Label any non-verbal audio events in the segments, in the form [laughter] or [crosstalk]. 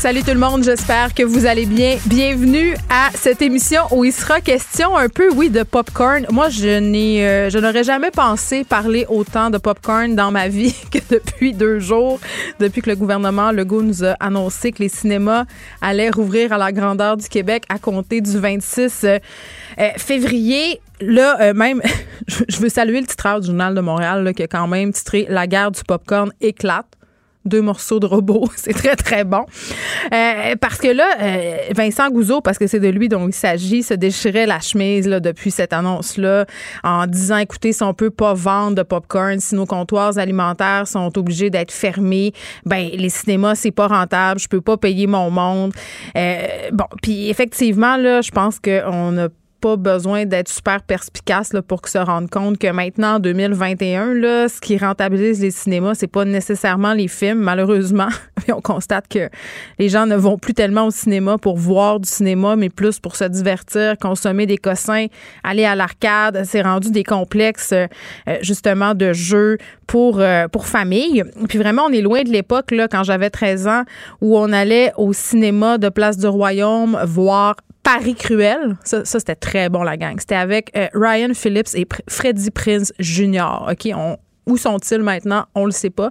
Salut tout le monde, j'espère que vous allez bien. Bienvenue à cette émission où il sera question un peu, oui, de popcorn. Moi, je n'ai, euh, je n'aurais jamais pensé parler autant de popcorn dans ma vie [laughs] que depuis deux jours, depuis que le gouvernement Legault nous a annoncé que les cinémas allaient rouvrir à la grandeur du Québec à compter du 26 euh, euh, février. Là, même, [laughs] je veux saluer le titreur du Journal de Montréal là, qui a quand même titré La guerre du popcorn éclate deux morceaux de robot. [laughs] C'est très, très bon. Euh, parce que là, euh, Vincent Gouzeau, parce que c'est de lui dont il s'agit, se déchirait la chemise là, depuis cette annonce-là en disant, écoutez, si on peut pas vendre de popcorn, si nos comptoirs alimentaires sont obligés d'être fermés, ben les cinémas, c'est pas rentable, je peux pas payer mon monde. Euh, bon, puis effectivement, là, je pense qu'on a pas besoin d'être super perspicace là, pour se rendre compte que maintenant, en 2021, là, ce qui rentabilise les cinémas, c'est pas nécessairement les films, malheureusement. [laughs] on constate que les gens ne vont plus tellement au cinéma pour voir du cinéma, mais plus pour se divertir, consommer des cossins, aller à l'arcade. C'est rendu des complexes, euh, justement, de jeux pour, euh, pour famille. Puis vraiment, on est loin de l'époque, là, quand j'avais 13 ans, où on allait au cinéma de Place du Royaume voir Paris Cruel. Ça, c'était très bon, la gang. C'était avec euh, Ryan Phillips et Freddie Prince Jr. OK, on, où sont-ils maintenant? On le sait pas.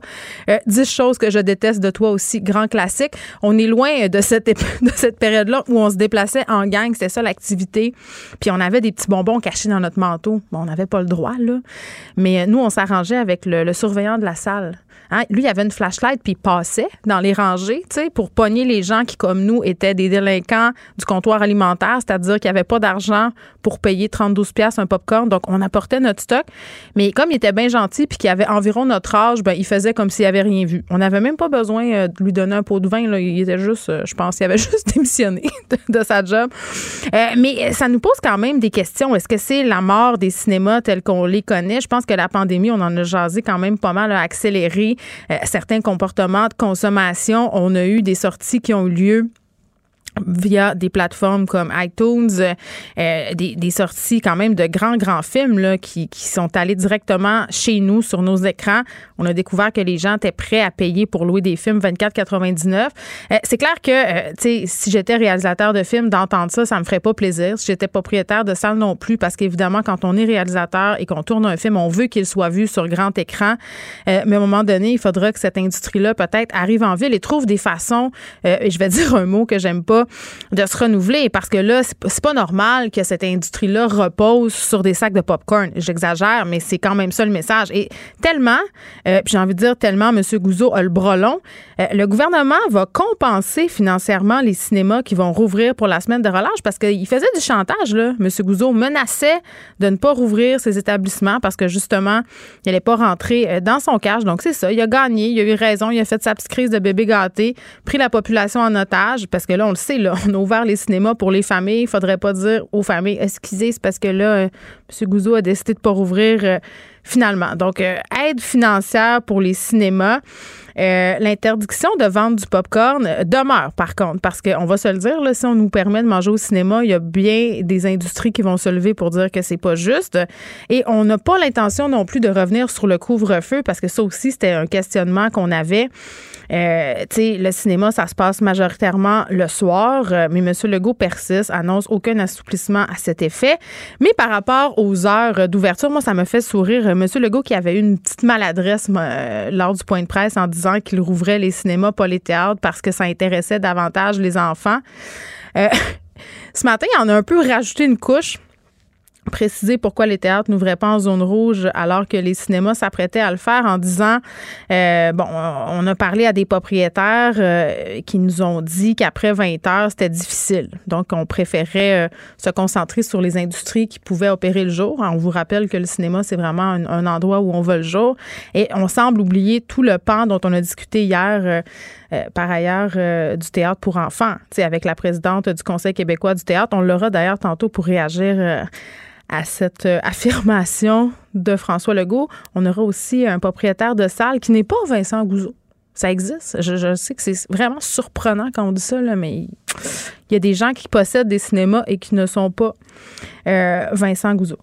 Euh, dix choses que je déteste de toi aussi, grand classique. On est loin de cette, [laughs] de cette période-là où on se déplaçait en gang. C'était ça l'activité. Puis on avait des petits bonbons cachés dans notre manteau. Bon, on n'avait pas le droit, là. Mais euh, nous, on s'arrangeait avec le surveillant de la salle. Hein? Lui, il avait une flashlight puis il passait dans les rangées, tu pour pogner les gens qui, comme nous, étaient des délinquants du comptoir alimentaire, c'est-à-dire qu'il n'y avait pas d'argent pour payer 32 pièces un popcorn. Donc, on apportait notre stock. Mais comme il était bien gentil puis qu'il avait environ notre âge, ben, il faisait comme s'il avait rien vu. On n'avait même pas besoin euh, de lui donner un pot de vin. Là. Il était juste, euh, je pense, il avait [laughs] juste démissionné de, sa job. Euh, mais ça nous pose quand même des questions. Est-ce que c'est la mort des cinémas tels qu'on les connaît? Je pense que la pandémie, on en a jasé quand même pas mal, accéléré euh, certains comportements de consommation. On a eu des sorties qui ont eu lieu via des plateformes comme iTunes, euh, des, des, sorties quand même de grands, grands films là, qui, qui, sont allés directement chez nous sur nos écrans. On a découvert que les gens étaient prêts à payer pour louer des films 24,99. Euh, c'est clair que, euh, si j'étais réalisateur de films, d'entendre ça, ça me ferait pas plaisir. Si j'étais propriétaire de salle non plus, parce qu'évidemment, quand on est réalisateur et qu'on tourne un film, on veut qu'il soit vu sur grand écran. mais à un moment donné, il faudra que cette industrie-là peut-être arrive en ville et trouve des façons, et je vais [laughs] dire un mot que j'aime pas, de se renouveler parce que là, c'est pas normal que cette industrie-là repose sur des sacs de popcorn. J'exagère, mais c'est quand même ça le message. Et tellement, euh, puis j'ai envie de dire tellement, M. Gouzeau a le bras euh, le gouvernement va compenser financièrement les cinémas qui vont rouvrir pour la semaine de relâche parce qu'il faisait du chantage, là. M. Gouzeau menaçait de ne pas rouvrir ses établissements parce que justement, il n'allait pas rentrer euh, dans son cash. Donc, c'est ça. Il a gagné, il a eu raison, il a fait sa petite crise de bébé gâté, pris la population en otage parce que là, on le sait, on a ouvert les cinémas pour les familles. Il faudrait pas dire aux familles, excusez, c'est parce que là, euh, M. Gouzeau a décidé de pas rouvrir euh, finalement. Donc, euh, aide financière pour les cinémas. L'interdiction de vente du popcorn demeure, par contre, parce qu'on va se le dire, là, si on nous permet de manger au cinéma, il y a bien des industries qui vont se lever pour dire que c'est pas juste. Et on n'a pas l'intention non plus de revenir sur le couvre-feu, parce que ça aussi, c'était un questionnement qu'on avait. Euh, le cinéma, ça se passe majoritairement le soir, euh, mais M. Legault persiste, annonce aucun assouplissement à cet effet. Mais par rapport aux heures d'ouverture, moi, ça me fait sourire. M. Legault qui avait eu une petite maladresse euh, lors du point de presse en disant qu'il rouvrait les cinémas, pas les théâtres, parce que ça intéressait davantage les enfants. [laughs] ce matin, il en a un peu rajouté une couche préciser pourquoi les théâtres n'ouvraient pas en zone rouge alors que les cinémas s'apprêtaient à le faire en disant euh, bon on a parlé à des propriétaires euh, qui nous ont dit qu'après 20 heures c'était difficile. Donc on préférait euh, se concentrer sur les industries qui pouvaient opérer le jour. On vous rappelle que le cinéma c'est vraiment un, endroit où on va le jour. Et on semble oublier tout le pan dont on a discuté hier par ailleurs du théâtre pour enfants. Avec la présidente du Conseil québécois du théâtre on l'aura d'ailleurs tantôt pour réagir à cette euh, affirmation de François Legault. On aura aussi un propriétaire de salle qui n'est pas Vincent Gouzeau. Ça existe. Je, sais que c'est vraiment surprenant quand on dit ça, mais il y a des gens qui possèdent des cinémas et qui ne sont pas euh, Vincent Gouzeau.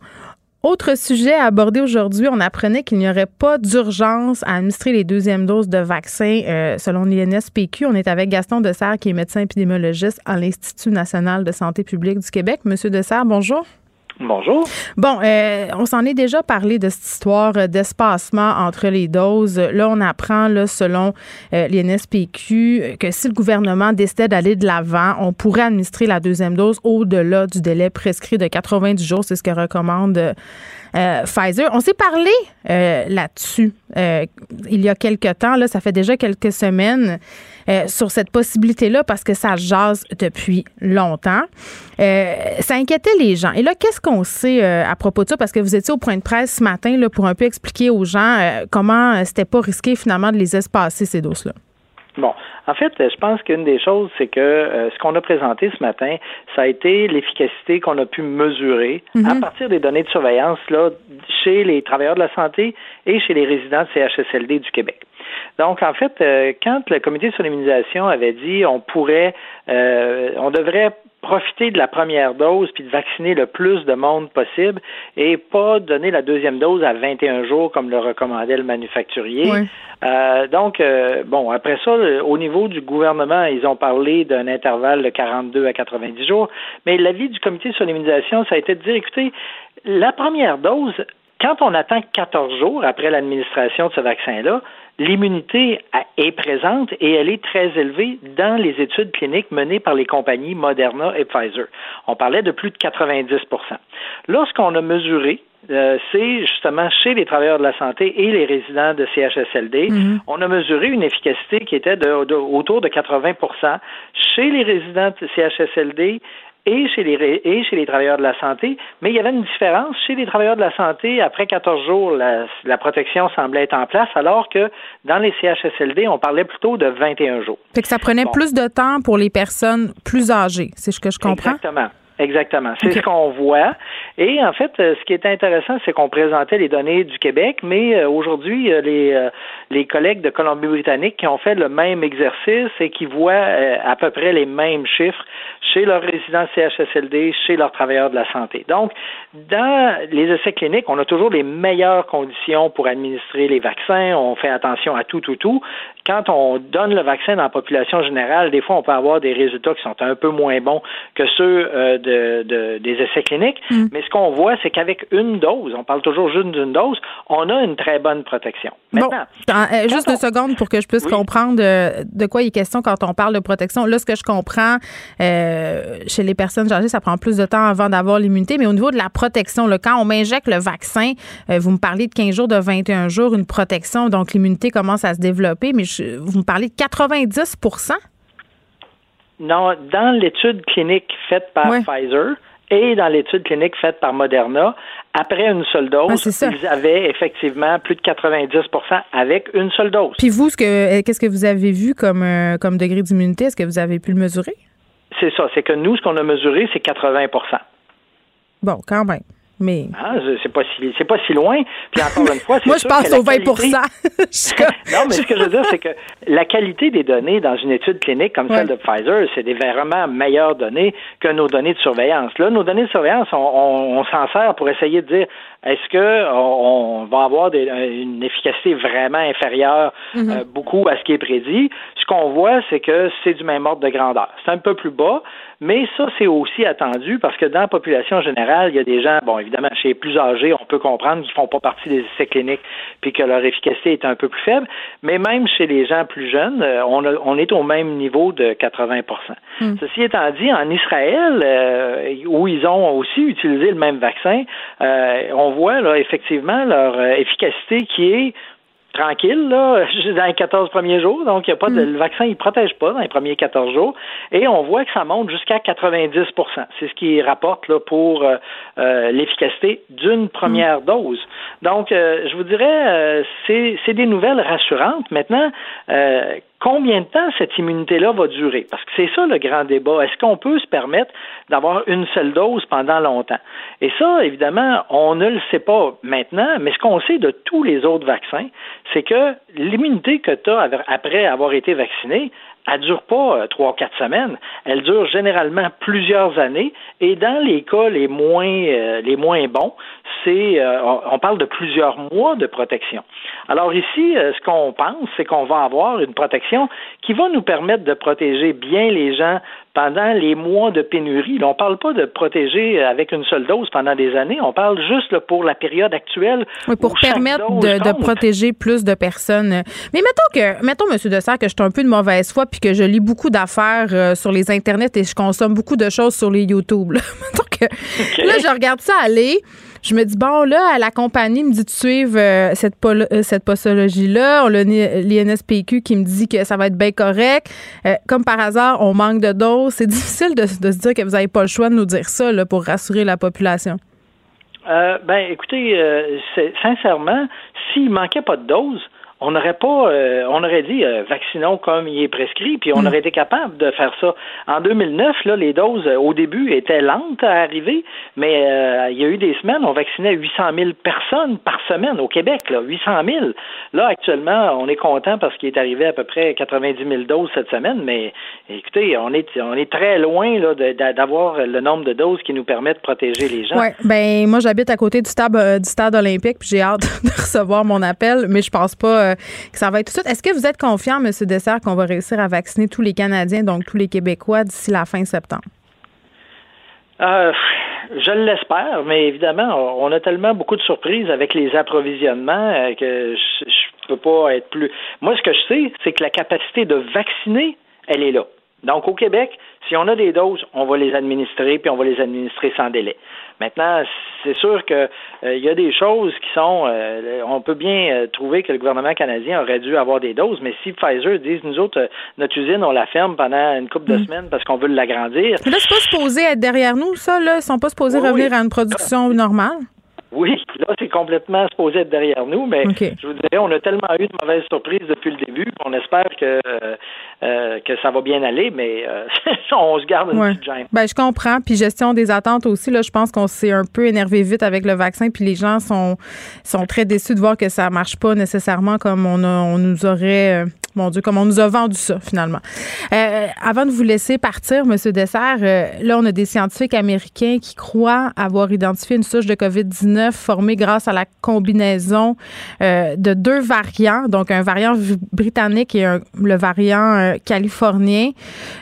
Autre sujet à aborder aujourd'hui, on apprenait qu'il n'y aurait pas d'urgence à administrer les deuxièmes doses de vaccin euh, selon l'INSPQ. On est avec Gaston Dessert, qui est médecin épidémiologiste à l'Institut national de santé publique du Québec. Monsieur Dessert, bonjour. Bonjour. Bon, euh, on s'en est déjà parlé de cette histoire d'espacement entre les doses. Là, on apprend, là, selon euh, l'INSPQ, que si le gouvernement décidait d'aller de l'avant, on pourrait administrer la deuxième dose au-delà du délai prescrit de 90 jours. C'est ce que recommande euh, Pfizer. On s'est parlé euh, là-dessus euh, il y a quelques temps. Là, ça fait déjà quelques semaines sur cette possibilité-là parce que ça jase depuis longtemps. ça inquiétait les gens. Et là, qu'est-ce qu'on sait à propos de ça? Parce que vous étiez au point de presse ce matin là, pour un peu expliquer aux gens comment c'était pas risqué finalement de les espacer, ces doses-là. Bon, en fait, je pense qu'une des choses, c'est que euh, ce qu'on a présenté ce matin, ça a été l'efficacité qu'on a pu mesurer à mhm. partir des données de surveillance là, chez les travailleurs de la santé et chez les résidents de CHSLD du Québec. Donc, en fait, euh, quand le comité sur l'immunisation avait dit on pourrait, euh, on devrait profiter de la première dose puis de vacciner le plus de monde possible et pas donner la deuxième dose à 21 jours comme le recommandait le manufacturier. Euh, donc, euh, bon, après ça, au niveau du gouvernement, ils ont parlé d'un intervalle de 42 à 90 jours, mais l'avis du comité sur l'immunisation, ça a été de dire, écoutez, la première dose, quand on attend 14 jours après l'administration de ce vaccin-là, l'immunité est présente et elle est très élevée dans les études cliniques menées par les compagnies Moderna et Pfizer. On parlait de plus de 90% Lorsqu'on a mesuré euh, c'est justement chez les travailleurs de la santé et les résidents de CHSLD. Mhm. On a mesuré une efficacité qui était de, autour de 80% chez les résidents de CHSLD et chez les et chez les travailleurs de la santé, mais il y avait une différence chez les travailleurs de la santé. Après 14 jours, la, la protection semblait être en place, alors que dans les CHSLD, on parlait plutôt de 21 jours. Fait que ça prenait plus de temps pour les personnes plus âgées, c'est ce que je comprends? Exactement. Exactement. C'est ce qu'on voit. Et en fait, euh, ce qui est intéressant, c'est qu'on présentait les données du Québec, mais euh, aujourd'hui, les, euh, les collègues de Colombie-Britannique qui ont fait le même exercice et qui voient à peu près les mêmes chiffres chez leurs résidents CHSLD, chez leurs travailleurs de la santé. Donc, dans les essais cliniques, on a toujours les meilleures conditions pour administrer les vaccins. On fait attention à tout, tout, tout. Quand on donne le vaccin dans la population générale, des fois, on peut avoir des résultats qui sont un peu moins bons que ceux de, des essais cliniques. Mm. Mais ce qu'on voit, c'est qu'avec une dose, on parle toujours juste d'une dose, on a une très bonne protection. Maintenant, euh, juste deux secondes pour que je puisse comprendre de, quoi il est question quand on parle de protection. Là, ce que je comprends, euh, chez les personnes âgées, ça prend plus de temps avant d'avoir l'immunité, mais au niveau de la protection, là, quand on m'injecte le vaccin, euh, vous me parlez de 15 jours, de 21 jours, une protection, donc l'immunité commence à se développer, mais vous me parlez de 90% non, dans l'étude clinique faite par Pfizer et dans l'étude clinique faite par Moderna, après une seule dose, ah, ils avaient effectivement plus de 90% avec une seule dose. Puis vous, euh, qu'est-ce que vous avez vu comme, euh, comme degré d'immunité? Est-ce que vous avez pu le mesurer? C'est ça. C'est que nous, ce qu'on a mesuré, c'est 80% Bon, quand même. Mais ah, c'est pas si c'est pas si loin. Puis encore une fois, [laughs] moi je pense au 20% [laughs] [laughs] Non, mais ce que je veux dire, c'est que la qualité des données dans une étude clinique comme celle de Pfizer, c'est des vraiment meilleures données que nos données de surveillance. Là, nos données de surveillance, on, s'en sert pour essayer de dire est-ce que on, va avoir une efficacité vraiment inférieure euh, beaucoup à ce qui est prédit? Ce qu'on voit, c'est que c'est du même ordre de grandeur. C'est un peu plus bas, mais ça, c'est aussi attendu parce que dans la population générale, il y a des gens, bon, évidemment, chez les plus âgés, on peut comprendre qu'ils font pas partie des essais cliniques puis que leur efficacité est un peu plus faible. Mais même chez les gens plus jeunes, euh, on, on est au même niveau de 80% hmm. Ceci étant dit, en Israël, euh, où ils ont aussi utilisé le même vaccin, euh, on voit là, effectivement leur efficacité qui est tranquille là, [laughs] dans les 14 premiers jours. Donc, il y a pas de, mm. le vaccin, il protège pas dans les premiers 14 jours. Et on voit que ça monte jusqu'à 90% C'est ce qui rapporte là, pour euh, euh, l'efficacité d'une première mm. dose. Donc, euh, je vous dirais, c'est des nouvelles rassurantes. Maintenant, combien de temps cette immunité-là va durer? Parce que c'est ça le grand débat. Est-ce qu'on peut se permettre d'avoir une seule dose pendant longtemps? Et ça, évidemment, on ne le sait pas maintenant, mais ce qu'on sait de tous les autres vaccins, c'est que l'immunité que tu as après avoir été vacciné, elle dure pas euh, trois, quatre semaines. Elle dure généralement plusieurs années. Et dans les cas les moins, euh, les moins bons, c'est, euh, on parle de plusieurs mois de protection. Alors ici, ce qu'on pense, c'est qu'on va avoir une protection qui va nous permettre de protéger bien les gens pendant les mois de pénurie. on ne parle pas de protéger avec une seule dose pendant des années, on parle juste pour la période actuelle. Oui, pour permettre de, protéger plus de personnes. Mais mettons que, mettons, M. Dessert, que je suis un peu de mauvaise foi puis que je lis beaucoup d'affaires euh, sur les internets et je consomme beaucoup de choses sur les YouTube. [laughs] mettons que, là, je regarde ça aller. Je me dis, bon, là, la compagnie me dit de suivre euh, cette, euh, cette postologie-là. On a l'INSPQ qui me dit que ça va être bien correct. Euh, comme par hasard, on manque de doses. C'est [laughs] difficile de, se dire que vous n'avez pas le choix de nous dire ça pour rassurer la population. ben, écoutez, sincèrement, s'il manquait pas de doses, on n'aurait pas, euh, on aurait dit euh, vaccinons comme il est prescrit, puis on mm. aurait été capable de faire ça. En 2009, là, les doses euh, au début étaient lentes à arriver, mais il y a eu des semaines, on vaccinait 800 000 personnes par semaine au Québec, là, 800 000. Là, actuellement, on est content parce qu'il est arrivé à peu près 90 000 doses cette semaine, mais écoutez, on est, on est très loin là, d'avoir le nombre de doses qui nous permet de protéger les gens. Ouais, ben moi j'habite à côté du stade, du stade olympique, puis j'ai hâte [laughs] de recevoir mon appel, mais je pense pas euh, va être tout de suite. Est-ce que vous êtes confiant, M. Dessert, qu'on va réussir à vacciner tous les Canadiens, donc tous les Québécois, d'ici la fin septembre? Euh, je l'espère, mais évidemment, on a tellement beaucoup de surprises avec les approvisionnements euh, que je, ne peux pas être plus. Moi, ce que je sais, c'est que la capacité de vacciner, elle est là. Donc, au Québec, si on a des doses, on va les administrer, puis on va les administrer sans délai. Maintenant, c'est sûr qu'il euh, y a des choses qui sont. Euh, on peut bien euh, trouver que le gouvernement canadien aurait dû avoir des doses, mais si Pfizer dit nous autres, notre usine, on la ferme pendant une couple de mm. semaines parce qu'on veut l'agrandir. Mais là, c'est pas supposé être derrière nous, ça, là. Ils sont pas supposés revenir à une production normale? Oui, [laughs] là, c'est complètement supposé être derrière nous, mais je vous dirais, on a tellement eu de mauvaises surprises depuis le début qu'on espère que, euh, que ça va bien aller, mais euh, [laughs] on se garde une petite gêne. Ben, je comprends. Puis gestion des attentes aussi, là, je pense qu'on s'est un peu énervé vite avec le vaccin, puis les gens sont, sont très déçus de voir que ça marche pas nécessairement comme on, on nous aurait euh, mon Dieu, comme on nous a vendu ça, finalement. Euh, avant de vous laisser partir, M. Dessert, euh, là, on a des scientifiques américains qui croient avoir identifié une souche de COVID-19 formée grâce à la combinaison euh, de deux variants, donc un variant britannique et le variant californien.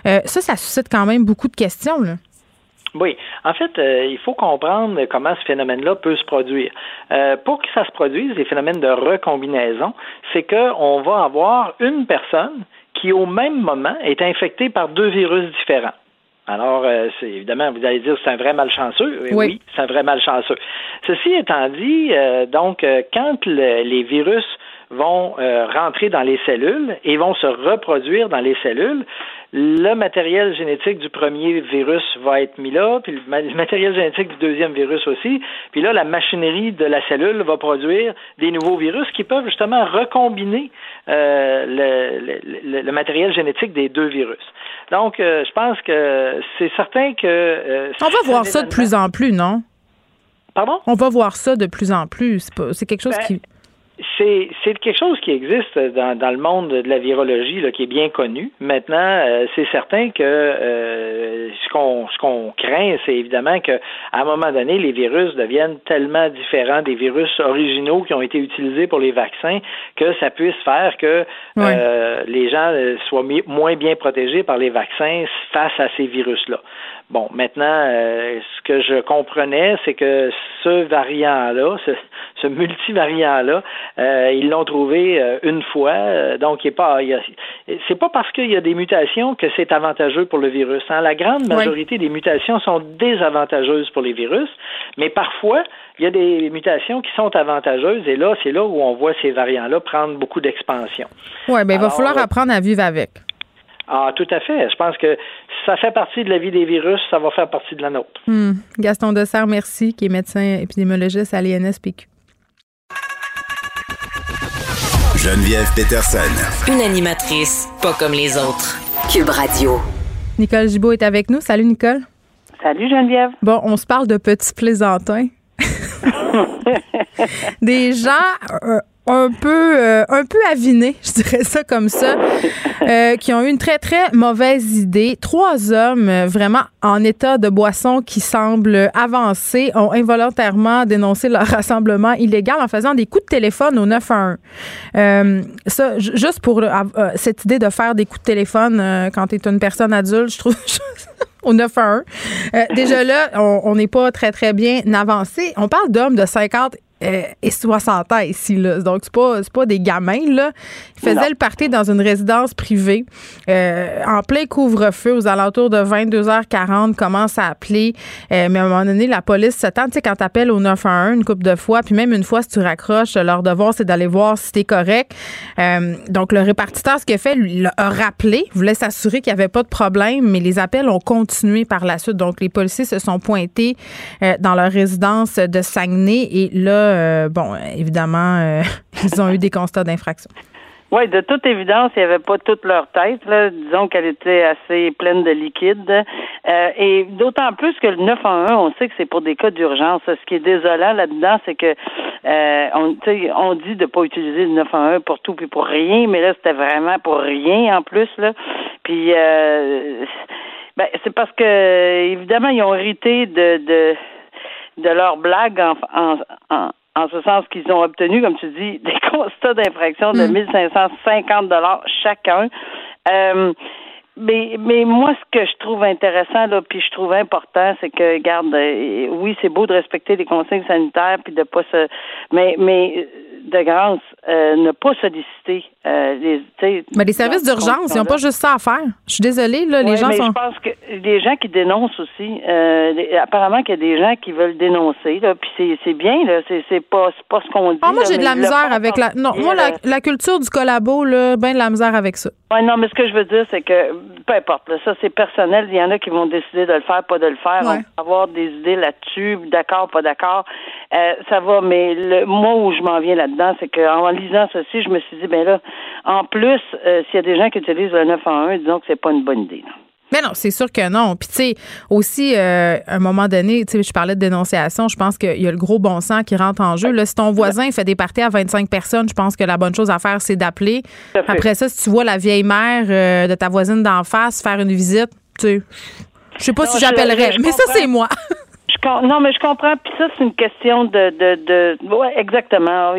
ça, ça suscite quand même beaucoup de questions, là. Oui. En fait, euh, il faut comprendre comment ce phénomène-là peut se produire. Euh, pour que ça se produise, les phénomènes de recombinaison, c'est qu'on va avoir une personne qui, au même moment, est infectée par deux virus différents. Alors, euh, c'est évidemment, vous allez dire c'est un vrai malchanceux. Oui, oui c'est un vrai malchanceux. Ceci étant dit, donc, quand les virus vont rentrer dans les cellules et vont se reproduire dans les cellules, le matériel génétique du premier virus va être mis là, puis le matériel génétique du deuxième virus aussi. Puis là, la machinerie de la cellule va produire des nouveaux virus qui peuvent justement recombiner euh, le, matériel génétique des deux virus. Donc, euh, je pense que c'est certain que... Euh, On va voir ça de plus en plus, non? Pardon? On va voir ça de plus en plus. C'est quelque chose ben, qui c'est, c'est quelque chose qui existe dans, dans le monde de la virologie, là, qui est bien connu. Maintenant, euh, c'est certain que euh, ce qu'on ce qu'on craint, c'est évidemment que à un moment donné, les virus deviennent tellement différents des virus originaux qui ont été utilisés pour les vaccins que ça puisse faire que euh, les gens soient moins bien protégés par les vaccins face à ces virus-là. Bon, maintenant, euh, ce que je comprenais, c'est que ce variant-là, ce, ce multivariant-là, euh, ils l'ont trouvé euh, une fois, donc il est pas, c'est pas parce qu'il y a des mutations que c'est avantageux pour le virus. Hein. La grande majorité des mutations sont désavantageuses pour les virus, mais parfois il y a des mutations qui sont avantageuses et là, c'est là où on voit ces variants-là prendre beaucoup d'expansion. Oui, bien, il va falloir apprendre à vivre avec. Ah, tout à fait. Je pense que ça fait partie de la vie des virus, ça va faire partie de la nôtre. Hmm. Gaston Dessert, merci, qui est médecin épidémiologiste à l'INSPQ. Geneviève Peterson. Une animatrice pas comme les autres. Cube Radio. Nicole Gibault est avec nous. Salut, Nicole. Salut, Geneviève. Bon, on se parle de petits plaisantins. [laughs] Des gens euh, un peu euh, un peu avinés, [laughs] je dirais ça comme ça, euh, qui ont eu une très très mauvaise idée. Trois hommes euh, vraiment en état de boisson qui semblent avancer ont involontairement dénoncé leur rassemblement illégal en faisant des coups de téléphone au 911. Euh, ça juste pour cette idée de faire des coups de téléphone quand tu es une personne adulte, je trouve [laughs] au 911. déjà là, on n'est pas très, très bien avancé. On parle d'hommes de 50 euh, et 60 ans ici. Là. Donc, c'est pas, pas des gamins. Là. Ils faisaient le party dans une résidence privée euh, en plein couvre-feu aux alentours de 22h40, commence à appeler. Euh, mais à un moment donné, la police s'attend. Tu sais, quand t'appelles au 911 une couple de fois, puis même une fois, si tu raccroches, leur devoir, c'est d'aller voir si t'es correct. donc, le répartiteur, ce qu'il a fait, lui, a rappelé, voulait s'assurer qu'il n'y avait pas de problème, mais les appels ont continué par la suite. Donc, les policiers se sont pointés dans leur résidence de Saguenay et là, euh, bon, évidemment, euh, [laughs] ils ont eu des constats d'infraction. Oui, de toute évidence, il n'y avait pas toute leur tête. Disons qu'elle était assez pleine de liquide. Euh, et d'autant plus que le 911, on sait que c'est pour des cas d'urgence. Ce qui est désolant là-dedans, c'est que on, dit de ne pas utiliser le 911 pour tout puis pour rien, mais là, c'était vraiment pour rien en plus. Là. Puis ben, c'est parce que évidemment, ils ont hérité de, de de leur blague en, en, en ce sens qu'ils ont obtenu, comme tu dis, [laughs] des constats d'infraction de 1550 mm. dollars chacun. Euh, mais, mais moi, ce que je trouve intéressant, là, puis je trouve important, c'est que, regarde, euh, oui, c'est beau de respecter les consignes sanitaires, puis de pas se, mais, mais de grâce, euh, ne pas solliciter euh, les. Mais les services d'urgence, ils n'ont pas juste ça à faire. Je suis désolée, là, les gens mais sont. Je pense que les gens qui dénoncent aussi, euh, apparemment qu'il y a des gens qui veulent dénoncer, là, puis c'est bien, là, c'est pas, pas ce qu'on dit. Ah, moi, j'ai de la misère avec la. Non, moi, la, la, culture du collabo, là, ben de la misère avec ça. Oui, non, mais ce que je veux dire, c'est que peu importe, là, ça c'est personnel. Il y en a qui vont décider de le faire, pas de le faire. On avoir des idées là-dessus, d'accord, pas d'accord. Euh, ça va, mais le, moi où je m'en viens là-dedans, c'est qu'en lisant ceci, je me suis dit, ben là, en plus, euh, s'il y a des gens qui utilisent le 911, disons que c'est pas une bonne idée. Mais non, c'est sûr que non. Puis tu sais, aussi, euh, à un moment donné, tu sais, je parlais de dénonciation, je pense qu'il y a le gros bon sens qui rentre en jeu. Là, si ton voisin fait des parties à 25 personnes, je pense que la bonne chose à faire, c'est d'appeler. Après ça, si tu vois la vieille mère euh, de ta voisine d'en face faire une visite, tu sais, je sais pas si j'appellerais, mais ça, c'est moi. Non, mais je comprends. Puis ça, c'est une question de, de, de ouais, exactement.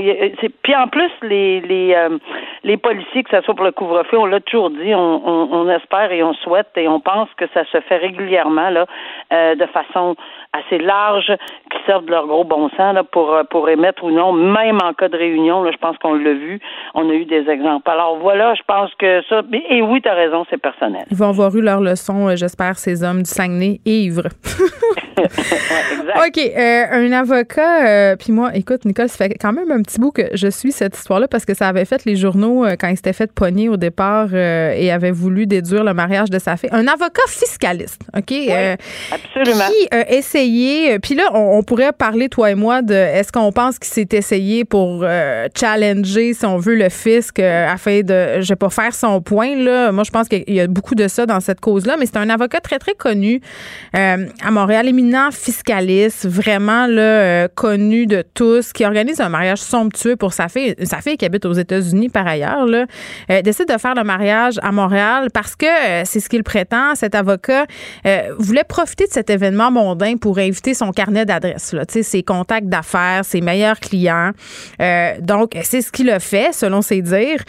Puis en plus, les les euh, les policiers, que ce soit pour le couvre-feu, on l'a toujours dit, on, on, on, espère et on souhaite et on pense que ça se fait régulièrement là, euh, de façon assez large, qui servent de leur gros bon sens là, pour euh, pour émettre ou non, même en cas de réunion. Là, je pense qu'on l'a vu. On a eu des exemples. Alors voilà, je pense que ça. Et oui, tu as raison, c'est personnel. Ils vont avoir eu leur leçon, j'espère, ces hommes du Saguenay ivres. [laughs] [laughs] OK. Euh, un avocat, euh, puis moi, écoute, Nicole, ça fait quand même un petit bout que je suis cette histoire-là parce que ça avait fait les journaux euh, quand il s'était fait pogner au départ et avait voulu déduire le mariage de sa fille. Un avocat fiscaliste, OK? absolument. Qui a essayé, puis là, on, pourrait parler, toi et moi, de est-ce qu'on pense qu'il s'est essayé pour challenger, si on veut, le fisc afin de, je vais pas faire son point, là. Moi, je pense qu'il y a beaucoup de ça dans cette cause-là, mais c'est un avocat très, très connu à Montréal, éminent fiscaliste, vraiment là, euh, connu de tous, qui organise un mariage somptueux pour sa fille, sa fille qui habite aux États-Unis par ailleurs, là, euh, décide de faire le mariage à Montréal parce que euh, c'est ce qu'il prétend. Cet avocat voulait profiter de cet événement mondain pour inviter son carnet ses contacts d'affaires, ses meilleurs clients. donc, c'est ce qu'il a fait, selon ses dires.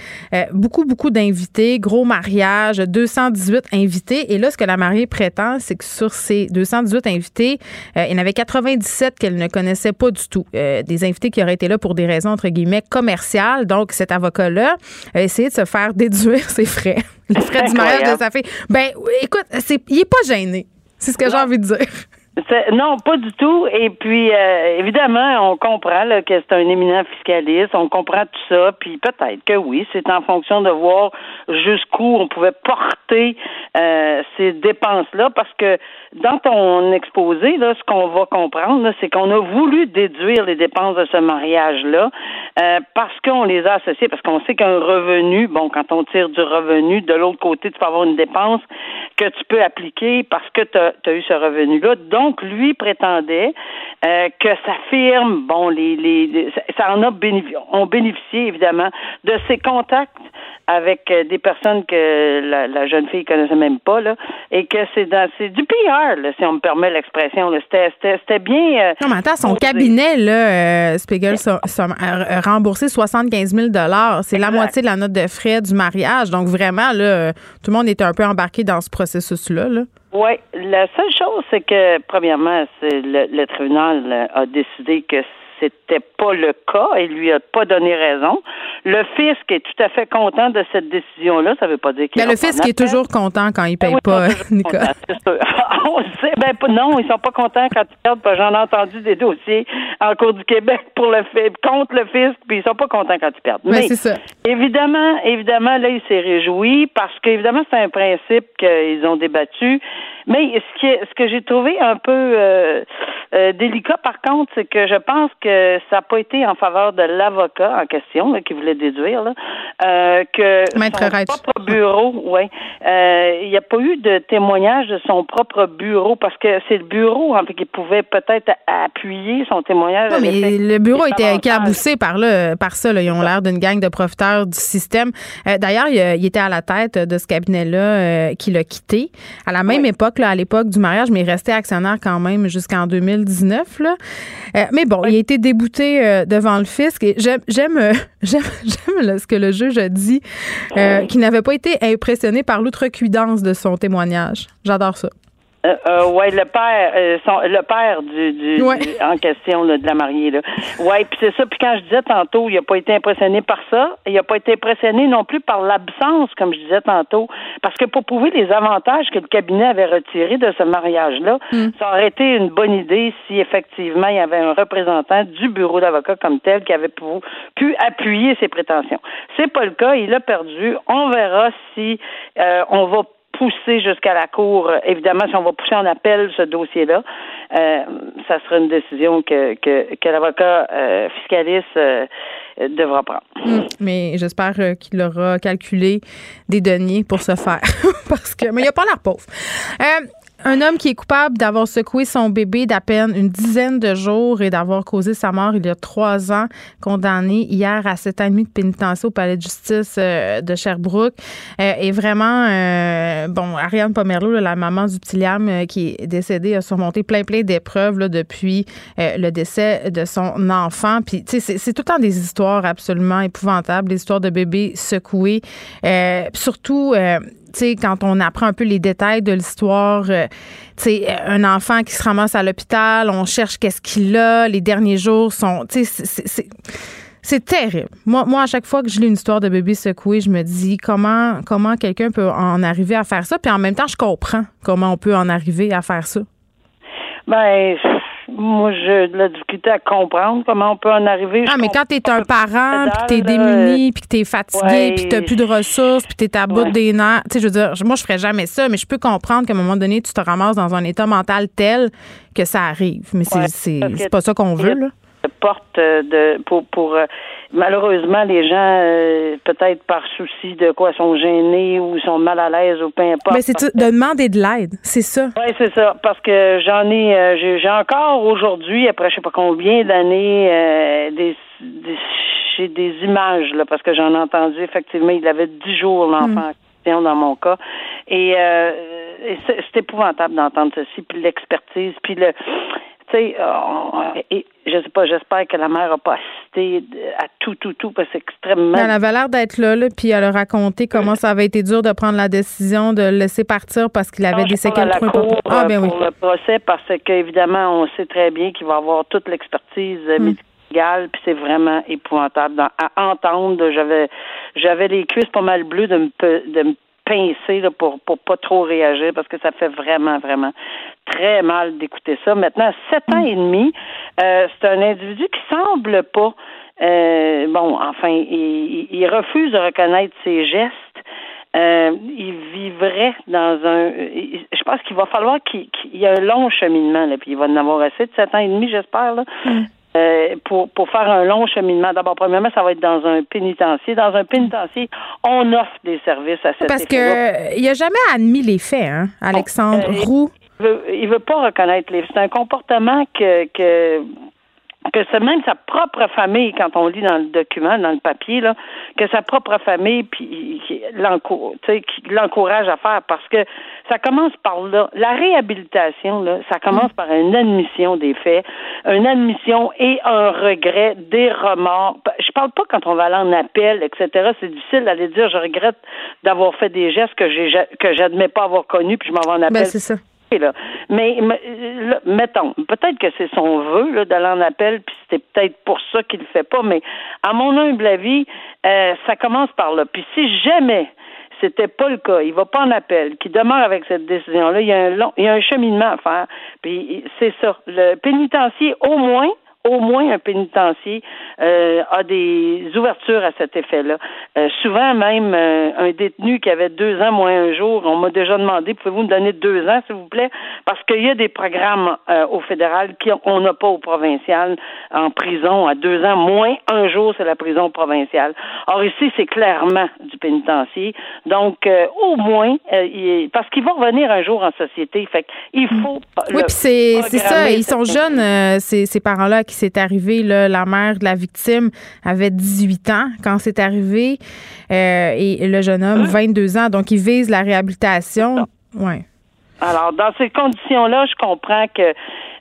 beaucoup, beaucoup d'invités, gros mariage, 218 invités. Et là, ce que la mariée prétend, c'est que sur ces 218 invités, il y en avait 97 qu'elle ne connaissait pas du tout. Euh, des invités qui auraient été là pour des raisons, entre guillemets, commerciales. Donc, cet avocat-là a essayé de se faire [laughs] déduire ses frais, les frais du mariage de sa fille. Ben, écoute, il est pas gêné. C'est ce que j'ai envie de dire. Non, pas du tout. Et puis, euh, évidemment, on comprend là, que c'est un éminent fiscaliste, on comprend tout ça, puis peut-être que oui, c'est en fonction de voir jusqu'où on pouvait porter euh, ces dépenses-là, parce que dans ton exposé, là, ce qu'on va comprendre, c'est qu'on a voulu déduire les dépenses de ce mariage-là euh, parce qu'on les a associées, parce qu'on sait qu'un revenu, bon, quand on tire du revenu, de l'autre côté, tu peux avoir une dépense que tu peux appliquer parce que tu as, eu ce revenu-là. Donc, lui prétendait euh, que sa firme, bon, les, les, ça en a bénéficié, ont bénéficié évidemment de ses contacts avec euh, des personnes que la, jeune fille connaissait même pas là, et que c'est dans c'est du PR là, si on me permet l'expression. C'était c'était bien. Euh, non, mais attends, son cabinet là, euh, Spiegel a, remboursé 75 000 dollars. C'est la moitié de la note de frais du mariage. Donc vraiment là, tout le monde était un peu embarqué dans ce processus là. là. Oui, la seule chose, c'est que, premièrement, c'est le, le, tribunal a décidé que c'était pas le cas et lui a pas donné raison. Le fisc est tout à fait content de cette décision-là. Ça veut pas dire qu'il. Mais le fisc est toujours content quand il paye [laughs] ah pas, Nicolas. On sait, ben non, ils sont pas contents quand ils perdent. J'en ai entendu des dossiers en cours du Québec pour le contre le fisc, puis ils sont pas contents quand ils perdent. Ben, Mais c'est ça. Évidemment, évidemment, là, il s'est réjoui parce qu'évidemment, c'est un principe qu'ils ont débattu. Mais ce, qui est, ce que j'ai trouvé un peu euh, euh, délicat, par contre, c'est que je pense que ça n'a pas été en faveur de l'avocat en question qui voulait déduire là, euh, que son propre bureau, ouais, euh, il n'y a pas eu de témoignage de son propre bureau parce que c'est le bureau en fait qui pouvait peut-être appuyer son témoignage. Non, mais le bureau était éclaboussé par là, par ça. Là. Ils ont l'air d'une gang de profiteurs du système. D'ailleurs, il, était à la tête de ce cabinet-là qui l'a quitté à la même époque à l'époque du mariage, mais il restait actionnaire quand même jusqu'en 2019. Là. Euh, mais bon, il a été débouté euh, devant le fisc. Et j'aime, j'aime, euh, [laughs] j'aime, ce que le juge a dit, qu'il n'avait pas été impressionné par l'outrecuidance de son témoignage. J'adore ça. Euh, euh, ouais, le père, euh, son, le père du, du, en question de la mariée là. Ouais, puis c'est ça. Puis quand je disais tantôt, il a pas été impressionné par ça. Il a pas été impressionné non plus par l'absence, comme je disais tantôt, parce que pour prouver les avantages que le cabinet avait retirés de ce mariage-là, hmm. ça aurait été une bonne idée si effectivement il y avait un représentant du bureau d'avocat comme tel qui avait pu, pu appuyer ses prétentions. C'est pas le cas. Il a perdu. On verra si euh, on va pousser jusqu'à la Cour. Évidemment, si on va pousser en appel ce dossier-là, euh, ça sera une décision que, que, l'avocat euh, fiscaliste euh, devra prendre. Hmm. mais j'espère qu'il aura calculé des deniers pour ce faire. [laughs] Parce que, mais il a pas l'air pauvre. Un homme qui est coupable d'avoir secoué son bébé d'à peine une dizaine de jours et d'avoir causé sa mort il y a trois ans, condamné hier à sept ans demi de pénitencier au palais de justice euh, de Sherbrooke. Euh, et vraiment, euh, bon, Ariane Pomerleau, la maman du petit Liam qui est décédé, a surmonté plein, plein d'épreuves depuis le décès de son enfant. Puis, tu sais, c'est tout le temps des histoires absolument épouvantables, des histoires de bébés secoués. surtout, quand on apprend un peu les détails de l'histoire, euh, un enfant qui se ramasse à l'hôpital, on cherche qu'est-ce qu'il a, les derniers jours sont, c'est terrible. Moi, moi, à chaque fois que je lis une histoire de bébé secoué, je me dis comment, comment quelqu'un peut en arriver à faire ça. Puis en même temps, je comprends comment on peut en arriver à faire ça. Ben, moi, j'ai de la difficulté à comprendre comment on peut en arriver. Ah, mais quand t'es un parent, puis t'es démuni, puis que t'es fatigué, puis t'as plus de ressources, puis t'es à bout des nerfs, tu sais, je veux dire, moi, je ferais jamais ça, mais je peux comprendre qu'à un moment donné, tu te ramasses dans un état mental tel que ça arrive. Mais c'est pas ça qu'on veut, là porte de pour pour euh, malheureusement les gens euh, peut-être par souci de quoi sont gênés ou sont mal à l'aise ou peu importe. Mais c'est de demander de l'aide, c'est ça. Oui, c'est ça parce que j'en ai euh, j'ai encore aujourd'hui après je sais pas combien d'années des, j'ai des images là parce que j'en ai entendu effectivement il avait dix jours l'enfant mm. dans mon cas et, c'est épouvantable d'entendre ceci puis l'expertise puis le tu sais, euh, je sais pas, j'espère que la mère n'a pas assisté à tout, tout, tout, parce que c'est extrêmement. Elle avait l'air d'être là, là, puis elle a raconté comment ça avait été dur de prendre la décision de le laisser partir parce qu'il avait des séquelles trop importantes. Ah, ben oui. Pour le procès, parce qu'évidemment, on sait très bien qu'il va avoir toute l'expertise euh, hmm. médicale, puis c'est vraiment épouvantable. à entendre, j'avais j'avais les cuisses pas mal bleues de me, de me pincer là, pour pour pas trop réagir parce que ça fait vraiment vraiment très mal d'écouter ça. Maintenant, sept ans et demi, euh, c'est un individu qui semble pas euh, bon, enfin, il, il, refuse de reconnaître ses gestes. Euh, il vivrait dans un. Je pense qu'il va falloir qu'il y ait un long cheminement, là, puis il va en avoir assez de sept ans et demi, j'espère, là. Mm. Euh, pour, pour faire un long cheminement. D'abord, premièrement, ça va être dans un pénitencier. Dans un pénitencier, on offre des services à cette Parce que il n'a jamais admis les faits, hein, Alexandre euh, Roux. Il veut, il veut pas reconnaître les. C'est un comportement que, que que c'est même sa propre famille, quand on lit dans le document, dans le papier, là, que sa propre famille puis l'encourage à faire parce que ça commence par là. La réhabilitation, là, ça commence par une admission des faits, une admission et un regret, des remords. Je parle pas quand on va aller en appel, etc. C'est difficile d'aller dire je regrette d'avoir fait des gestes que j'ai que j'admets pas avoir connus puis je m'en vais en ben, appel. c'est ça. Mais mettons, peut-être que c'est son vœu d'aller en appel, puis c'était peut-être pour ça qu'il le fait pas, mais à mon humble avis, euh, ça commence par là. Puis si jamais c'était pas le cas, il va pas en appel, qu'il demeure avec cette décision-là, il y a un long, il y a un cheminement à faire. Puis c'est ça. Le pénitencier, au moins, au moins un pénitencier euh, a des ouvertures à cet effet-là. Euh, souvent même euh, un détenu qui avait deux ans moins un jour, on m'a déjà demandé pouvez-vous me donner deux ans s'il vous plaît? Parce qu'il y a des programmes au fédéral qu'on n'a pas au provincial en prison à deux ans moins un jour c'est la prison provinciale. Or ici c'est clairement du pénitencier donc au moins parce qu'il va revenir un jour en société. Fait il faut oui puis c'est ça ils sont jeunes ces, ces parents-là qui c'est arrivé, là, la mère de la victime avait 18 ans quand c'est arrivé euh, et le jeune homme, 22 hein? ans. Donc, il vise la réhabilitation. Ouais. Alors, dans ces conditions-là, je comprends que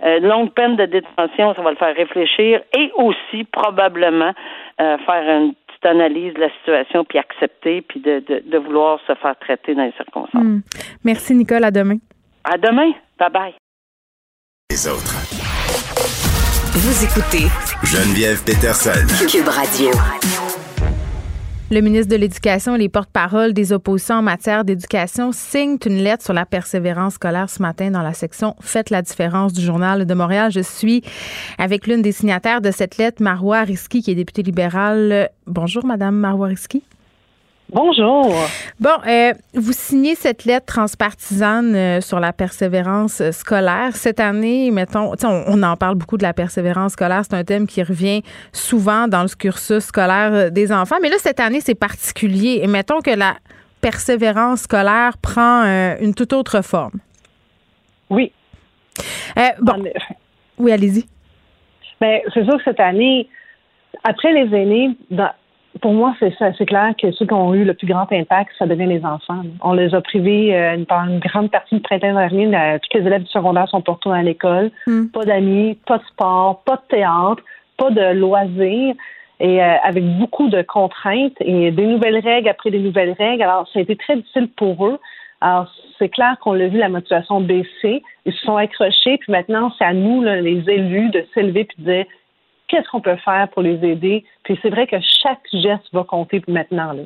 euh, longue peine de détention, ça va le faire réfléchir et aussi probablement euh, faire une petite analyse de la situation puis accepter puis de, de, vouloir se faire traiter dans les circonstances. Hmm. Merci, Nicole. À demain. À demain. Bye bye. Les autres. Vous écoutez Geneviève Peterson. Cube Radio. Le ministre de l'Éducation et les porte-parole des oppositions en matière d'éducation signent une lettre sur la persévérance scolaire ce matin dans la section Faites la différence du Journal de Montréal. Je suis avec l'une des signataires de cette lettre, Marois Risky, qui est députée libérale. Bonjour, Madame Marois Risky. Bonjour. Bon, euh, vous signez cette lettre transpartisane euh, sur la persévérance euh, scolaire. Cette année, mettons, on, on, en parle beaucoup de la persévérance scolaire. C'est un thème qui revient souvent dans le cursus scolaire des enfants. Mais là, cette année, c'est particulier. Et mettons que la persévérance scolaire prend une toute autre forme. Oui. bon. Oui, allez-y. Mais ben, c'est sûr que cette année, après les aînés, dans, pour moi, c'est ça. C'est clair que ceux qui ont eu le plus grand impact, ça devient les enfants. On les a privés euh, une grande partie du printemps dernier. Euh, tous les élèves du secondaire sont retournés à l'école. Hmm. Pas d'amis, pas de sport, pas de théâtre, pas de loisirs. Et euh, avec beaucoup de contraintes et des nouvelles règles après des nouvelles règles. Alors, ça a été très difficile pour eux. Alors, c'est clair qu'on l'a vu, la motivation baisser. Ils se sont accrochés, puis maintenant, c'est à nous, les élus, de s'élever puis de dire qu'est-ce qu'on peut faire pour les aider? Puis c'est vrai que chaque geste va compter maintenant. Là.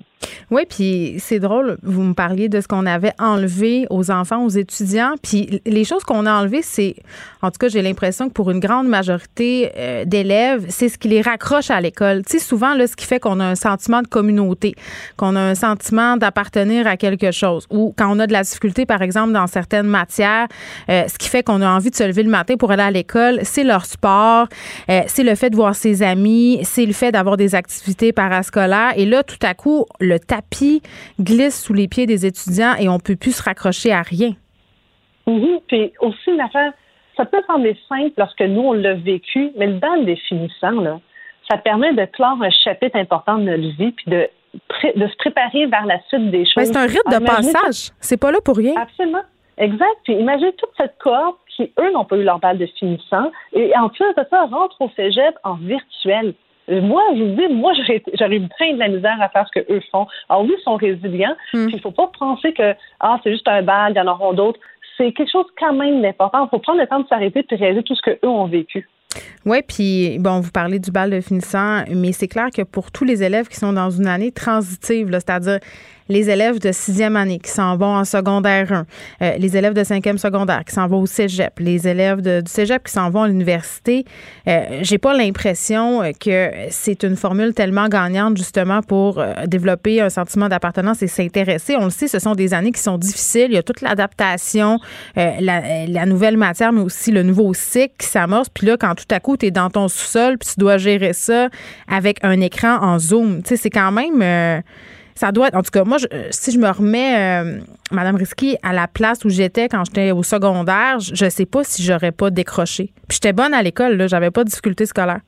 Oui, puis c'est drôle, vous me parliez de ce qu'on avait enlevé aux enfants, aux étudiants, puis les choses qu'on a enlevées, c'est, en tout cas, j'ai l'impression que pour une grande majorité euh, d'élèves, c'est ce qui les raccroche à l'école. Tu sais, souvent, là, ce qui fait qu'on a un sentiment de communauté, qu'on a un sentiment d'appartenir à quelque chose, ou quand on a de la difficulté, par exemple, dans certaines matières, euh, ce qui fait qu'on a envie de se lever le matin pour aller à l'école, c'est leur sport, euh, c'est le fait de voir ses amis, c'est le fait d'avoir des activités parascolaires, et là, tout à coup, le glisse sous les pieds des étudiants et on peut plus se raccrocher à rien. Oui, puis aussi une affaire, ça peut sembler simple lorsque nous, on l'a vécu, mais dans le définissant, là, ça permet de clore un chapitre important de notre vie puis de, de se préparer vers la suite des choses. c'est un rite de passage. C'est pas là pour rien. Absolument. Exact. Puis imaginez toute cette cohorte qui, eux, n'ont pas eu leur balle de finissant et en plus de ça, rentre au cégep en virtuel. Moi, je vous dis, moi, j'aurais eu plein de la misère à faire ce qu'eux font. Alors oui, ils sont résilients. Hmm. Puis il ne faut pas penser que ah, c'est juste un bal, il y en auront d'autres. C'est quelque chose quand même d'important. Il faut prendre le temps de s'arrêter et réaliser tout ce qu'eux ont vécu. Oui, puis bon, vous parlez du bal de finissant, mais c'est clair que pour tous les élèves qui sont dans une année transitive, c'est-à-dire les élèves de sixième année qui s'en vont en secondaire 1, les élèves de cinquième secondaire qui s'en vont au cégep, les élèves du cégep qui s'en vont à l'université, j'ai pas l'impression que c'est une formule tellement gagnante justement pour développer un sentiment d'appartenance et s'intéresser. On le sait, ce sont des années qui sont difficiles. Il y a toute l'adaptation, la, nouvelle matière, mais aussi le nouveau cycle qui s'amorce. Puis là, quand tout à coup, tu dans ton sous-sol, puis tu dois gérer ça avec un écran en zoom, tu sais, c'est quand même. Euh, ça doit être. En tout cas, moi, euh, si je me remets, euh, Madame Risky, à la place où j'étais quand j'étais au secondaire, je, ne sais pas si j'aurais pas décroché. Puis j'étais bonne à l'école, là, j'avais pas de difficultés scolaires.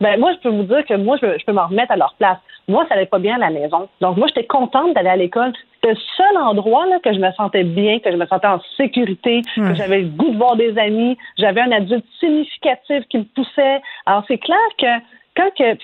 Ben moi, je peux vous dire que moi, je, peux m'en remettre à leur place. Moi, ça allait pas bien à la maison. Donc moi, j'étais contente d'aller à l'école. C'était le seul endroit là, que je me sentais bien, que je me sentais en sécurité, que j'avais le goût de voir des amis, j'avais un adulte significatif qui me poussait. Alors c'est clair que quand que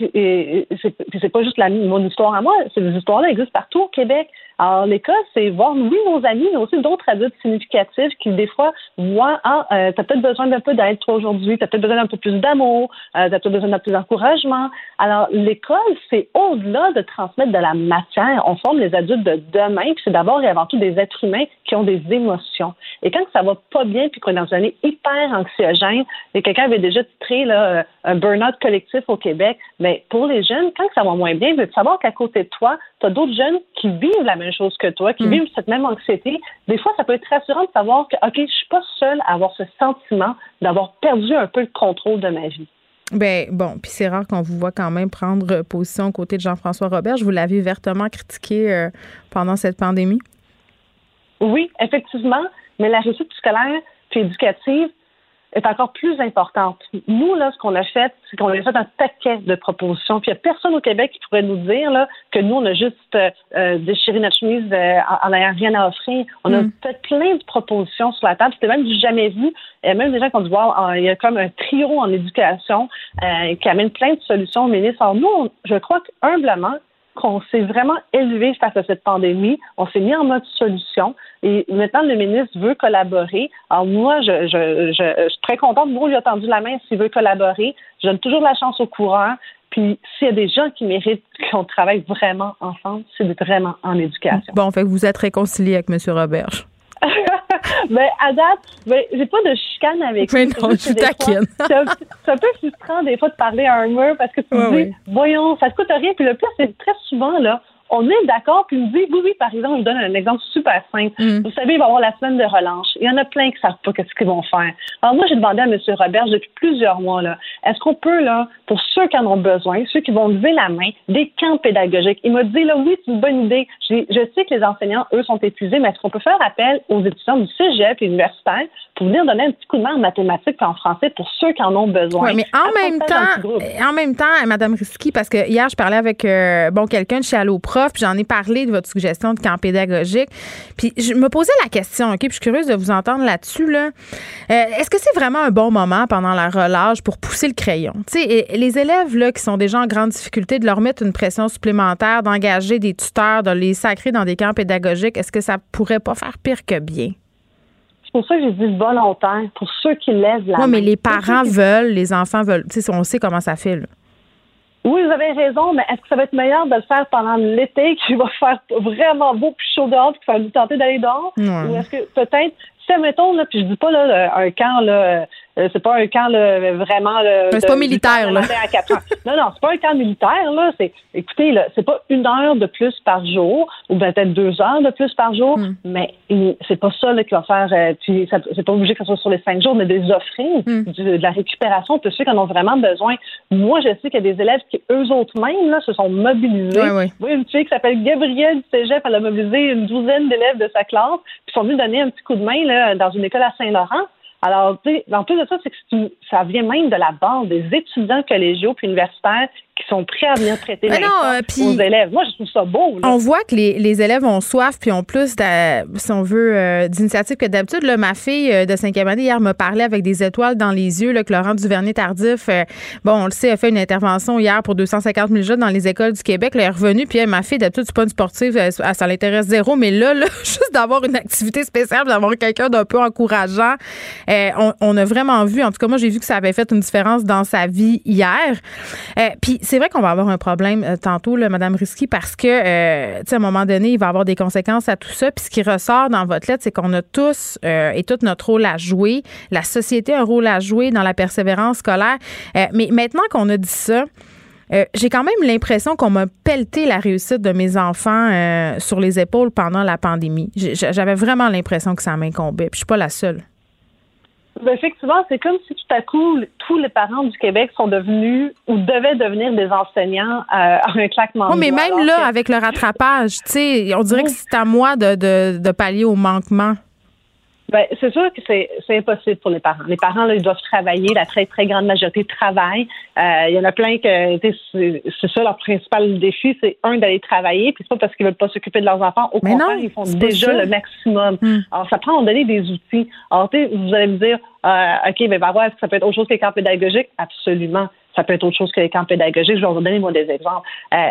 c'est pas juste la, mon histoire à moi, ces histoires-là existent partout au Québec. Alors, l'école, c'est voir, oui, nos amis, mais aussi d'autres adultes significatifs qui, des fois, voient, ah, euh, t'as peut-être besoin d'un peu d'aide, toi, aujourd'hui, t'as peut-être besoin d'un peu plus d'amour, euh, t'as peut-être besoin d'un peu plus d'encouragement. Alors, l'école, c'est au-delà de transmettre de la matière. On forme les adultes de demain, puis c'est d'abord et avant tout des êtres humains qui ont des émotions. Et quand ça va pas bien, puis qu'on est dans une année hyper anxiogène, et quelqu'un avait déjà titré là, un burn-out collectif au Québec, mais pour les jeunes, quand ça va moins bien, veux savoir qu'à côté de toi, tu as d'autres jeunes qui vivent la même chose que toi, qui mm. vivent cette même anxiété. Des fois, ça peut être rassurant de savoir que, OK, je suis pas seule à avoir ce sentiment d'avoir perdu un peu le contrôle de ma vie. Ben bon, puis c'est rare qu'on vous voit quand même prendre position aux côtés de Jean-François Robert. Je vous l'avais vertement critiqué euh, pendant cette pandémie. Oui, effectivement, mais la réussite scolaire puis éducative, est encore plus importante. Nous, là, ce qu'on a fait, c'est qu'on a fait un paquet de propositions. Puis il n'y a personne au Québec qui pourrait nous dire là, que nous, on a juste euh, euh déchiré notre chemise euh, en n'ayant rien à offrir. On a mm. fait plein de propositions sur la table. C'était même du jamais vu. Et même des gens qui ont dit, wow, il y a comme un trio en éducation euh, qui amène plein de solutions au ministre. Alors nous, je crois que humblement, qu'on s'est vraiment élevé face à cette pandémie. On s'est mis en mode solution. Et maintenant, le ministre veut collaborer. Alors moi, je, je, je, suis très contente. Moi, a tendu la main s'il veut collaborer. Je donne toujours la chance au coureur. Puis s'il y a des gens qui méritent qu'on travaille vraiment ensemble, c'est vraiment en éducation. Bon, fait que vous êtes réconcilié avec M. Roberge. [laughs] [laughs] ben, à date, ben, j'ai pas de chicane avec lui. non, je suis taquine. [laughs] C'est un, peu frustrant des fois de parler à un mur parce que tu me dis, voyons, ça te coûte rien. Puis le pire, c'est très souvent, là, on est d'accord, puis il me dit, oui, oui, par exemple, je donne un exemple super simple. Mm. Vous savez, il va y avoir la semaine de relâche. Il y en a plein qui ne savent pas ce qu'ils vont faire. Alors moi, j'ai demandé à M. Robert depuis plusieurs mois, là, est-ce qu'on peut, là, pour ceux qui en ont besoin, ceux qui vont lever la main, des camps pédagogiques? Il m'a dit, là, oui, c'est une bonne idée. Je, sais que les enseignants, eux, sont épuisés, mais est-ce qu'on peut faire appel aux étudiants du cégep et universitaire pour venir donner un petit coup de main en mathématiques et en français pour ceux qui en ont besoin? Oui, mais en même temps, en même temps, Mme Risky, parce que hier, je parlais avec, euh, bon, quelqu'un de chez Allo Puis j'en ai parlé de votre suggestion de camp pédagogique. Puis je me posais la question, OK, puis je suis curieuse de vous entendre là-dessus. Là. Euh, est-ce que c'est vraiment un bon moment pendant la relâche pour pousser le crayon? Tu sais, les élèves là, qui sont déjà en grande difficulté, de leur mettre une pression supplémentaire, d'engager des tuteurs, de les sacrer dans des camps pédagogiques, est-ce que ça pourrait pas faire pire que bien? C'est pour ça que j'ai dit volontaire, pour ceux qui lèvent la Oui, mais les parents veulent, les enfants veulent. Tu sais, on sait comment ça fait, là. Oui, vous avez raison, mais est-ce que ça va être meilleur de le faire pendant l'été, [laughs] qui va faire vraiment beau puis chaud dehors, puis ça va nous tenter d'aller dehors? Ou est-ce que peut-être, si, mettons, là, puis je dis pas là, un camp là, euh, c'est pas un camp là, vraiment. c'est pas militaire, là. [laughs] non, non, c'est pas un camp militaire, là. C'est, écoutez, là, c'est pas une heure de plus par jour, ou peut-être deux heures de plus par jour, hmm. mais c'est pas ça là, qui va faire. Euh, puis c'est pas obligé que ce soit sur les cinq jours, mais des offrir hmm. de, la récupération pour ceux qui en ont vraiment besoin. Moi, je sais qu'il y a des élèves qui, eux autres mêmes, là, se sont mobilisés. Oui, oui. une fille qui s'appelle Gabrielle du Cégep, elle a mobilisé une douzaine d'élèves de sa classe, puis sont venus donner un petit coup de main là, dans une école à Saint-Laurent. Alors, tu sais, en plus de ça, c'est que ça vient même de la base des étudiants collégiaux puis universitaires qui sont prêts à venir traiter les euh, aux élèves. Moi, je trouve ça beau. On voit que les, les, élèves ont soif puis ont plus, si on veut, euh, d'initiatives que d'habitude. Ma fille euh, de cinquième année, hier, me parlait avec des étoiles dans les yeux là, que Laurent Duvernay-Tardif, bon, on le sait, a fait une intervention hier pour 250 000 jeunes dans les écoles du Québec. elle est revenue, puis ma fille, d'habitude, c'est pas une sportive, ça l'intéresse zéro, mais là, là [laughs] juste d'avoir une activité spéciale, d'avoir quelqu'un d'un peu encourageant, on, on, a vraiment vu, en tout cas, moi, j'ai vu que ça avait fait une différence dans sa vie hier. puis c'est vrai qu'on va avoir un problème euh, tantôt, là, Madame Risky, parce que, euh, tu sais, à un moment donné, il va avoir des conséquences à tout ça. Puis ce qui ressort dans votre lettre, c'est qu'on a tous euh, et tout notre rôle à jouer. La société a un rôle à jouer dans la persévérance scolaire. mais maintenant qu'on a dit ça, j'ai quand même l'impression qu'on m'a pelleté la réussite de mes enfants sur les épaules pendant la pandémie. J'avais vraiment l'impression que ça m'incombait. Puis je suis pas la seule. Ben, effectivement, c'est comme si tout à coup, tous les parents du Québec sont devenus ou devaient devenir des enseignants euh, à un claquement de mais même là, avec le rattrapage, tu sais, on dirait que c'est à moi de, de, de pallier au manquement. Ben, c'est sûr que c'est, impossible pour les parents. Les parents, là, ils doivent travailler. La très, très grande majorité travaille. Euh, il y en a plein que c'est, ça leur principal défi, c'est un d'aller travailler. Puis c'est pas parce qu'ils veulent pas s'occuper de leurs enfants. Au contraire, ils font déjà le maximum. Hmm. Alors, ça prend à donner des outils. Alors, vous allez me dire, euh, OK, mais ben, ça peut être autre chose que les camps pédagogiques. Absolument. Ça peut être autre chose que les camps pédagogiques. Je vais vous donner, moi, des exemples. Euh,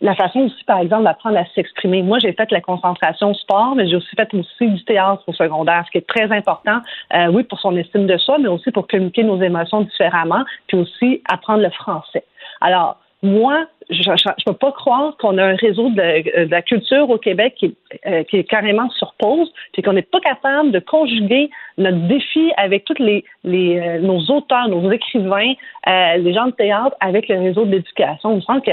la façon aussi, par exemple, d'apprendre à s'exprimer. Moi, j'ai fait la concentration sport, mais j'ai aussi fait aussi du théâtre au secondaire, ce qui est très important, euh, oui, pour son estime de soi, mais aussi pour communiquer nos émotions différemment, puis aussi apprendre le français. Alors, moi, je ne peux pas croire qu'on a un réseau de, la culture au Québec qui, euh, qui est carrément sur pause, puis qu'on n'est pas capable de conjuguer notre défi avec tous les, les euh, nos auteurs, nos écrivains, euh, les gens de théâtre avec le réseau de l'éducation. Je sens que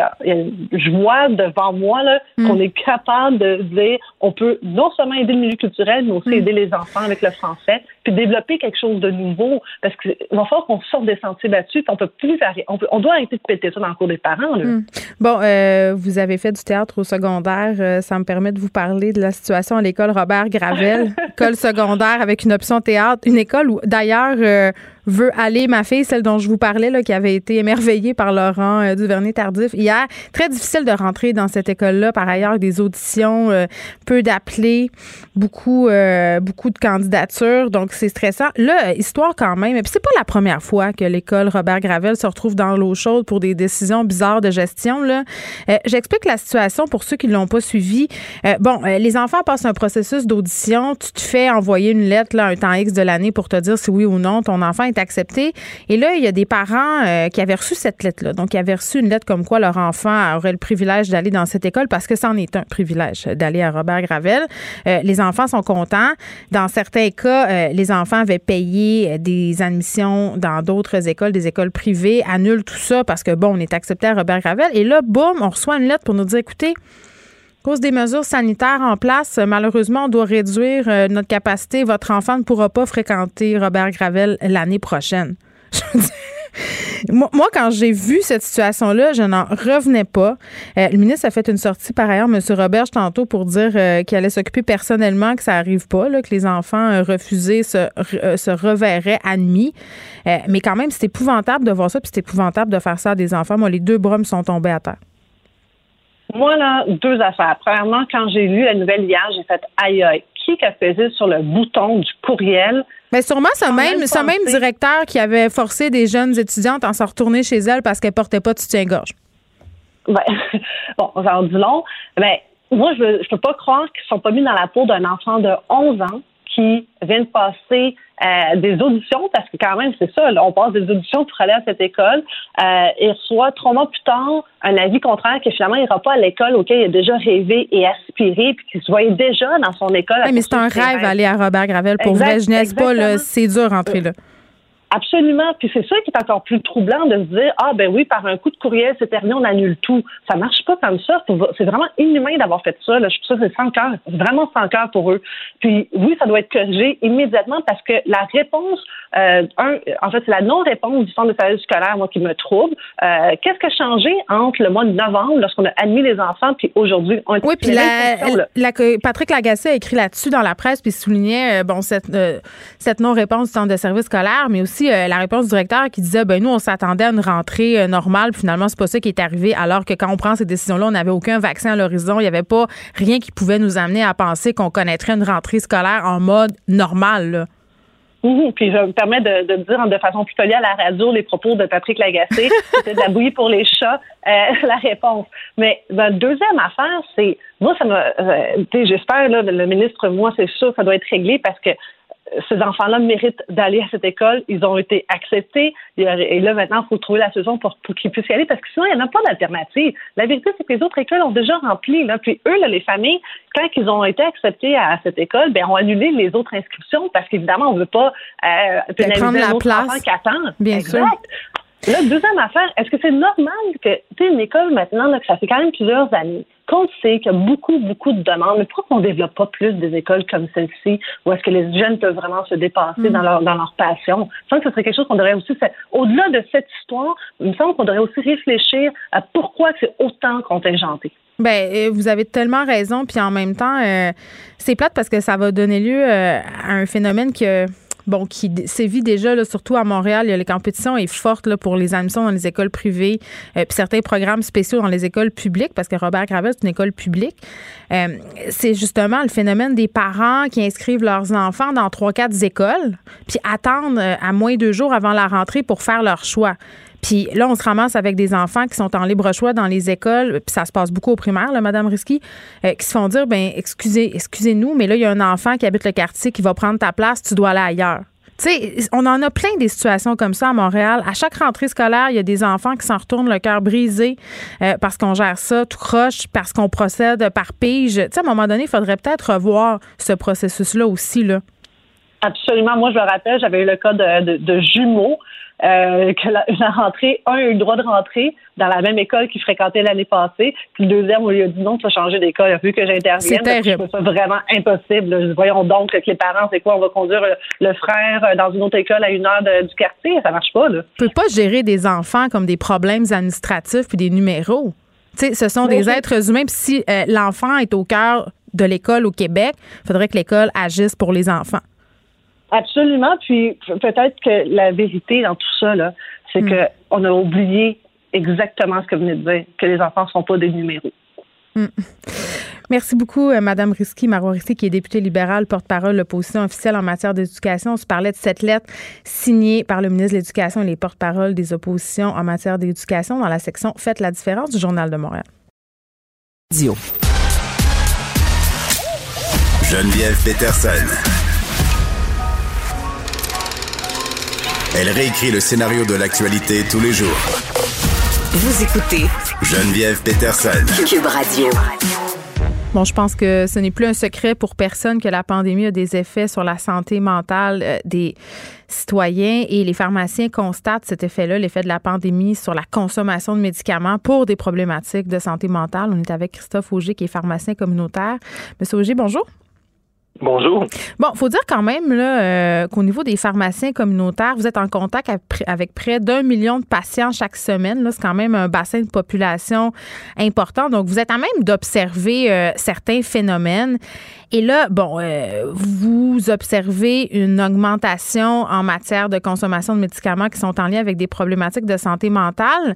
je vois devant moi là, mm. qu'on est capable de dire on peut non seulement aider le milieu culturel, mais aussi mm. aider les enfants avec le français, puis développer quelque chose de nouveau. Parce qu'il va falloir qu'on sorte des sentiers battus, puis on peut plus on, peut, on doit arrêter de péter ça dans le cours des parents. Là. Mm. Bon, euh, vous avez fait du théâtre au secondaire. Euh, ça me permet de vous parler de la situation à l'école Robert Gravel, [laughs] école secondaire avec une option théâtre, une école où d'ailleurs euh, veut aller, ma fille, celle dont je vous parlais, là, qui avait été émerveillée par Laurent euh, Duvernay-Tardif hier. Très difficile de rentrer dans cette école-là. Par ailleurs, des auditions, euh, peu d'appelés, beaucoup, euh, beaucoup de candidatures. Donc, c'est stressant. Là, histoire quand même. Et puis, c'est pas la première fois que l'école Robert Gravel se retrouve dans l'eau chaude pour des décisions bizarres de gestion. Là. J'explique la situation pour ceux qui ne l'ont pas suivi. bon, les enfants passent un processus d'audition. Tu te fais envoyer une lettre, là, un temps X de l'année pour te dire si oui ou non ton enfant accepté. Et là, il y a des parents euh, qui avaient reçu cette lettre-là. Donc, ils avaient reçu une lettre comme quoi leur enfant aurait le privilège d'aller dans cette école parce que c'en est un privilège d'aller à Robert Gravel. Euh, les enfants sont contents. Dans certains cas, euh, les enfants avaient payé des admissions dans d'autres écoles, des écoles privées, annulent tout ça parce que, bon, on est accepté à Robert Gravel. Et là, boum, on reçoit une lettre pour nous dire, écoutez, à cause des mesures sanitaires en place, malheureusement, on doit réduire euh, notre capacité. Votre enfant ne pourra pas fréquenter Robert Gravel l'année prochaine. [laughs] moi, quand j'ai vu cette situation-là, je n'en revenais pas. Euh, le ministre a fait une sortie par ailleurs, M. Roberge, tantôt, pour dire euh, qu'il allait s'occuper personnellement, que ça n'arrive pas, que les enfants refusés se, reverraient admis. mais quand même, c'est épouvantable de voir ça, puis c'est épouvantable de faire ça à des enfants. Moi, les deux bras sont tombés à terre. Moi, là, deux affaires. Premièrement, quand j'ai lu la nouvelle hier, j'ai fait aïe aïe. Qui a pesé sur le bouton du courriel? Mais sûrement ce même, ce même directeur qui avait forcé des jeunes étudiantes à s'en retourner chez elles parce qu'elles portaient pas de soutien-gorge. Ben, [laughs] bon, ça en dit long. Ben, moi, je ne peux pas croire qu'ils sont pas mis dans la peau d'un enfant de 11 ans qui vient de passer euh, des auditions, parce que quand même, c'est ça, on passe des auditions pour aller à cette école, euh, et reçoit trois mois plus tard un avis contraire que finalement, il n'ira pas à l'école auquel il a déjà rêvé et aspiré, puis qu'il se voyait déjà dans son école. mais c'est un rêve aller à Robert Gravel. Pour vrai, je pas, c'est dur rentrer là. Absolument. Puis c'est ça qui est encore plus troublant de se dire ah ben oui par un coup de courriel c'est terminé on annule tout. Ça marche pas comme ça. C'est vraiment inhumain d'avoir fait ça. Là. Je trouve ça c'est sans cœur, vraiment sans cœur pour eux. Puis oui ça doit être corrigé immédiatement parce que la réponse euh, un en fait c'est la non réponse du centre de service scolaire moi qui me trouble. Euh, Qu'est-ce qui a changé entre le mois de novembre lorsqu'on a admis les enfants puis aujourd'hui on Oui puis la, Patrick Lagacé a écrit là-dessus dans la presse puis soulignait euh, bon cette cette non réponse du centre de service scolaire mais aussi euh, la réponse du directeur qui disait ben nous on s'attendait à une rentrée euh, normale, puis finalement c'est pas ça qui est arrivé alors que quand on prend ces décisions-là, on n'avait aucun vaccin à l'horizon, il n'y avait pas rien qui pouvait nous amener à penser qu'on connaîtrait une rentrée scolaire en mode normal. puis je me permets de, dire de façon plus polie à la radio les propos de Patrick Lagacé. [laughs] C'était de la bouillie pour les chats, euh, [laughs] la réponse. Mais la deuxième affaire, c'est, moi, ça me, j'espère, le ministre, moi, c'est sûr, ça doit être réglé parce que ces enfants-là méritent d'aller à cette école. Ils ont été acceptés. Et là, maintenant, il faut trouver la solution pour, qu'ils puissent y aller parce que sinon, il n'y en a pas d'alternative. La vérité, c'est que les autres écoles ont déjà rempli. Là. Puis eux, là, les familles, quand ils ont été acceptés à, cette école, ben, ont annulé les autres inscriptions parce qu'évidemment, on ne veut pas euh, pénaliser la place. qui attendent. Bien exact. sûr. Là, deuxième affaire, est-ce que c'est normal que, tu sais, une école maintenant, que ça fait quand même plusieurs années, qu'on sait qu'il y a beaucoup, beaucoup de demandes, mais pourquoi on ne développe pas plus des écoles comme celle-ci, où est-ce que les jeunes peuvent vraiment se dépasser dans, leur, dans leur passion? Je pense que ce serait quelque chose qu'on devrait aussi, au-delà de cette histoire, il me semble qu'on devrait aussi réfléchir à pourquoi c'est autant contingenté. Ben, euh, vous avez tellement raison, puis en même temps, euh, c'est plate parce que ça va donner lieu euh, à un phénomène que bon, qui sévit déjà, là, surtout à Montréal. La compétition est forte pour les admissions dans les écoles privées, euh, puis certains programmes spéciaux dans les écoles publiques, parce que Robert Gravel, c'est une école publique. Euh, c'est justement le phénomène des parents qui inscrivent leurs enfants dans trois, quatre écoles, puis attendent euh, à moins de deux jours avant la rentrée pour faire leur choix. Puis là, on se ramasse avec des enfants qui sont en libre choix dans les écoles, puis ça se passe beaucoup au primaire, là, Madame Risky, qui se font dire, ben excusez, excusez-nous, mais là, il y a un enfant qui habite le quartier qui va prendre ta place, tu dois aller ailleurs. Tu sais, on en a plein des situations comme ça à Montréal. À chaque rentrée scolaire, il y a des enfants qui s'en retournent le cœur brisé euh, parce qu'on gère ça tout croche, parce qu'on procède par pige. Tu sais, à un moment donné, il faudrait peut-être revoir ce processus-là aussi, là. Absolument. Moi, je me rappelle, j'avais eu le cas de jumeaux euh, que la, [laughs] rentrée, un a eu le droit de rentrer dans la même école qu'il fréquentait l'année passée, puis le deuxième, on lui a dit non, tu vas changer d'école. Vu que j'intervienne, trouve ça vraiment impossible. Voyons donc que les parents, c'est quoi, on va conduire le frère euh, dans une autre école à une heure du quartier, ça marche pas. Là. On peut pas gérer des enfants comme des problèmes administratifs puis des numéros. ce sont des êtres humains. Puis si euh, l'enfant est au cœur de l'école au Québec, il faudrait que l'école agisse pour les enfants. Absolument. Puis peut-être que la vérité dans tout ça, là, c'est mm. qu'on a oublié exactement ce que vous venez de dire, que les enfants ne sont pas des numéros. Mm. Merci beaucoup, euh, Mme Risky, Marois Risky, qui est députée libérale, porte-parole de l'opposition officielle en matière d'éducation. On se parlait de cette lettre signée par le ministre de l'Éducation et les porte-parole des oppositions en matière d'éducation dans la section Faites la différence du Journal de Montréal. Geneviève Peterson. Elle réécrit le scénario de l'actualité tous les jours. Vous écoutez Geneviève Peterson. Cube Radio. Bon, je pense que ce n'est plus un secret pour personne que la pandémie a des effets sur la santé mentale euh, des citoyens et les pharmaciens constatent cet effet-là, l'effet de la pandémie sur la consommation de médicaments pour des problématiques de santé mentale. On est avec Christophe Auger qui est pharmacien communautaire. Monsieur Auger, bonjour. Bonjour. Bon, faut dire quand même euh, qu'au niveau des pharmaciens communautaires, vous êtes en contact avec près d'un million de patients chaque semaine. Là, c'est quand même un bassin de population important. Donc, vous êtes à même d'observer euh, certains phénomènes. Et là, bon, euh, vous observez une augmentation en matière de consommation de médicaments qui sont en lien avec des problématiques de santé mentale.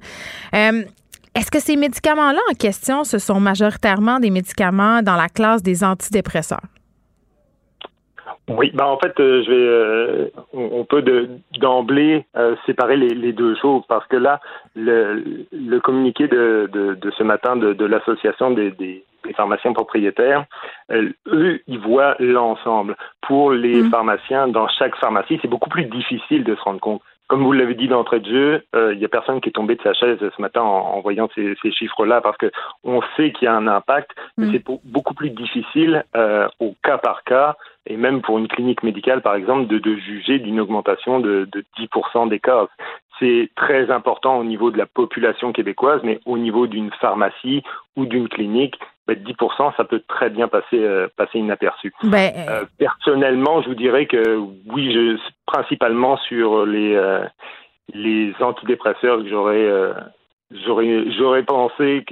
Est-ce que ces médicaments-là en question, ce sont majoritairement des médicaments dans la classe des antidépresseurs? Oui, ben en fait, euh, je vais, euh, on, peut d'emblée euh, séparer les, les, deux choses parce que là, le, le communiqué de, de, de, ce matin de, de l'association des, des, pharmaciens propriétaires, eux, ils voient l'ensemble. Pour les mmh. pharmaciens, dans chaque pharmacie, c'est beaucoup plus difficile de se rendre compte. Comme vous l'avez dit d'entrée de jeu, il y a personne qui est tombé de sa chaise ce matin en, voyant ces, ces chiffres-là parce que on sait qu'il y a un impact, mais mmh. c'est beaucoup plus difficile au cas par cas et même pour une clinique médicale, par exemple, de, de juger d'une augmentation de, de 10% des cas. C'est très important au niveau de la population québécoise, mais au niveau d'une pharmacie ou d'une clinique, 10%, ben, ça peut très bien passer, euh, passer inaperçu. Ben, euh, euh, personnellement, je vous dirais que oui, je, principalement sur les, euh, les antidépresseurs que j'aurais j'aurais j'aurais pensé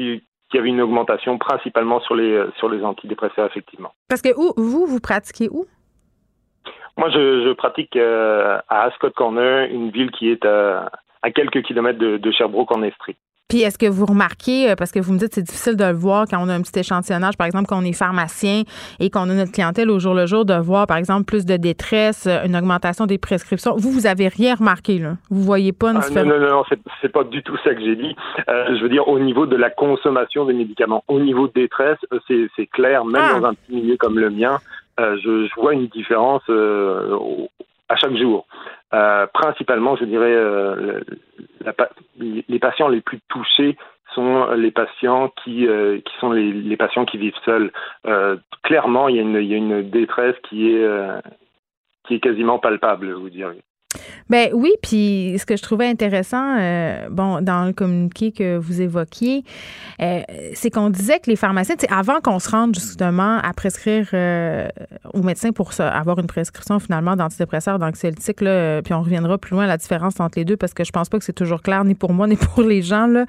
qu'il il y avait une augmentation principalement sur les, euh, sur les antidépresseurs, effectivement. Parce que où, vous, vous pratiquez où? Moi, je, pratique euh, à Ascot Corner, une ville qui est à, à quelques kilomètres de, de Sherbrooke en Estrie. Puis est-ce que vous remarquez, euh, parce que vous me dites que c'est difficile de le voir quand on a un petit échantillonnage, par exemple, quand on est pharmacien et qu'on a notre clientèle au jour le jour, de voir, par exemple, plus de détresse, euh, une augmentation des prescriptions. Vous, vous avez rien remarqué, là? Vous voyez pas une ah, Non, non, non, c'est pas du tout ça que j'ai dit. Euh, je veux dire, au niveau de la consommation des médicaments, au niveau de détresse, c'est clair, même ah! dans un petit milieu comme le mien, je, je, vois une différence à chaque jour. Principalement, je dirais, les patients les plus touchés sont les patients qui, qui sont les, patients qui vivent seuls. clairement, il y, a une, il y a une détresse qui est, qui est quasiment palpable, vous direz. Ben oui, puis ce que je trouvais intéressant, euh, bon, dans le communiqué que vous évoquiez, euh, c'est qu'on disait que les pharmaciens, avant qu'on se rende justement à prescrire euh, aux médecins pour avoir une prescription finalement d'antidépresseurs, d'anxiolytiques, là, puis on reviendra plus loin à la différence entre les deux parce que je pense pas que c'est toujours clair ni pour moi [laughs] ni pour les gens là.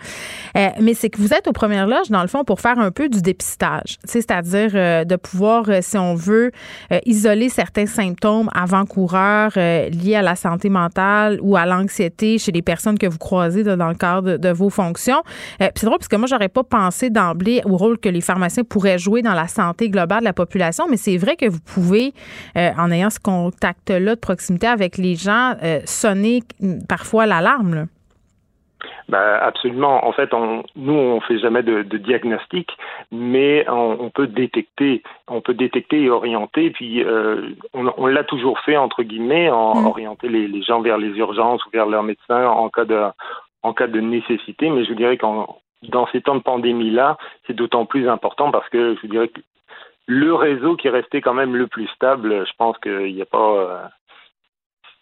mais c'est que vous êtes aux premières loges dans le fond pour faire un peu du dépistage, c'est-à-dire de pouvoir, si on veut, isoler certains symptômes avant-coureurs liés à la santé mentale ou à l'anxiété chez les personnes que vous croisez dans le cadre de, vos fonctions. Euh, c'est drôle parce que moi, j'aurais pas pensé d'emblée au rôle que les pharmaciens pourraient jouer dans la santé globale de la population, mais c'est vrai que vous pouvez, euh, en ayant ce contact-là de proximité avec les gens, euh, sonner parfois l'alarme. Ben, absolument. En fait, on, nous, on fait jamais de, de diagnostic, mais on, on, peut détecter, on peut détecter et orienter. Puis, euh, on, on l'a toujours fait entre guillemets, en mm. orienter les, les, gens vers les urgences ou vers leur médecin en cas de, en cas de nécessité. Mais je dirais qu'en dans ces temps de pandémie là, c'est d'autant plus important parce que je dirais que le réseau qui est resté quand même le plus stable, je pense qu'il n'y a pas euh,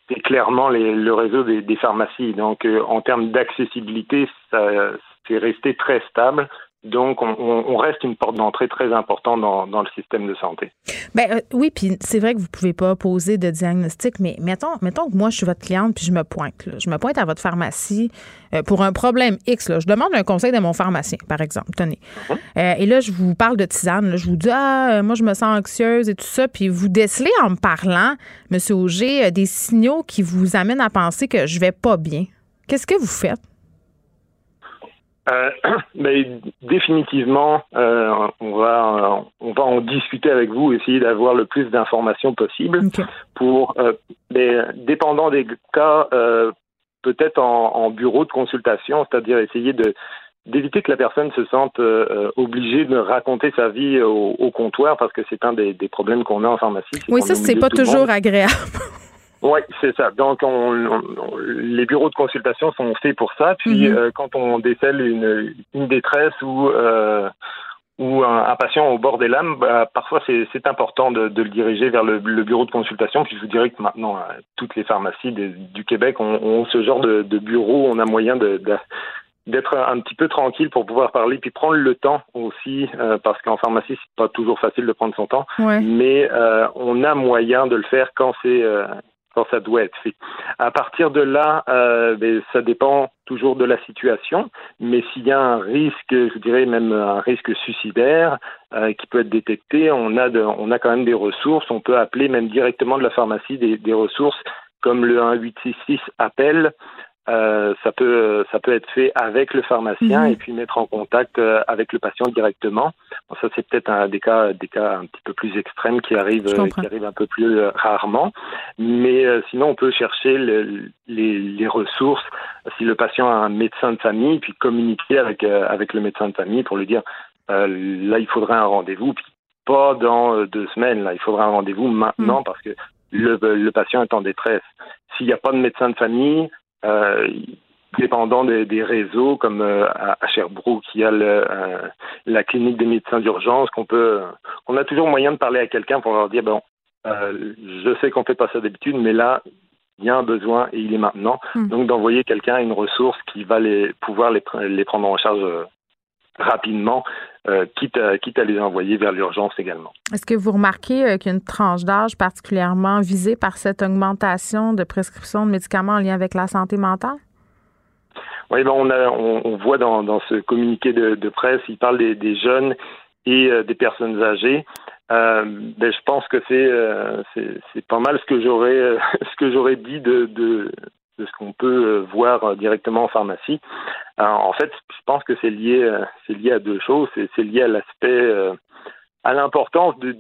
c'est clairement le réseau des, pharmacies. Donc, euh, en termes d'accessibilité, c'est resté très stable. Donc, on, reste une porte d'entrée très importante dans, le système de santé. Ben euh, oui, puis c'est vrai que vous pouvez pas poser de diagnostic, mais mettons, mettons que moi je suis votre cliente puis je me pointe, je me pointe à votre pharmacie euh, pour un problème X. Je demande un conseil de mon pharmacien, par exemple. Tenez. Mhm. Euh, et là, je vous parle de tisane. Je vous dis ah moi je me sens anxieuse et tout ça, puis vous décelez en me parlant, Monsieur Auger, des signaux qui vous amènent à penser que je vais pas bien. Qu'est-ce que vous faites? Euh, [clears throat] mais définitivement, euh, on va on va en discuter avec vous, essayer d'avoir le plus d'informations possible pour, euh, mais dépendant des cas, euh, peut-être en, en, bureau de consultation, c'est-à-dire essayer de d'éviter que la personne se sente euh, obligée de raconter sa vie au, au comptoir parce que c'est un des, des problèmes qu'on a en pharmacie. Oui, ça c'est pas toujours agréable. [laughs] Oui, c'est ça. Donc, on, les bureaux de consultation sont faits pour ça. Puis, mhm. euh, quand on décèle une, une détresse ou euh, ou un, patient au bord des lames, bah, parfois c'est important de, de, le diriger vers le, le, bureau de consultation. Puis je vous dirais que maintenant, euh, toutes les pharmacies du Québec ont, ont, ce genre de, de bureau. On a moyen de, d'être un petit peu tranquille pour pouvoir parler, puis prendre le temps aussi, euh, parce qu'en pharmacie, c'est pas toujours facile de prendre son temps, mais euh, on a moyen de le faire quand c'est quand ça doit être fait. À partir de là, euh, ben, ça dépend toujours de la situation, mais s'il y a un risque, je dirais même un risque suicidaire euh, qui peut être détecté, on a, on a quand même des ressources. On peut appeler même directement de la pharmacie des, des ressources comme le 1866 appel euh, ça peut ça peut être fait avec le pharmacien mhm. et puis mettre en contact euh, avec le patient directement. Bon, ça c'est peut-être un des cas des cas un petit peu plus extrêmes qui arrivent euh, qui arrivent un peu plus rarement, mais sinon on peut chercher le, les, les, ressources si le patient a un médecin de famille puis communiquer avec avec le médecin de famille pour lui dire là il faudrait un rendez-vous puis pas dans deux semaines là il faudra un rendez-vous maintenant mhm. parce que le, le patient est en détresse. S'il n'y a pas de médecin de famille, euh, dépendant des, des, réseaux comme euh, à, Sherbrooke, il y a le, euh, la clinique des médecins d'urgence qu'on peut, on a toujours moyen de parler à quelqu'un pour leur dire bon, je sais qu'on fait pas ça d'habitude, mais là il y a un besoin et il est maintenant. Hmm. Donc d'envoyer quelqu'un à une ressource qui va les pouvoir les, les prendre en charge rapidement, quitte, à, quitte à les envoyer vers l'urgence également. Est-ce que vous remarquez qu'il y a une tranche d'âge particulièrement visée par cette augmentation de prescription de médicaments en lien avec la santé mentale? Oui, ben on, a, on, voit dans, dans, ce communiqué de, de, presse, il parle des, des jeunes et des personnes âgées. Euh, ben, je pense que c'est c'est pas mal ce que j'aurais [laughs] ce que j'aurais dit de, de, ce qu'on peut euh, voir euh, directement en pharmacie. en fait, je pense que c'est lié, euh, c'est lié à deux choses. C'est lié à l'aspect, à l'importance de,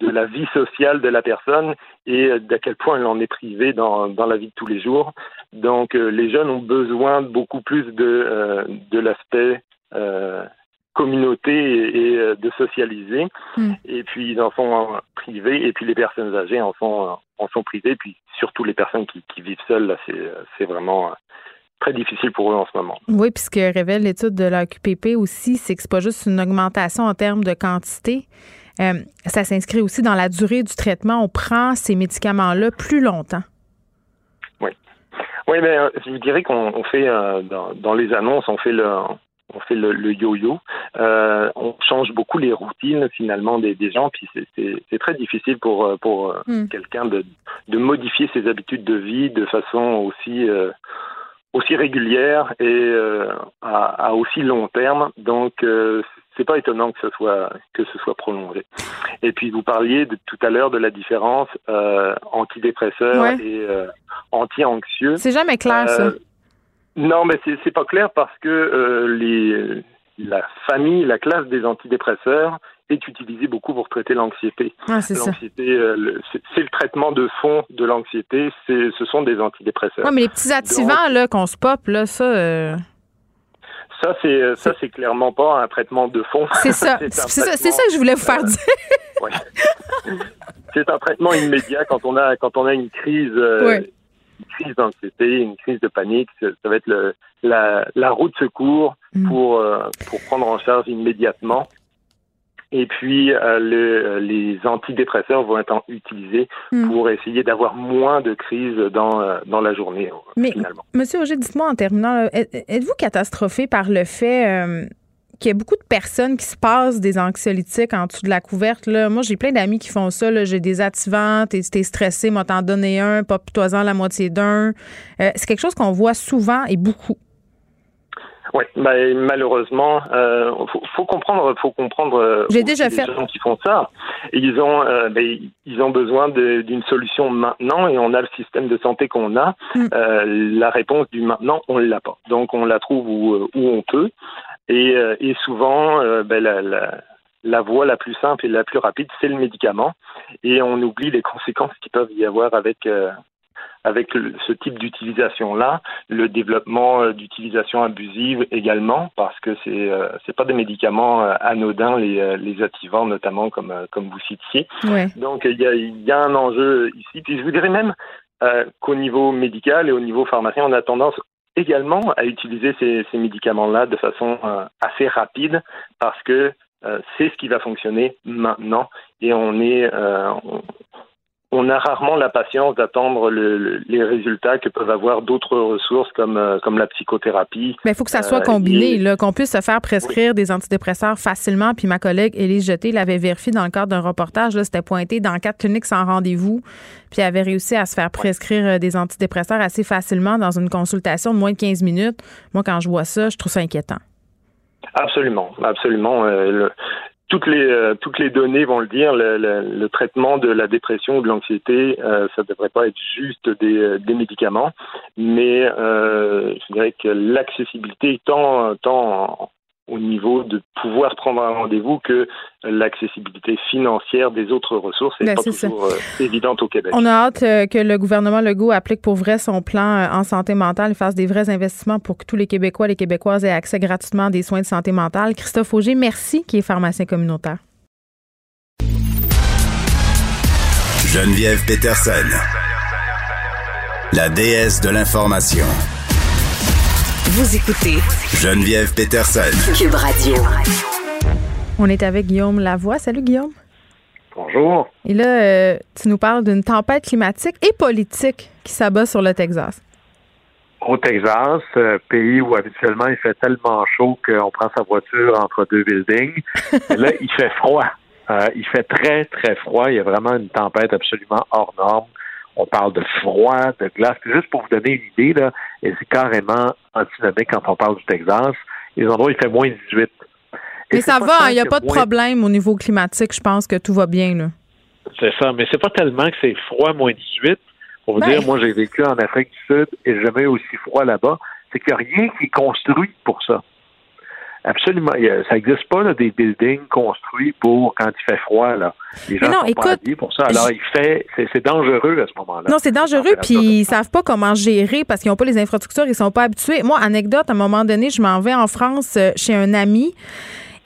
la vie sociale de la personne et d'à quel point elle en est privée dans, dans la vie de tous les jours. Donc, les jeunes ont besoin beaucoup plus de, de l'aspect communauté et, euh, de socialiser. Hmm. Et puis ils en sont privés, et puis les personnes âgées en sont en sont privées, puis surtout les personnes qui, qui vivent seules, là, c'est c'est vraiment très difficile pour eux en ce moment. Oui, puis ce que révèle l'étude de la QPP aussi, c'est que c'est pas juste une augmentation en termes de quantité. Euh, ça s'inscrit aussi dans la durée du traitement. On prend ces médicaments-là plus longtemps. Oui. Oui, mais euh, je dirais qu'on fait euh, dans, dans, les annonces, on fait le on fait le, yo-yo. on change beaucoup les routines finalement des, des gens, puis c'est très difficile pour pour hmm. quelqu'un de, de modifier ses habitudes de vie de façon aussi aussi régulière et euh, à, à, aussi long terme. Donc, euh, c'est pas étonnant que ce soit que ce soit prolongé. Et puis vous parliez de, tout à l'heure de la différence euh, antidépresseur et euh, anti-anxieux. C'est jamais clair ça. Euh, non, mais c'est pas clair parce que les la famille, la classe des antidépresseurs est utilisée beaucoup pour traiter l'anxiété. Ah, c'est euh, c'est le traitement de fond de l'anxiété. Ce sont des antidépresseurs. Ouais, mais les petits activants là qu'on se pop là, ça. Euh, ça c'est euh, ça c'est clairement pas un traitement de fond. C'est ça. [laughs] c'est ça, ça, que je voulais vous faire dire. c'est un traitement immédiat quand on a quand on a une crise. une crise d'anxiété, une crise de panique, ça, va être le, la, la roue de secours mm. pour, pour prendre en charge immédiatement. Et puis, euh, le, les antidépresseurs vont être utilisés hmm. pour essayer d'avoir moins de crises dans, euh, dans la journée, euh, Mais, finalement. Monsieur Auger, dites-moi en terminant, êtes-vous catastrophé par le fait qu'il y a beaucoup de personnes qui se passent des anxiolytiques en dessous de la couverte? Là? Moi, j'ai plein d'amis qui font ça. J'ai des activants, t'es, es stressé, moi t'en donner un, pas toi la moitié d'un. c'est quelque chose qu'on voit souvent et beaucoup. Oui, bah, malheureusement, euh, faut, faut, comprendre, faut comprendre. Euh, J'ai déjà fait. Les gens qui font ça, ils ont, euh, bah, ils ont besoin d'une solution maintenant, et on a le système de santé qu'on a. Mm. Euh, la réponse du maintenant, on l'a pas. Donc, on la trouve où, euh, où on peut, et, et souvent, bah, la, la, la voie la plus simple et la plus rapide, c'est le médicament, et on oublie les conséquences qui peuvent y avoir avec avec ce type d'utilisation-là, le développement euh, d'utilisation abusive également, parce que c'est euh, c'est pas des médicaments euh, anodins les, les activants notamment comme comme vous citiez. Donc il y a, y a un enjeu ici. Puis je vous dirais même qu'au niveau médical et au niveau pharmacien, on a tendance également à utiliser ces, médicaments-là de façon assez rapide parce que c'est ce qui va fonctionner maintenant et on est on a rarement la patience d'attendre les résultats que peuvent avoir d'autres ressources comme, euh, comme la psychothérapie. Mais il faut que ça soit euh, combiné, qu'on puisse se faire prescrire des antidépresseurs facilement. Puis ma collègue Élise Jeté l'avait vérifié dans le cadre d'un reportage. C'était pointé dans quatre cliniques sans rendez-vous. Puis elle avait réussi à se faire prescrire euh, des antidépresseurs assez facilement dans une consultation de moins de 15 minutes. Moi, quand je vois ça, je trouve ça inquiétant. Absolument, absolument toutes les euh, toutes les données vont le dire. Le, le, traitement de la dépression ou de l'anxiété, euh, ça devrait pas être juste des, euh, des médicaments, mais euh, je dirais que l'accessibilité tant tant au niveau de pouvoir prendre un rendez-vous que l'accessibilité financière des autres ressources n'est ben, pas toujours euh, évidente au Québec. On a hâte euh, que le gouvernement Legault applique pour vrai son plan euh, en santé mentale et fasse des vrais investissements pour que tous les Québécois et les Québécoises aient accès gratuitement à des soins de santé mentale. Christophe Auger, merci, qui est pharmacien communautaire. Geneviève Peterson, la déesse de l'information. Vous écoutez Geneviève Peterson. Cube Radio. On est avec Guillaume Lavoie. Salut Guillaume. Bonjour. Et là, euh, tu nous parles d'une tempête climatique et politique qui s'abat sur le Texas. Au Texas, euh, pays où habituellement il fait tellement chaud qu'on prend sa voiture entre deux buildings. [laughs] là, il fait froid. Euh, il fait très, très froid. Il y a vraiment une tempête absolument hors norme on parle de froid, de glace. juste pour vous donner une idée, là, et c'est carrément antinomique quand on parle du Texas. Les endroits, il fait moins 18. mais ça va, il n'y a pas de problème au niveau climatique. Je pense que tout va bien. Là. C'est ça, mais c'est pas tellement que c'est froid, moins 18. Pour vous ben. dire, moi, j'ai vécu en Afrique du Sud et jamais aussi froid là-bas. C'est qu'il n'y a rien qui est construit pour ça. Absolument. Ça n'existe pas là, des buildings construits pour quand il fait froid. Là. Les gens non, sont écoute, pas pour ça. Alors, il fait, c'est, dangereux à ce moment-là. Non, c'est dangereux, puis ils savent pas comment gérer parce qu'ils n'ont pas les infrastructures, ils sont pas habitués. Moi, anecdote, à un moment donné, je m'en vais en France euh, chez un ami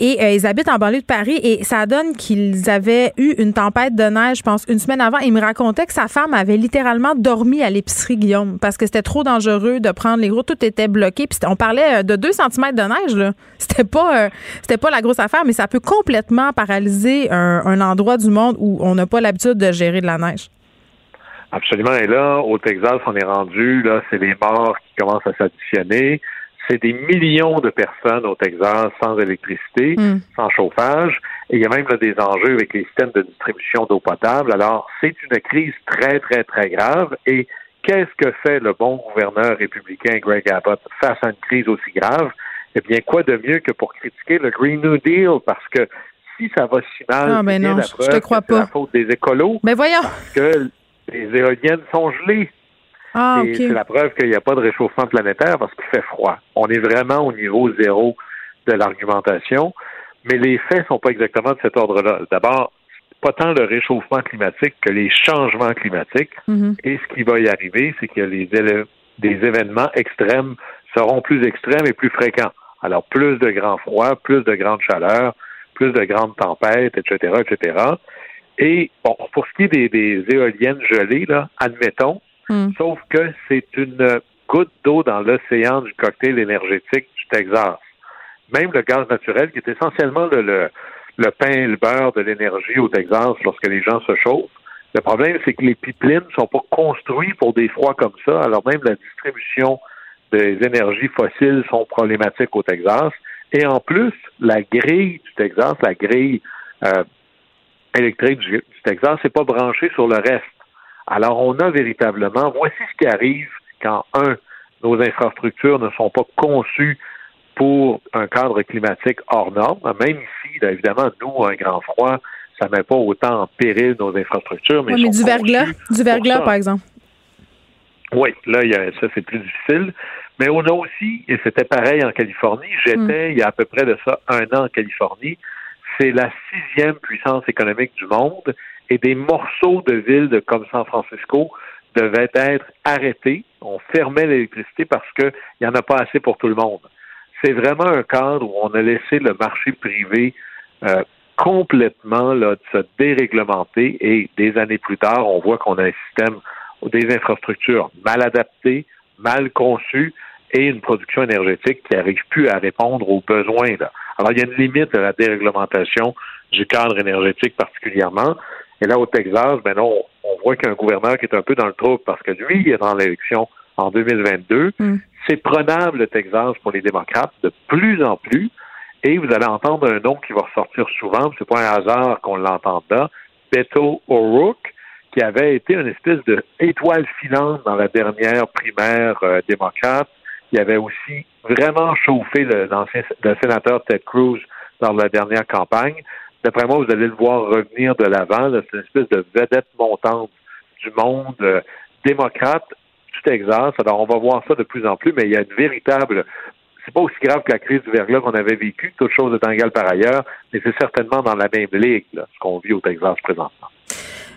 Et euh, ils habitent en banlieue de Paris et ça donne qu'ils avaient eu une tempête de neige, je pense, une semaine avant. Il me racontait que sa femme avait littéralement dormi à l'épicerie, Guillaume, parce que c'était trop dangereux de prendre les routes. Tout était bloqué. Puis on parlait euh, de 2 cm de neige, là. [laughs] C'était pas, euh, c'était pas la grosse affaire, mais ça peut complètement paralyser un, un endroit du monde où on n'a pas l'habitude de gérer de la neige. Absolument. Et là, au Texas, on est rendu, là, c'est les morts qui commencent à s'additionner. C'est des millions de personnes au Texas sans électricité, Mm. sans chauffage. Et il y a même là, des enjeux avec les systèmes de distribution d'eau potable. Alors, c'est une crise très, très, très grave. Et qu'est-ce que fait le bon gouverneur républicain Greg Abbott face à une crise aussi grave? Eh bien, quoi de mieux que pour critiquer le Green New Deal? Parce que si ça va si mal, Ah, ben non, la je- te crois c'est la pas. faute des écolos Mais voyons. que les éoliennes sont gelées. Ah, c'est la preuve qu'il n'y a pas de réchauffement planétaire parce qu'il fait froid. On est vraiment au niveau zéro de l'argumentation, mais les faits sont pas exactement de cet ordre-là. D'abord, pas tant le réchauffement climatique que les changements climatiques. Mhm. Et ce qui va y arriver, c'est que les des événements extrêmes seront plus extrêmes et plus fréquents. Alors, plus de grands froids, plus de grandes chaleurs, plus de grandes tempêtes, etc., etc. Et bon, pour ce qui est des, des éoliennes gelées, là, admettons, Mm. sauf que c'est une goutte d'eau dans l'océan du cocktail énergétique du Texas. Même le gaz naturel, qui est essentiellement le, le, le pain et le beurre de l'énergie au Texas lorsque les gens se chauffent, le problème, c'est que les pipelines ne sont pas construits pour des froids comme ça. Alors même la distribution des énergies fossiles sont problématiques au Texas. Et en plus, la grille du Texas, la grille euh, électrique du, du Texas, n'est pas branchée sur le reste. Alors on a véritablement, voici ce qui arrive quand, un, nos infrastructures ne sont pas conçues pour un cadre climatique hors norme. Même ici, là, évidemment, nous, un grand froid, ça ne met pas autant en péril nos infrastructures. Mais, Ouais, mais du verglas, du verglas, par exemple. Oui, là, il y a, ça, c'est plus difficile. Mais on a aussi, et c'était pareil en Californie, j'étais il y a à peu près de ça un an en Californie, c'est la sixième puissance économique du monde et des morceaux de villes comme San Francisco devaient être arrêtés. On fermait l'électricité parce qu'il n'y en a pas assez pour tout le monde. C'est vraiment un cadre où on a laissé le marché privé euh, complètement là, de se déréglementer et des années plus tard, on voit qu'on a un système des infrastructures mal adaptées, mal conçues et une production énergétique qui n'arrive plus à répondre aux besoins. Là. Alors, il y a une limite à la déréglementation du cadre énergétique particulièrement. Et là, au Texas, ben non, on voit qu'il y a un gouverneur qui est un peu dans le trouble parce que lui, il est dans l'élection en 2022. Mm. C'est prenable, le Texas, pour les démocrates, de plus en plus. Et vous allez entendre un nom qui va ressortir souvent, c'est pas un hasard qu'on l'entende là, Beto O'Rourke, qui avait été une espèce de étoile filante dans la dernière primaire euh, démocrate. Il avait aussi vraiment chauffé le, le sénateur Ted Cruz dans la dernière campagne. D'après moi, vous allez le voir revenir de l'avant. C'est une espèce de vedette montante du monde euh, démocrate du Texas. Alors, on va voir ça de plus en plus, mais il y a une véritable c'est pas aussi grave que la crise du verglas qu'on avait vécue, toute chose étant égale par ailleurs, mais c'est certainement dans la même ligue, ce qu'on vit au Texas présentement.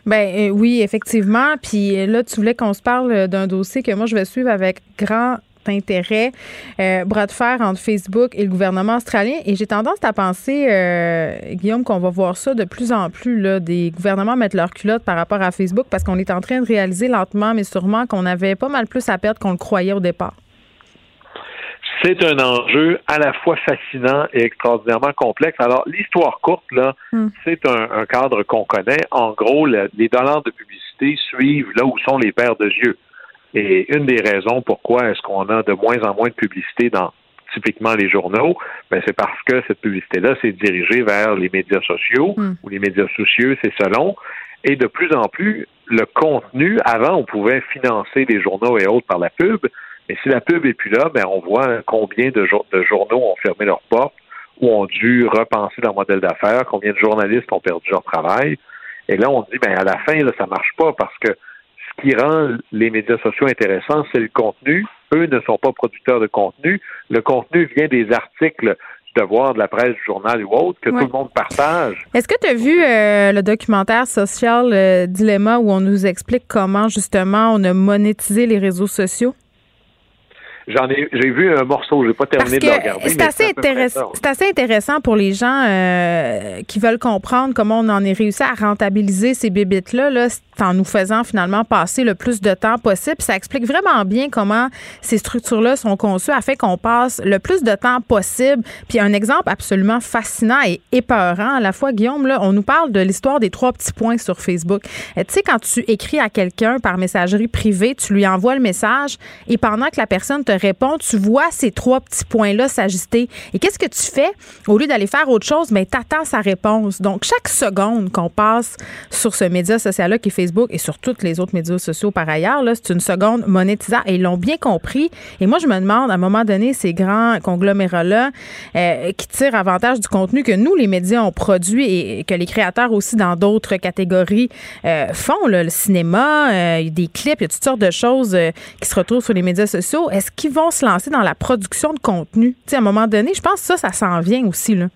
Ben euh, oui, effectivement. Puis euh, là, tu voulais qu'on se parle d'un dossier que moi, je vais suivre avec grand intérêt, euh, bras de fer entre Facebook et le gouvernement australien. Et j'ai tendance à penser, euh, Guillaume, qu'on va voir ça de plus en plus, là, des gouvernements mettre leur culotte par rapport à Facebook parce qu'on est en train de réaliser lentement, mais sûrement qu'on avait pas mal plus à perdre qu'on le croyait au départ. C'est un enjeu à la fois fascinant et extraordinairement complexe. Alors, l'histoire courte, là, Hmm. c'est un, un cadre qu'on connaît. En gros, le- les dollars de publicité suivent là où sont les paires de yeux. Et une des raisons pourquoi est-ce qu'on a de moins en moins de publicité dans typiquement les journaux, ben c'est parce que cette publicité-là s'est dirigée vers les médias sociaux Hmm. ou les médias sociaux, c'est selon. Et de plus en plus, le contenu, avant, on pouvait financer les journaux et autres par la pub, mais si la pub est plus là, ben on voit combien de, jour- de journaux ont fermé leurs portes ou ont dû repenser leur modèle d'affaires, combien de journalistes ont perdu leur travail. Et là, on dit, ben à la fin, là, ça marche pas parce que ce qui rend les médias sociaux intéressants, c'est le contenu. Eux ne sont pas producteurs de contenu. Le contenu vient des articles du devoir, de la presse, du journal ou autre, que Ouais. tout le monde partage. Est-ce que tu as vu euh, le documentaire Social euh, Dilemma où on nous explique comment justement on a monétisé les réseaux sociaux? J'en ai, j'ai vu un morceau, j'ai pas terminé de le regarder. C'est assez, intéressant, c'est assez intéressant pour les gens euh, qui veulent comprendre comment on en est réussi à rentabiliser ces bébites-là, là, en nous faisant finalement passer le plus de temps possible. Ça explique vraiment bien comment ces structures-là sont conçues afin qu'on passe le plus de temps possible. Puis un exemple absolument fascinant et épeurant à la fois, Guillaume, là, on nous parle de l'histoire des trois petits points sur Facebook. Euh, tu sais, quand tu écris à quelqu'un par messagerie privée, tu lui envoies le message et pendant que la personne te répond, tu vois ces trois petits points-là s'ajuster. Et qu'est-ce que tu fais? Au lieu d'aller faire autre chose, mais tu attends sa réponse. Donc, chaque seconde qu'on passe sur ce média social-là qui est Facebook et sur tous les autres médias sociaux par ailleurs, c'est une seconde monétisable. Et ils l'ont bien compris. Et moi, je me demande, à un moment donné, ces grands conglomérats-là euh, qui tirent avantage du contenu que nous, les médias, ont produit et que les créateurs aussi dans d'autres catégories euh, font, le cinéma, euh, des clips, il y a toutes sortes de choses qui se retrouvent sur les médias sociaux. Est-ce qu'ils vont se lancer dans la production de contenu? Tu sais, à un moment donné, je pense que ça, ça s'en vient aussi, là.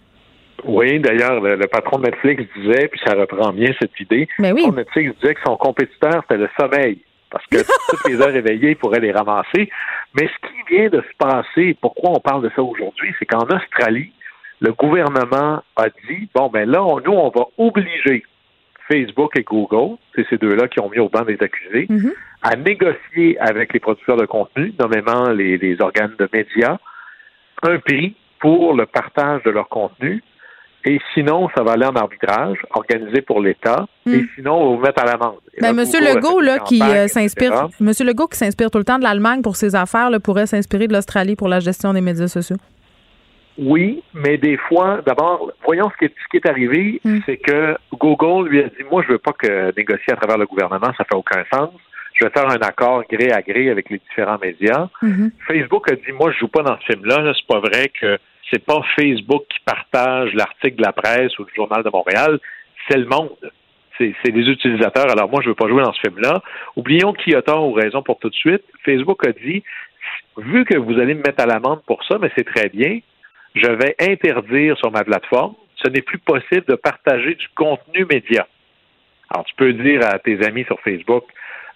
Oui, d'ailleurs, le, patron de Netflix disait, puis ça reprend bien cette idée, Mais oui. le patron de Netflix disait que son compétiteur, c'était le sommeil, parce que [laughs] toutes les heures éveillées, il pourrait les ramasser. Mais ce qui vient de se passer, pourquoi on parle de ça aujourd'hui, c'est qu'en Australie, le gouvernement a dit, bon, ben là, nous, on va obliger Facebook et Google, c'est ces deux-là qui ont mis au banc des accusés, mm-hmm. à négocier avec les producteurs de contenu, nommément les, les organes de médias, un prix pour le partage de leur contenu. Et sinon, ça va aller en arbitrage, organisé pour l'État. Et sinon, on va vous mettre à l'amende. Ben, Monsieur Legault, là, qui euh, s'inspire, Monsieur Legault, qui s'inspire tout le temps de l'Allemagne pour ses affaires, là, pourrait s'inspirer de l'Australie pour la gestion des médias sociaux. Oui, mais des fois, d'abord, voyons ce qui est, ce qui est arrivé, Hmm. c'est que Google lui a dit, moi, je veux pas que négocier à travers le gouvernement, ça fait aucun sens. Je vais faire un accord gré à gré avec les différents médias. Mhm. Facebook a dit, moi, je joue pas dans ce film-là. Là, c'est pas vrai que c'est pas Facebook qui partage l'article de la presse ou du Journal de Montréal, c'est le monde. C'est c'est les utilisateurs. Alors moi, je veux pas jouer dans ce film-là. Oublions qui a tort ou raison pour tout de suite. Facebook a dit, vu que vous allez me mettre à l'amende pour ça, mais c'est très bien, je vais interdire sur ma plateforme, ce n'est plus possible de partager du contenu média. Alors, tu peux dire à tes amis sur Facebook,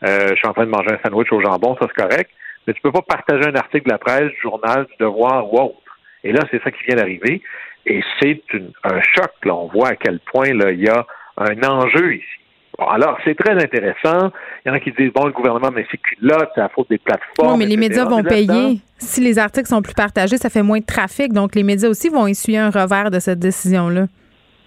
euh, je suis en train de manger un sandwich au jambon, ça c'est correct, mais tu peux pas partager un article de la presse, du journal, du devoir ou autre. Et là, c'est ça qui vient d'arriver. Et c'est un choc. Là. On voit à quel point là, il y a un enjeu ici. Bon, alors, c'est très intéressant. Il y en a qui disent, bon, le gouvernement met ses culottes, c'est la faute des plateformes. Oui, mais les médias vont Mais payer. Si les articles sont plus partagés, ça fait moins de trafic. Donc, les médias aussi vont essuyer un revers de cette décision-là.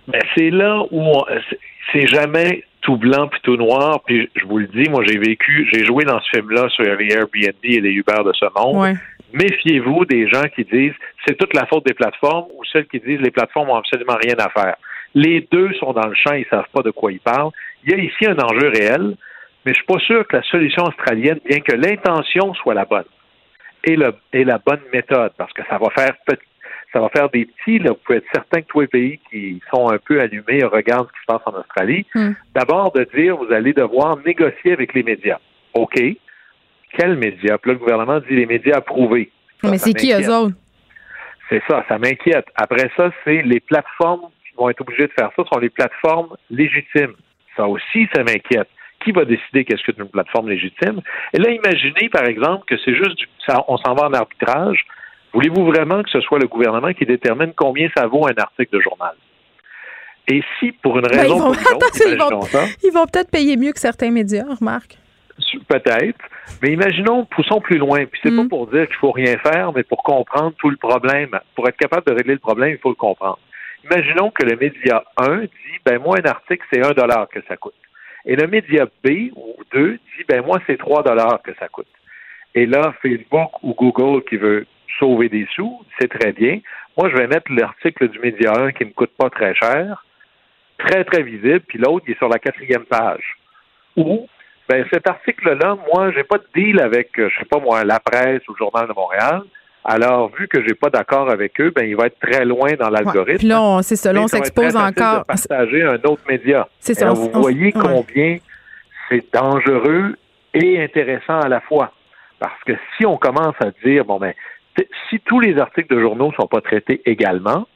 Mais c'est là où on- c'est- c'est jamais tout blanc puis tout noir. Puis je vous le dis, moi j'ai vécu, j'ai joué dans ce film-là sur les Airbnb et les Uber de ce monde. Ouais. Méfiez-vous des gens qui disent c'est toute la faute des plateformes ou celles qui disent les plateformes ont absolument rien à faire. Les deux sont dans le champ, ils savent pas de quoi ils parlent. Il y a ici un enjeu réel, mais je suis pas sûr que la solution australienne, bien que l'intention soit la bonne, le, est la bonne méthode, parce que ça va faire ça va faire des petits. Là. Vous pouvez être certain que tous les pays qui sont un peu allumés regardent ce qui se passe en Australie. Hmm. D'abord, de dire vous allez devoir négocier avec les médias. OK. Quels médias? Puis là, le gouvernement dit les médias approuvés. Ça, mais c'est qui eux autres? C'est ça, ça m'inquiète. Après ça, c'est les plateformes qui vont être obligées de faire ça, sont les plateformes légitimes. Ça aussi, ça m'inquiète. Qui va décider qu'est-ce que c'est une plateforme légitime? Et là, imaginez, par exemple, que c'est juste du, ça, on s'en va en arbitrage. Voulez-vous vraiment que ce soit le gouvernement qui détermine combien ça vaut un article de journal? Et si, pour une Ben, raison ils vont, ou une autre, ils vont- imaginons ça, ils vont peut-être payer mieux que certains médias, remarque. Peut-être. Mais imaginons, poussons plus loin. Puis c'est Mm. pas pour dire qu'il faut rien faire, mais pour comprendre tout le problème. Pour être capable de régler le problème, il faut le comprendre. Imaginons que le média 1 dit, ben moi, un article, c'est 1 dollar que ça coûte. Et le média B ou 2 dit, ben moi, c'est 3 dollars que ça coûte. Et là, Facebook ou Google qui veut sauver des sous, c'est très bien. Moi, je vais mettre l'article du média 1 qui me coûte pas très cher, très, très visible, puis l'autre, il est sur la quatrième page. Ou, ben, cet article-là, moi, j'ai pas de deal avec, euh, je sais pas moi, la presse ou le Journal de Montréal. Alors, vu que j'ai pas d'accord avec eux, ben, il va être très loin dans l'algorithme. Puis là, on- c'est ça, on s'expose encore. De partager un autre média. C'est ça, Alors, on- vous on- voyez ouais. combien c'est dangereux et intéressant à la fois. Parce que si on commence à dire, bon, ben, si tous les articles de journaux sont pas traités également,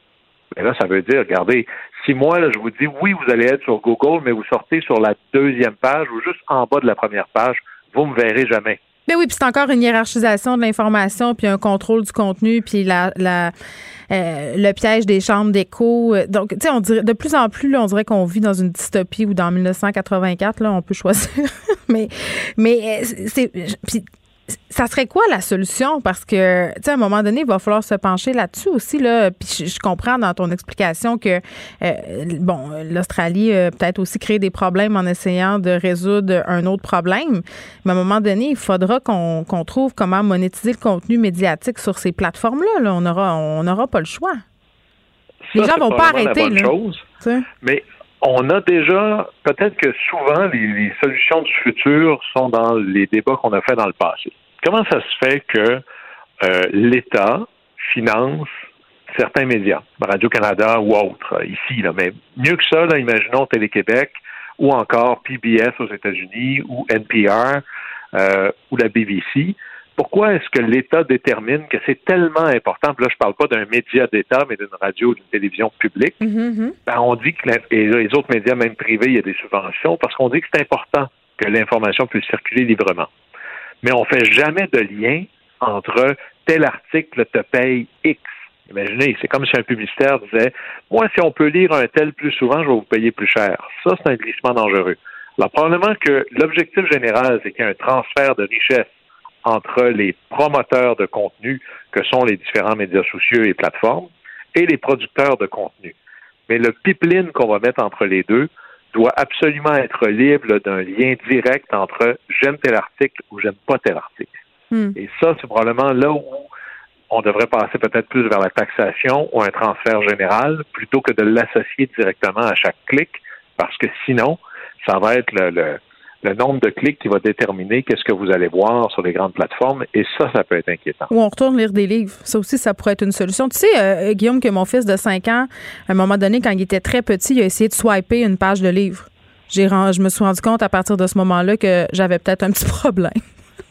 ben là, ça veut dire, regardez, si moi, là, je vous dis, oui, vous allez être sur Google, mais vous sortez sur la deuxième page ou juste en bas de la première page, vous me verrez jamais. Mais oui, puis c'est encore une hiérarchisation de l'information, puis un contrôle du contenu, puis la, la euh, le piège des chambres d'écho. Donc, tu sais, on dirait de plus en plus, là, on dirait qu'on vit dans une dystopie ou dans 1984, là, on peut choisir. [laughs] mais, mais euh, c'est, ça serait quoi la solution? Parce que, tu sais, à un moment donné, il va falloir se pencher là-dessus aussi. Là. Puis je, comprends dans ton explication que, euh, bon, l'Australie a peut-être aussi créé des problèmes en essayant de résoudre un autre problème. Mais à un moment donné, il faudra qu'on trouve comment monétiser le contenu médiatique sur ces plateformes-là. Là. On n'aura on aura pas le choix. les gens vont pas arrêter. Là, chose, mais on a déjà, peut-être que souvent, les, solutions du futur sont dans les débats qu'on a fait dans le passé. Comment ça se fait que euh, l'État finance certains médias, Radio-Canada ou autres, ici, là, mais mieux que ça, là, imaginons Télé-Québec ou encore PBS aux États-Unis ou NPR euh, ou la BBC, pourquoi est-ce que l'État détermine que c'est tellement important, puis là je parle pas d'un média d'État, mais d'une radio ou d'une télévision publique, mm-hmm, mm-hmm. ben, on dit que et les autres médias, même privés, il y a des subventions, parce qu'on dit que c'est important que l'information puisse circuler librement. Mais on fait jamais de lien entre tel article te paye X. Imaginez, c'est comme si un publicitaire disait Moi, si on peut lire un tel plus souvent, je vais vous payer plus cher. Ça, c'est un glissement dangereux. Alors, probablement que l'objectif général, c'est qu'il y ait un transfert de richesse entre les promoteurs de contenu que sont les différents médias sociaux et plateformes et les producteurs de contenu. Mais le pipeline qu'on va mettre entre les deux doit absolument être libre d'un lien direct entre j'aime tel article ou j'aime pas tel article. Hmm. Et ça, c'est probablement là où on devrait passer peut-être plus vers la taxation ou un transfert général plutôt que de l'associer directement à chaque clic, parce que sinon, ça va être le le nombre de clics qui va déterminer qu'est-ce que vous allez voir sur les grandes plateformes. Et ça, ça peut être inquiétant. Ou on retourne lire des livres. Ça aussi, ça pourrait être une solution. Tu sais, euh, Guillaume, que mon fils de 5 ans, à un moment donné, quand il était très petit, il a essayé de swiper une page de livre. J'ai, je me suis rendu compte à partir de ce moment-là que j'avais peut-être un petit [laughs] problème.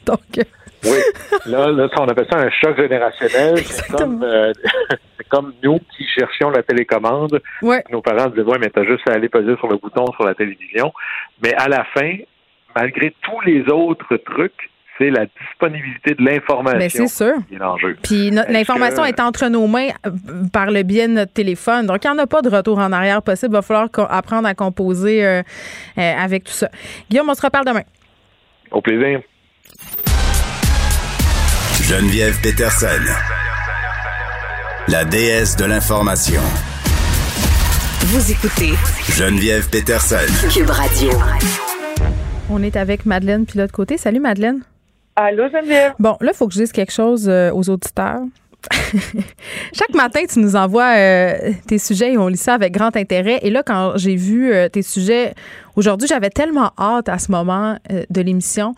Donc. Euh, oui. Là, là, on appelle ça un choc générationnel. C'est comme, euh, [laughs] comme, nous qui cherchions la télécommande. Nos parents disaient, ouais, mais t'as juste à aller peser sur le bouton sur la télévision. Mais à la fin, malgré tous les autres trucs, c'est la disponibilité de l'information ben, c'est sûr. qui est l'enjeu. Puis l'information est entre nos mains euh, par le biais de notre téléphone. Donc, il n'y en a pas de retour en arrière possible. Il va falloir apprendre à composer euh, euh, avec tout ça. Guillaume, on se reparle demain. Au plaisir. Geneviève Peterson, la déesse de l'information. Vous écoutez Geneviève Peterson, Cube Radio. On est avec Madeleine, puis l'autre côté. Salut, Madeleine. Allô, Geneviève. Bon, là, il faut que je dise quelque chose euh, aux auditeurs. [laughs] Chaque matin, tu nous envoies euh, tes sujets et on lit ça avec grand intérêt. Et là, quand j'ai vu euh, tes sujets aujourd'hui, j'avais tellement hâte à ce moment de l'émission.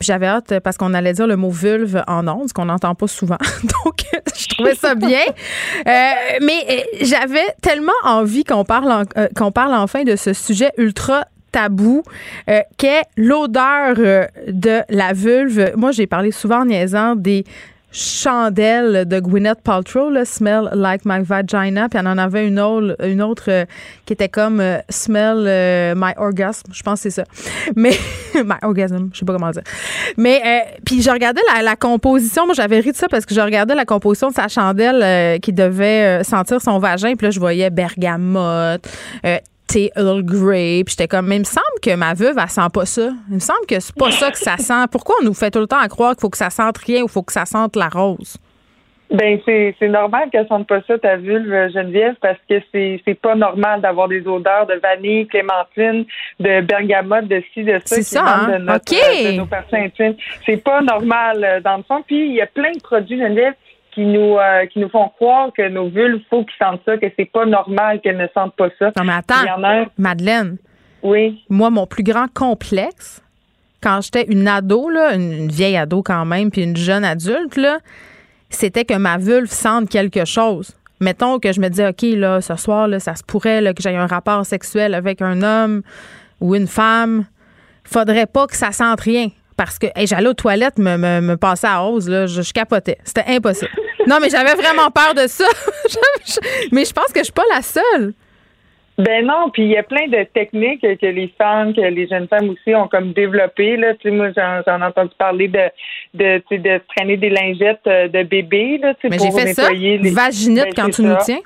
j'avais hâte parce qu'on allait dire le mot vulve en ondes, ce qu'on n'entend pas souvent. [laughs] Donc, je trouvais ça bien. mais j'avais tellement envie qu'on parle, qu'on parle enfin de ce sujet ultra tabou euh, qu'est l'odeur euh, de la vulve. Moi, j'ai parlé souvent en niaisant des chandelles de Gwyneth Paltrow, Smell Like My Vagina, puis on en avait une autre, euh, qui était comme Smell My Orgasm, je pense que c'est ça. Mais, [laughs] My Orgasm, je sais pas comment dire. Mais, puis je regardais la, composition, moi j'avais ri de ça parce que je regardais la composition de sa chandelle qui devait sentir son vagin, puis là je voyais bergamote, thé Earl Grey. Puis j'étais comme, mais il me semble que ma veuve, elle sent pas ça. Il me semble que c'est pas ça que ça [laughs] sent. Pourquoi on nous fait tout le temps à croire qu'il faut que ça sente rien ou qu'il faut que ça sente la rose? Ben c'est normal qu'elle sente pas ça ta vulve Geneviève parce que c'est c'est pas normal d'avoir des odeurs de vanille, clémentine, de bergamote, de ci de ça qui ça, hein? de, notre, de nos intimes. C'est pas normal euh, dans le fond. Puis il y a plein de produits Geneviève qui nous euh, qui nous font croire que nos vulves, faut qu'ils sentent ça, que c'est pas normal qu'elles ne sentent pas ça. Non mais attends, Madeleine. Oui. Moi, mon plus grand complexe, quand j'étais une ado, là, une, vieille ado quand même, puis une jeune adulte, là, c'était que ma vulve sente quelque chose. Mettons que je me dis, OK, là, ce soir, là, ça se pourrait là, que j'aie un rapport sexuel avec un homme ou une femme. Faudrait pas que ça sente rien parce que j'allais aux toilettes me, me, passer à hausse, là, je, capotais. C'était impossible. non, mais j'avais vraiment peur de ça. [laughs] mais je pense que je suis pas la seule. Ben non, puis il y a plein de techniques que les femmes, que les jeunes femmes aussi ont comme développé. Là, tu sais, moi j'en, ai entendu parler de de, de traîner des lingettes euh, de bébé là, tu sais, pour fait nettoyer ça. les vaginette ben, quand tu nous tiens.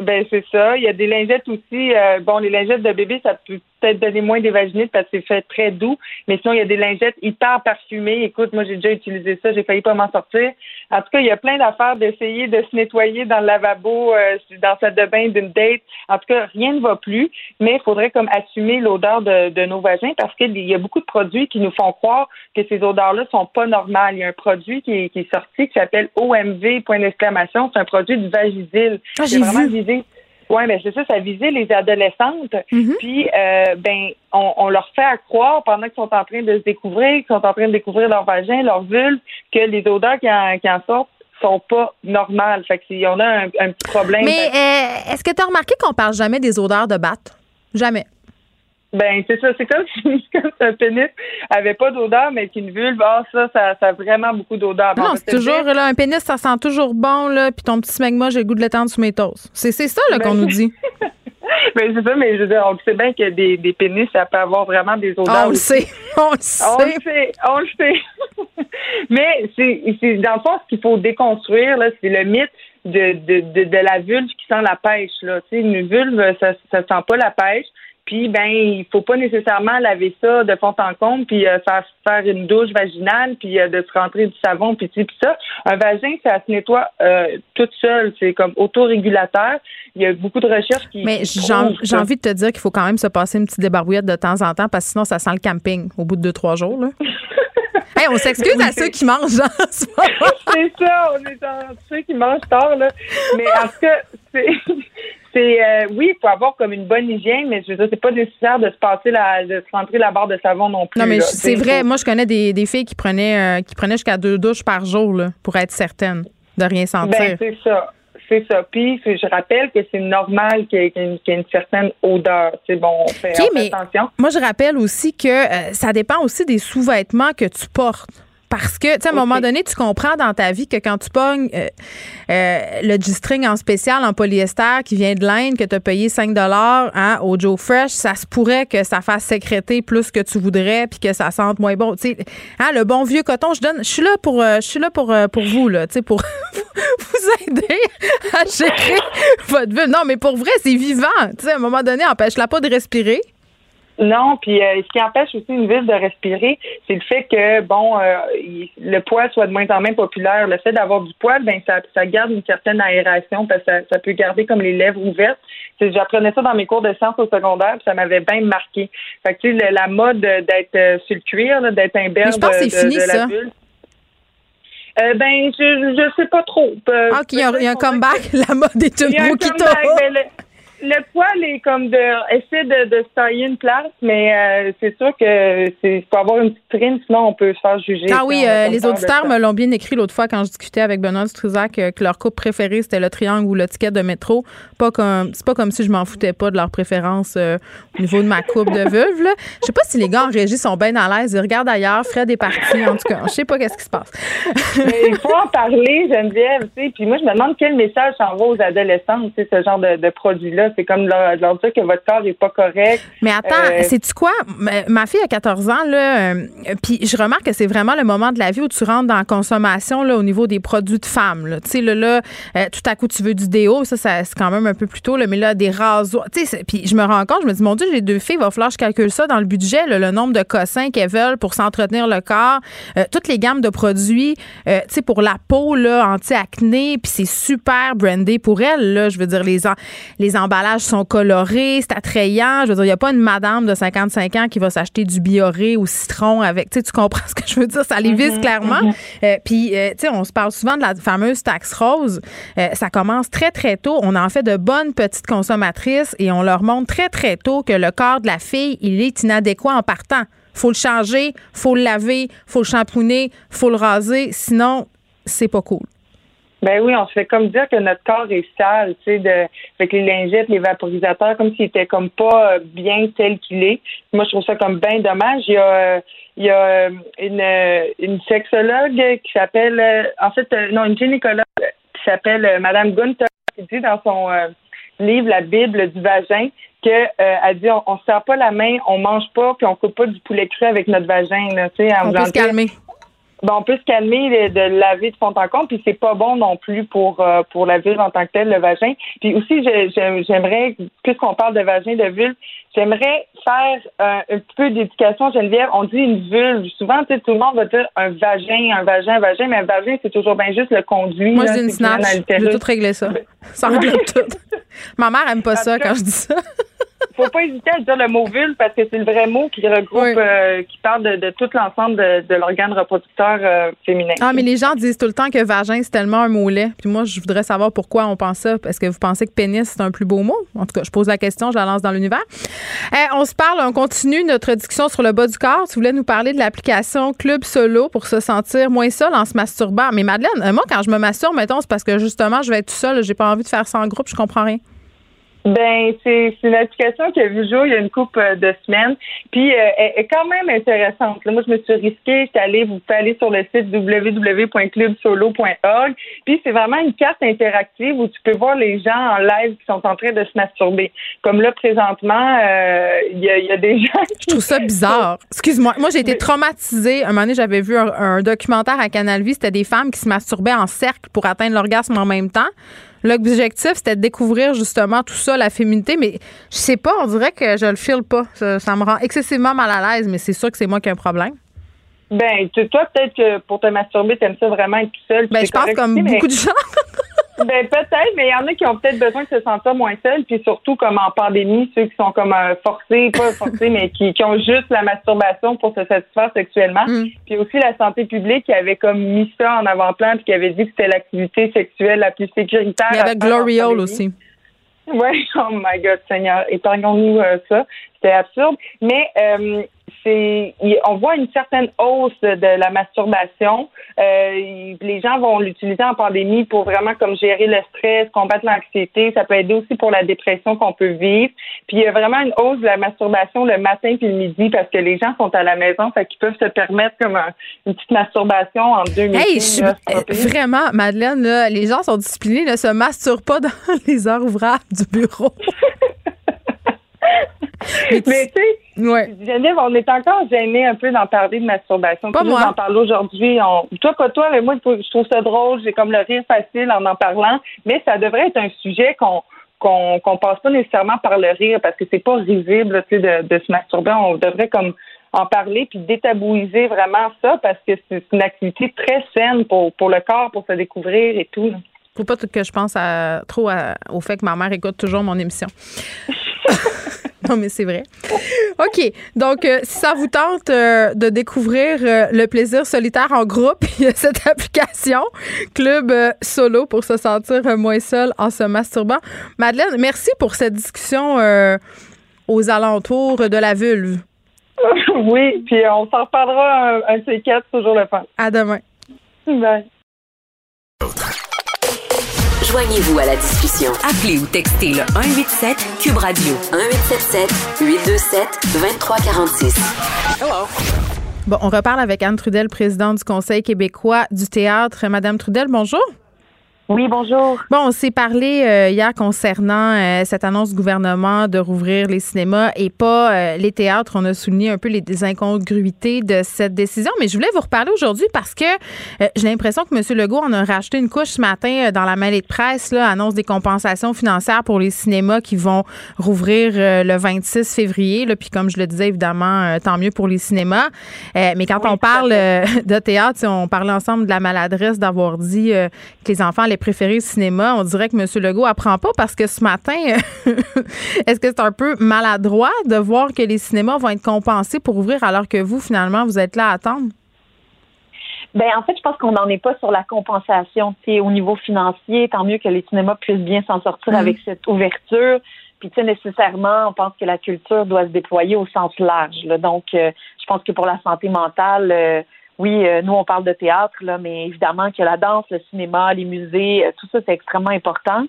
Ben c'est ça. Il y a des lingettes aussi. Euh, bon, les lingettes de bébé, ça peut peut-être donner moins des vaginites parce que c'est fait très doux. Mais sinon, il y a des lingettes hyper parfumées. Écoute, moi j'ai déjà utilisé ça. J'ai failli pas m'en sortir. En tout cas, il y a plein d'affaires d'essayer de se nettoyer dans le lavabo, euh, dans sa de bain d'une date. En tout cas, rien ne va plus. Mais il faudrait comme assumer l'odeur de, de, nos vagins parce qu'il y a beaucoup de produits qui nous font croire que ces odeurs-là sont pas normales. Il y a un produit qui est, qui est sorti qui s'appelle OMV point d'exclamation. C'est un produit du Vagisil. Ah, j'ai vraiment oui, mais c'est ça, ça visait les adolescentes. Mm-hmm. Puis, euh, ben, on, on, leur fait à croire pendant qu'ils sont en train de se découvrir, qu'ils sont en train de découvrir leur vagin, leur vulve, que les odeurs qui en, qui en sortent sont pas normales. Fait que on a un, un petit problème. Mais euh, est-ce que tu as remarqué qu'on parle jamais des odeurs de batte? Jamais. Ben, c'est ça. [laughs] C'est comme si, un pénis avait pas d'odeur, mais qu'une vulve, ah, ça, ça, ça a vraiment beaucoup d'odeur. Non, c'est toujours, là, un pénis, ça sent toujours bon, là, puis ton petit smegma, j'ai le goût de l'étendre sous mes toasts. C'est, c'est ça, là, qu'on ben, nous dit. Mais [laughs] ben, c'est ça, mais je veux dire, on sait bien que des, des pénis, ça peut avoir vraiment des odeurs. On le [laughs] sait. On le sait. On le sait. On le sait. mais c'est, c'est, dans le fond, ce qu'il faut déconstruire, là, c'est le mythe de, de, de, de, la vulve qui sent la pêche, là. Tu sais, une vulve, ça, ça sent pas la pêche. Puis ben, il faut pas nécessairement laver ça de fond en comble, puis euh, faire, faire une douche vaginale, puis euh, de se rentrer du savon, puis, puis ça. Un vagin, ça se nettoie euh, toute seule. C'est comme autorégulateur. Il y a beaucoup de recherches qui. Mais j'ai envie de te dire qu'il faut quand même se passer une petite débarbouillette de temps en temps, parce que sinon, ça sent le camping au bout de deux, trois jours. Là. [laughs] on s'excuse à ceux qui mangent en ce [laughs] C'est ça, on est dans ceux qui mangent tard, là. Mais en tout cas, c'est c'est euh, oui, il faut avoir comme une bonne hygiène, mais je veux dire, c'est pas nécessaire de se passer la, de se rentrer la barre de savon non plus. Non, mais c'est vrai. Moi, je connais des, des filles qui prenaient, euh, qui prenaient jusqu'à deux douches par jour là, pour être certaines de rien sentir. Ben, c'est ça. C'est ça. Puis, je rappelle que c'est normal qu'il y, ait une, certaine odeur. C'est bon, on fait, attention. Moi, je rappelle aussi que euh, ça dépend aussi des sous-vêtements que tu portes. Parce que, tu sais, à un moment donné, tu comprends dans ta vie que quand tu pognes euh, euh, le G-string en spécial en polyester qui vient de l'Inde, que tu as payé 5 hein, au Joe Fresh, ça se pourrait que ça fasse sécréter plus que tu voudrais puis que ça sente moins bon. Tu sais, hein, le bon vieux coton, je donne, je suis là pour, euh, je suis là pour, pour vous, là, tu sais, pour [laughs] vous aider à gérer [laughs] votre vie. Non, mais pour vrai, c'est vivant. Tu sais, à un moment donné, empêche-la pas de respirer. Non, puis euh, ce qui empêche aussi une ville de respirer, c'est le fait que bon, euh, le poil soit de moins en moins populaire. Le fait d'avoir du poil, ben ça, ça garde une certaine aération parce que ça, peut garder comme les lèvres ouvertes. J'apprenais ça dans mes cours de sciences au secondaire, puis ça m'avait bien marqué. Fait que tu sais, la mode d'être euh, sur le cuir, d'être un berge de, de, la bulle. Euh, ben, je, je sais pas trop. ah, il y, a, un comeback. [laughs] La mode est roue qui le poil est comme de essayer de, de se tailler une place, mais euh, c'est sûr que c'est faut avoir une petite trine, sinon on peut se faire juger. Ah oui, euh, les auditeurs me l'ont bien écrit l'autre fois quand je discutais avec Benoît Struzac euh, que leur coupe préférée c'était le triangle ou le ticket de métro. Pas comme c'est pas comme si je m'en foutais pas de leur préférence au niveau de ma coupe de veuve. Là. Je sais pas si les gars en régie sont bien à l'aise. Ils regardent ailleurs, Fred est parti. En tout cas, je sais pas qu'est-ce qui se passe. mais il faut en parler, Geneviève. Tu sais, puis moi je me demande quel message s'envoie aux adolescents, tu sais, ce genre de, de c'est comme leur, leur, dire que votre corps n'est pas correct. Mais attends, euh, sais-tu quoi? Ma fille a 14 ans, là, euh, puis je remarque que c'est vraiment le moment de la vie où tu rentres dans la consommation là, au niveau des produits de femmes. Tu sais, là, là euh, tout à coup, tu veux du déo, ça, ça c'est quand même un peu plus tôt, là, mais là, des rasoirs. Tu sais, puis je me rends compte, je me dis, mon Dieu, j'ai deux filles, il va falloir que je calcule ça dans le budget, le nombre de cossins qu'elles veulent pour s'entretenir le corps, toutes les gammes de produits, tu sais, pour la peau, là, anti-acné, puis c'est super brandé pour elles, là, je veux dire, les, les emballages sont colorés, c'est attrayant. Je veux dire, il n'y a pas une madame de 55 ans qui va s'acheter du bioré au citron avec. Tu comprends [laughs] ce que je veux dire? Ça les vise mhm, clairement. Mhm. Euh, puis, euh, tu sais, on se parle souvent de la fameuse taxe rose. Euh, ça commence très, très tôt. On en fait de bonnes petites consommatrices et on leur montre très, très tôt que le corps de la fille, il est inadéquat en partant faut le changer, faut le laver, faut le shampooiner, faut le raser, sinon c'est pas cool. Ben oui, on se fait comme dire que notre corps est sale, tu sais, de, avec les lingettes, les vaporisateurs, comme s'il était comme pas bien tel qu'il est. Moi, je trouve ça comme bien dommage. Il y a, il y a une, une sexologue qui s'appelle, en fait, non, une gynécologue qui s'appelle Madame Gunther, qui dit dans son euh, livre La Bible du vagin que euh, elle dit on, on se sert pas la main, on mange pas, puis on coupe pas du poulet cru avec notre vagin. Là, tu sais, en On peut se calmer. Ben, on peut se calmer de, de laver de fond en comble, puis c'est pas bon non plus pour euh, pour la vulve en tant que telle, le vagin. Puis aussi, j'aimerais, puisqu'on parle de vagin, de vulve, j'aimerais faire euh, un petit peu d'éducation, Geneviève. On dit une vulve. Souvent, tu sais, tout le monde va dire un vagin, un vagin, un vagin, mais un vagin, c'est toujours bien juste le conduit. Moi, une c'est à snatch. Je vais tout régler ça. [laughs] Ça englobe tout. Ma mère aime pas ça quand je dis ça. Faut pas hésiter à dire le mot vulve parce que c'est le vrai mot qui regroupe, Oui. euh, qui parle de, de tout l'ensemble de, de l'organe reproducteur euh, féminin. Ah, mais les gens disent tout le temps que vagin, c'est tellement un mot laid. Puis moi, je voudrais savoir pourquoi on pense ça. Est-ce que vous pensez que pénis, c'est un plus beau mot? En tout cas, je pose la question, je la lance dans l'univers. Eh, on se parle, on continue notre discussion sur le bas du corps. Tu voulais nous parler de l'application Club Solo pour se sentir moins seul en se masturbant. Mais Madeleine, euh, moi, quand je me masturbe, mettons, c'est parce que justement, je vais être tout seul. J'ai pas envie de faire ça en groupe, je comprends rien. Ben, c'est une application qui a vu jour il y a une couple euh, de semaines. Puis, euh, elle est quand même intéressante. Là, moi, je me suis risquée. J'étais allée, vous pouvez aller sur le site www.clubsolo.org. Puis, c'est vraiment une carte interactive où tu peux voir les gens en live qui sont en train de se masturber. Comme là, présentement, euh, il y, a, il y a des [laughs] gens qui... Je trouve ça bizarre. Excuse-moi. Moi, j'ai été traumatisée. Un moment donné, j'avais vu un, un documentaire à Canal Vie. C'était des femmes qui se masturbaient en cercle pour atteindre l'orgasme en même temps. L'objectif, c'était de découvrir justement tout ça, la féminité. Mais je sais pas, on dirait que je le file pas. Ça, ça me rend excessivement mal à l'aise, mais c'est sûr que c'est moi qui ai un problème. Ben, toi, peut-être que pour te masturber, t'aimes ça vraiment être tout seul. Ben, je pense comme mais- beaucoup de gens. [laughs] Ben peut-être, mais il y en a qui ont peut-être besoin de se sentir moins seuls, puis surtout comme en pandémie, ceux qui sont comme euh, forcés, pas forcés, mais qui, qui ont juste la masturbation pour se satisfaire sexuellement. Mm. Puis aussi la santé publique qui avait comme mis ça en avant-plan, puis qui avait dit que c'était l'activité sexuelle la plus sécuritaire. Il y avait pandémie. aussi. Oui, [laughs] oh my God, Seigneur, épargnons-nous euh, ça. C'était absurde. Mais euh, c'est, on voit une certaine hausse de la masturbation. Euh, les gens vont l'utiliser en pandémie pour vraiment comme gérer le stress, combattre l'anxiété. Ça peut aider aussi pour la dépression qu'on peut vivre. Puis il y a vraiment une hausse de la masturbation le matin puis le midi parce que les gens sont à la maison, fait qu'ils peuvent se permettre comme un- une petite masturbation en deux minutes. Hey, là, pire. vraiment, Madeleine, là, les gens sont disciplinés, ne se masturbent pas [laughs] dans les heures ouvrables du bureau. [laughs] Mais tu- sais, Ouais. Geneviève, on est encore gêné un peu d'en parler de masturbation. Pas Puis nous, moi. d'en parler aujourd'hui. On... Toi, pas toi, mais moi, je trouve ça drôle. J'ai comme le rire facile en en parlant. Mais ça devrait être un sujet qu'on qu'on passe pas nécessairement par le rire parce que c'est pas risible tu sais, de, de se masturber. On devrait comme en parler puis détabouiser vraiment ça parce que c'est une activité très saine pour, pour le corps, pour se découvrir et tout. Faut pas que je pense à, trop à- au fait que ma mère écoute toujours mon émission. [laughs] [laughs] non, mais c'est vrai. OK. Donc, euh, si ça vous tente euh, de découvrir euh, le plaisir solitaire en groupe, [laughs] il y a cette application Club Solo pour se sentir moins seul en se masturbant. Madeleine, merci pour cette discussion aux alentours de la vulve. [laughs] oui, puis on s'en reparlera un, un C4, toujours le fun. À demain. Bye. Joignez-vous à la discussion. Appelez ou textez le 187 Cube Radio 1877 827 2346. Bon, on reparle avec Anne Trudel, présidente du Conseil québécois du théâtre. Madame Trudel, bonjour. Oui, bonjour. Bon, on s'est parlé euh, hier concernant euh, cette annonce du gouvernement de rouvrir les cinémas et pas euh, les théâtres. On a souligné un peu les incongruités de cette décision, mais je voulais vous reparler aujourd'hui parce que euh, j'ai l'impression que M. Legault en a racheté une couche ce matin euh, dans la mêlée de presse, là, annonce des compensations financières pour les cinémas qui vont rouvrir euh, le 26 février. Là, puis comme je le disais, évidemment, euh, tant mieux pour les cinémas. Euh, mais quand on parle de théâtre, on parlait ensemble de la maladresse d'avoir dit euh, que les enfants allaient préférer le cinéma. On dirait que M. Legault apprend pas parce que ce matin, [laughs] est-ce que c'est un peu maladroit de voir que les cinémas vont être compensés pour ouvrir alors que vous, finalement, vous êtes là à attendre? Ben en fait, je pense qu'on n'en est pas sur la compensation, au niveau financier. Tant mieux que les cinémas puissent bien s'en sortir Mhm. avec cette ouverture. Puis, tu sais, nécessairement, on pense que la culture doit se déployer au sens large. là. Donc, euh, je pense que pour la santé mentale, euh, oui, euh, nous, on parle de théâtre, là, mais évidemment que la danse, le cinéma, les musées, euh, tout ça, c'est extrêmement important.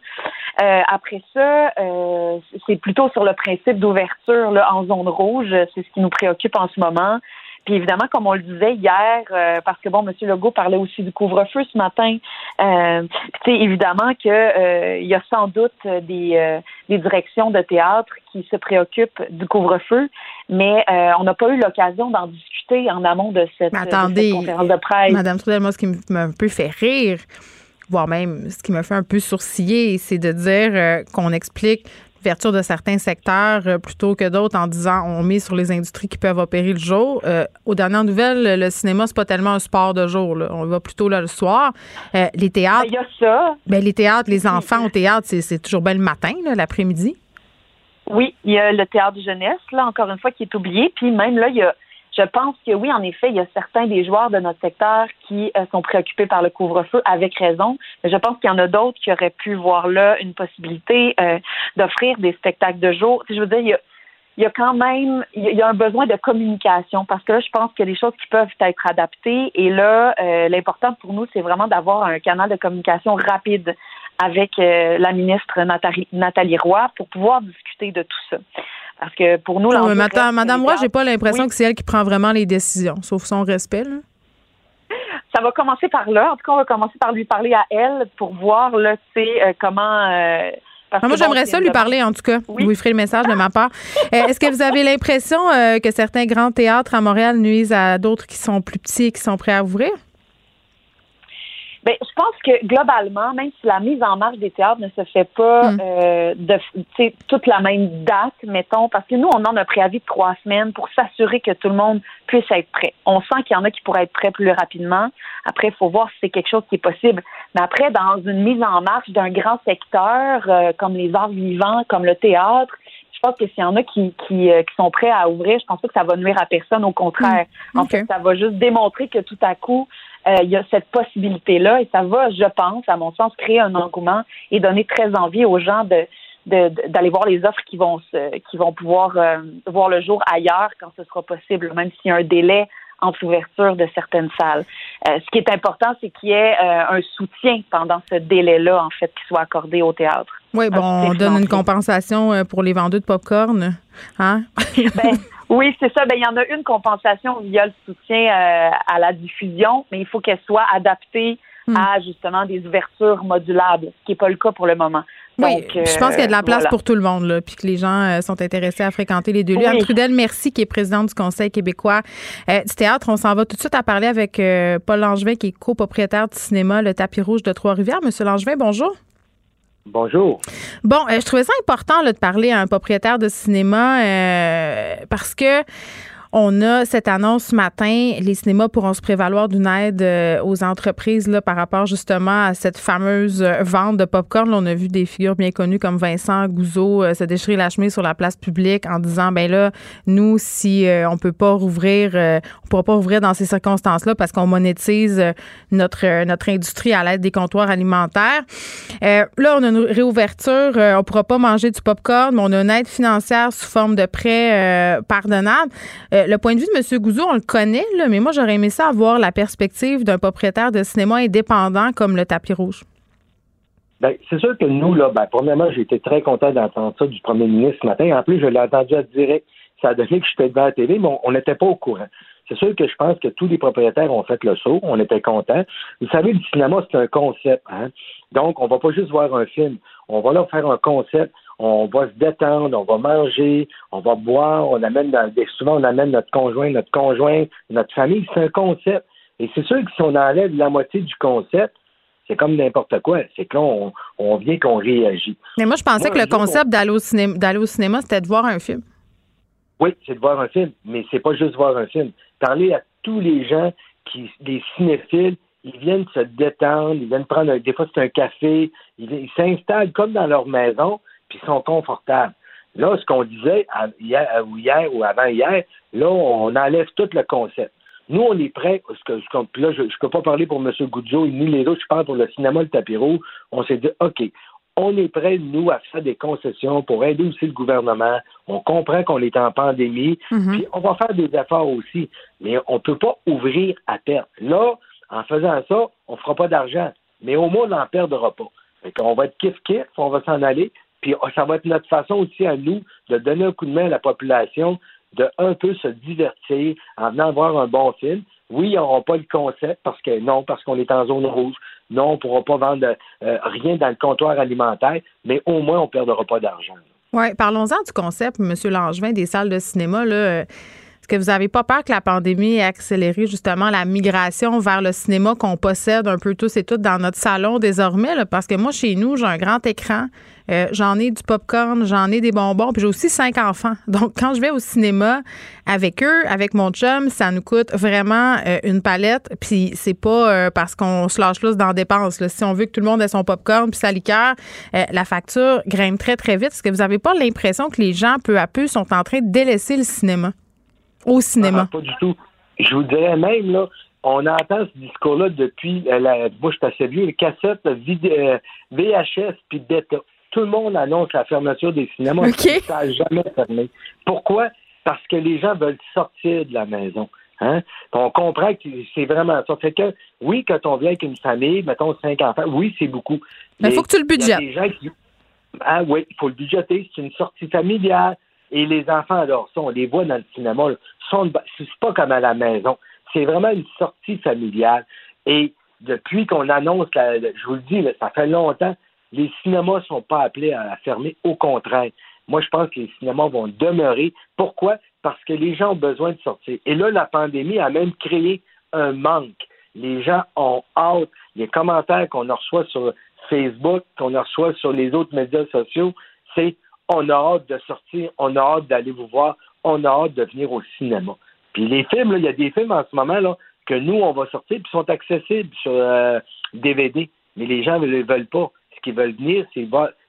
Euh, après ça, euh, c'est plutôt sur le principe d'ouverture en zone rouge. C'est ce qui nous préoccupe en ce moment. Puis évidemment, comme on le disait hier, euh, parce que bon, M. Legault parlait aussi du couvre-feu ce matin. Euh, évidemment que euh, il y a sans doute des, des directions de théâtre qui se préoccupent du couvre-feu, mais euh, on n'a pas eu l'occasion d'en discuter en amont de cette, attendez, conférence de presse. Madame Trudel, moi, ce qui m'a un peu fait rire, voire même ce qui m'a fait un peu sourciller, c'est de dire euh, qu'on explique l'ouverture de certains secteurs euh, plutôt que d'autres en disant on met sur les industries qui peuvent opérer le jour. Euh, aux dernières nouvelles, le cinéma, c'est pas tellement un sport de jour. Là. On va plutôt là le soir. les théâtres. Ben, il y a ça. Ben, les théâtres, les enfants au théâtre, c'est toujours bien le matin, l'après-midi. Oui, il y a le théâtre de jeunesse, là, encore une fois, qui est oublié. Puis même là, il y a je pense que oui, en effet, il y a certains des joueurs de notre secteur qui euh, sont préoccupés par le couvre-feu avec raison. Mais je pense qu'il y en a d'autres qui auraient pu voir là une possibilité euh, d'offrir des spectacles de jour. Je veux dire, il y a, quand même il y a un besoin de communication parce que là, je pense qu'il y a des choses qui peuvent être adaptées et là, euh, l'important pour nous, c'est vraiment d'avoir un canal de communication rapide avec la ministre Nathalie Roy pour pouvoir discuter de tout ça. Parce que pour nous, là, Madame, Madame Roy, j'ai pas l'impression que c'est elle qui prend vraiment les décisions, sauf son respect. Ça va commencer par là. En tout cas, on va commencer par lui parler à elle pour voir là, euh, comment. Euh, moi, j'aimerais ça lui parler, en tout cas. Oui. Vous lui ferez le message de ma part. Euh, est-ce que vous avez l'impression que certains grands théâtres à Montréal nuisent à d'autres qui sont plus petits et qui sont prêts à ouvrir? Bien, je pense que globalement, même si la mise en marche des théâtres ne se fait pas mm. euh, de toute la même date, mettons, parce que nous, on en a préavis de trois semaines pour s'assurer que tout le monde puisse être prêt. On sent qu'il y en a qui pourraient être prêts plus rapidement. Après, il faut voir si c'est quelque chose qui est possible. Mais après, dans une mise en marche d'un grand secteur euh, comme les arts vivants, comme le théâtre, je pense que s'il y en a qui, qui, euh, qui, sont prêts à ouvrir, je pense pas que ça va nuire à personne. Au contraire, mm. en fait, ça va juste démontrer que tout à coup, il y a cette possibilité-là et ça va, je pense, à mon sens, créer un engouement et donner très envie aux gens de d'aller voir les offres qui vont se, qui vont pouvoir euh, voir le jour ailleurs quand ce sera possible, même s'il y a un délai entre l'ouverture de certaines salles. Euh, ce qui est important, c'est qu'il y ait un soutien pendant ce délai-là, en fait, qui soit accordé au théâtre. Oui, bon, on donne une compensation pour les vendeurs de pop-corn, hein? [laughs] ben, oui, c'est ça. Ben, il y en a une compensation via le soutien euh, à la diffusion, mais il faut qu'elle soit adaptée hmm. à justement des ouvertures modulables, ce qui n'est pas le cas pour le moment. oui, je pense qu'il y a de la place pour tout le monde, là, puis que les gens euh, sont intéressés à fréquenter les deux lieux. Anne Trudel, merci, qui est présidente du Conseil québécois euh, du théâtre. On s'en va tout de suite à parler avec Paul Langevin, qui est copropriétaire du cinéma Le Tapis Rouge de Trois-Rivières. Monsieur Langevin, bonjour. Bonjour. Bon, euh, je trouvais ça important de parler à un propriétaire de cinéma euh, parce que on a cette annonce ce matin. Les cinémas pourront se prévaloir d'une aide euh, aux entreprises là, par rapport justement à cette fameuse euh, vente de popcorn. Là, on a vu des figures bien connues comme Vincent Gouzeau euh, se déchirer la chemise sur la place publique en disant ben là, nous, si on peut pas rouvrir, on pourra pas rouvrir dans ces circonstances-là parce qu'on monétise notre notre industrie à l'aide des comptoirs alimentaires. là, on a une réouverture. on pourra pas manger du popcorn, mais on a une aide financière sous forme de prêt pardonnable. Euh, le point de vue de M. Gouzou, on le connaît, mais moi, j'aurais aimé ça avoir la perspective d'un propriétaire de cinéma indépendant comme le tapis rouge. Bien, c'est sûr que nous, là, ben, premièrement, j'ai été très content d'entendre ça du premier ministre ce matin. En plus, je l'ai entendu à direct. Ça a donné que j'étais devant la télé, mais on n'était pas au courant. C'est sûr que je pense que tous les propriétaires ont fait le saut. On était contents. Vous savez, le cinéma, c'est un concept. Hein? Donc, on va pas juste voir un film. On va là faire un concept on va se détendre, on va manger, on va boire, on amène souvent on amène notre conjoint, notre conjoint, notre famille. C'est un concept. Et c'est sûr que si on enlève la moitié du concept, c'est comme n'importe quoi. C'est qu'on on vient qu'on réagit. Mais moi, je pensais que le concept d'aller au, cinéma, c'était de voir un film. Oui, c'est de voir un film, mais c'est pas juste voir un film. Parler à tous les gens qui, des cinéphiles, ils viennent se détendre, ils viennent prendre des fois c'est un café, ils s'installent comme dans leur maison, puis sont confortables. Là, ce qu'on disait hier, ou hier ou avant-hier, là, on enlève tout le concept. Nous, on est prêts, parce que, là, je ne peux pas parler pour M. Goudzo ni les autres, je parle pour le cinéma Le Tapiro. On s'est dit, OK, on est prêts, nous, à faire des concessions pour aider aussi le gouvernement. On comprend qu'on est en pandémie, mm-hmm. puis on va faire des efforts aussi. Mais on ne peut pas ouvrir à perte. Là, en faisant ça, on ne fera pas d'argent. Mais au moins, on n'en perdra pas. Fait qu'on va être kiff-kiff, on va s'en aller, puis oh, ça va être notre façon aussi à nous de donner un coup de main à la population, de un peu se divertir en venant voir un bon film. Oui, ils n'auront pas le concept parce que non, parce qu'on est en zone rouge. Non, on ne pourra pas vendre euh, rien dans le comptoir alimentaire, mais au moins, on ne perdra pas d'argent. Oui, parlons-en du concept, M. Langevin, des salles de cinéma. Là. Est-ce que vous n'avez pas peur que la pandémie ait accéléré justement la migration vers le cinéma qu'on possède un peu tous et toutes dans notre salon désormais? Parce que moi, chez nous, j'ai un grand écran, euh, j'en ai du popcorn, j'en ai des bonbons, puis j'ai aussi cinq enfants. [laughs] Donc, quand je vais au cinéma avec eux, avec mon chum, ça nous coûte vraiment euh, une palette. Puis c'est pas euh, parce qu'on se lâche plus dans dépenses. Si on veut que tout le monde ait son popcorn puis sa liqueur, la facture grimpe très, très vite. Est-ce que vous n'avez pas l'impression que les gens, peu à peu, sont en train de délaisser le cinéma? Au cinéma? Ah, pas du tout. Je vous dirais même, là, on entend ce discours-là depuis, la, moi je suis assez vieux, les cassettes VHS puis bêta tout le monde annonce la fermeture des cinémas. Ça n'a jamais fermé. Pourquoi? Parce que les gens veulent sortir de la maison. Hein? On comprend que c'est vraiment ça. Fait que, oui, quand on vient avec une famille, mettons cinq enfants, oui, c'est beaucoup. Mais il faut que tu le budgettes. Ah oui, il faut le budgeter. C'est une sortie familiale. Et les enfants adorent ça. On les voit dans le cinéma. C'est pas comme à la maison. C'est vraiment une sortie familiale. Et depuis qu'on annonce, je vous le dis, ça fait longtemps, les cinémas ne sont pas appelés à fermer. Au contraire. Moi, je pense que les cinémas vont demeurer. Pourquoi? Parce que les gens ont besoin de sortir. Et là, la pandémie a même créé un manque. Les gens ont hâte. Les commentaires qu'on reçoit sur Facebook, qu'on reçoit sur les autres médias sociaux, c'est on a hâte de sortir, on a hâte d'aller vous voir, on a hâte de venir au cinéma. Puis les films, il y a des films en ce moment là, que nous, on va sortir, puis sont accessibles sur DVD. Euh, Mais les gens ne les veulent pas qui veulent venir,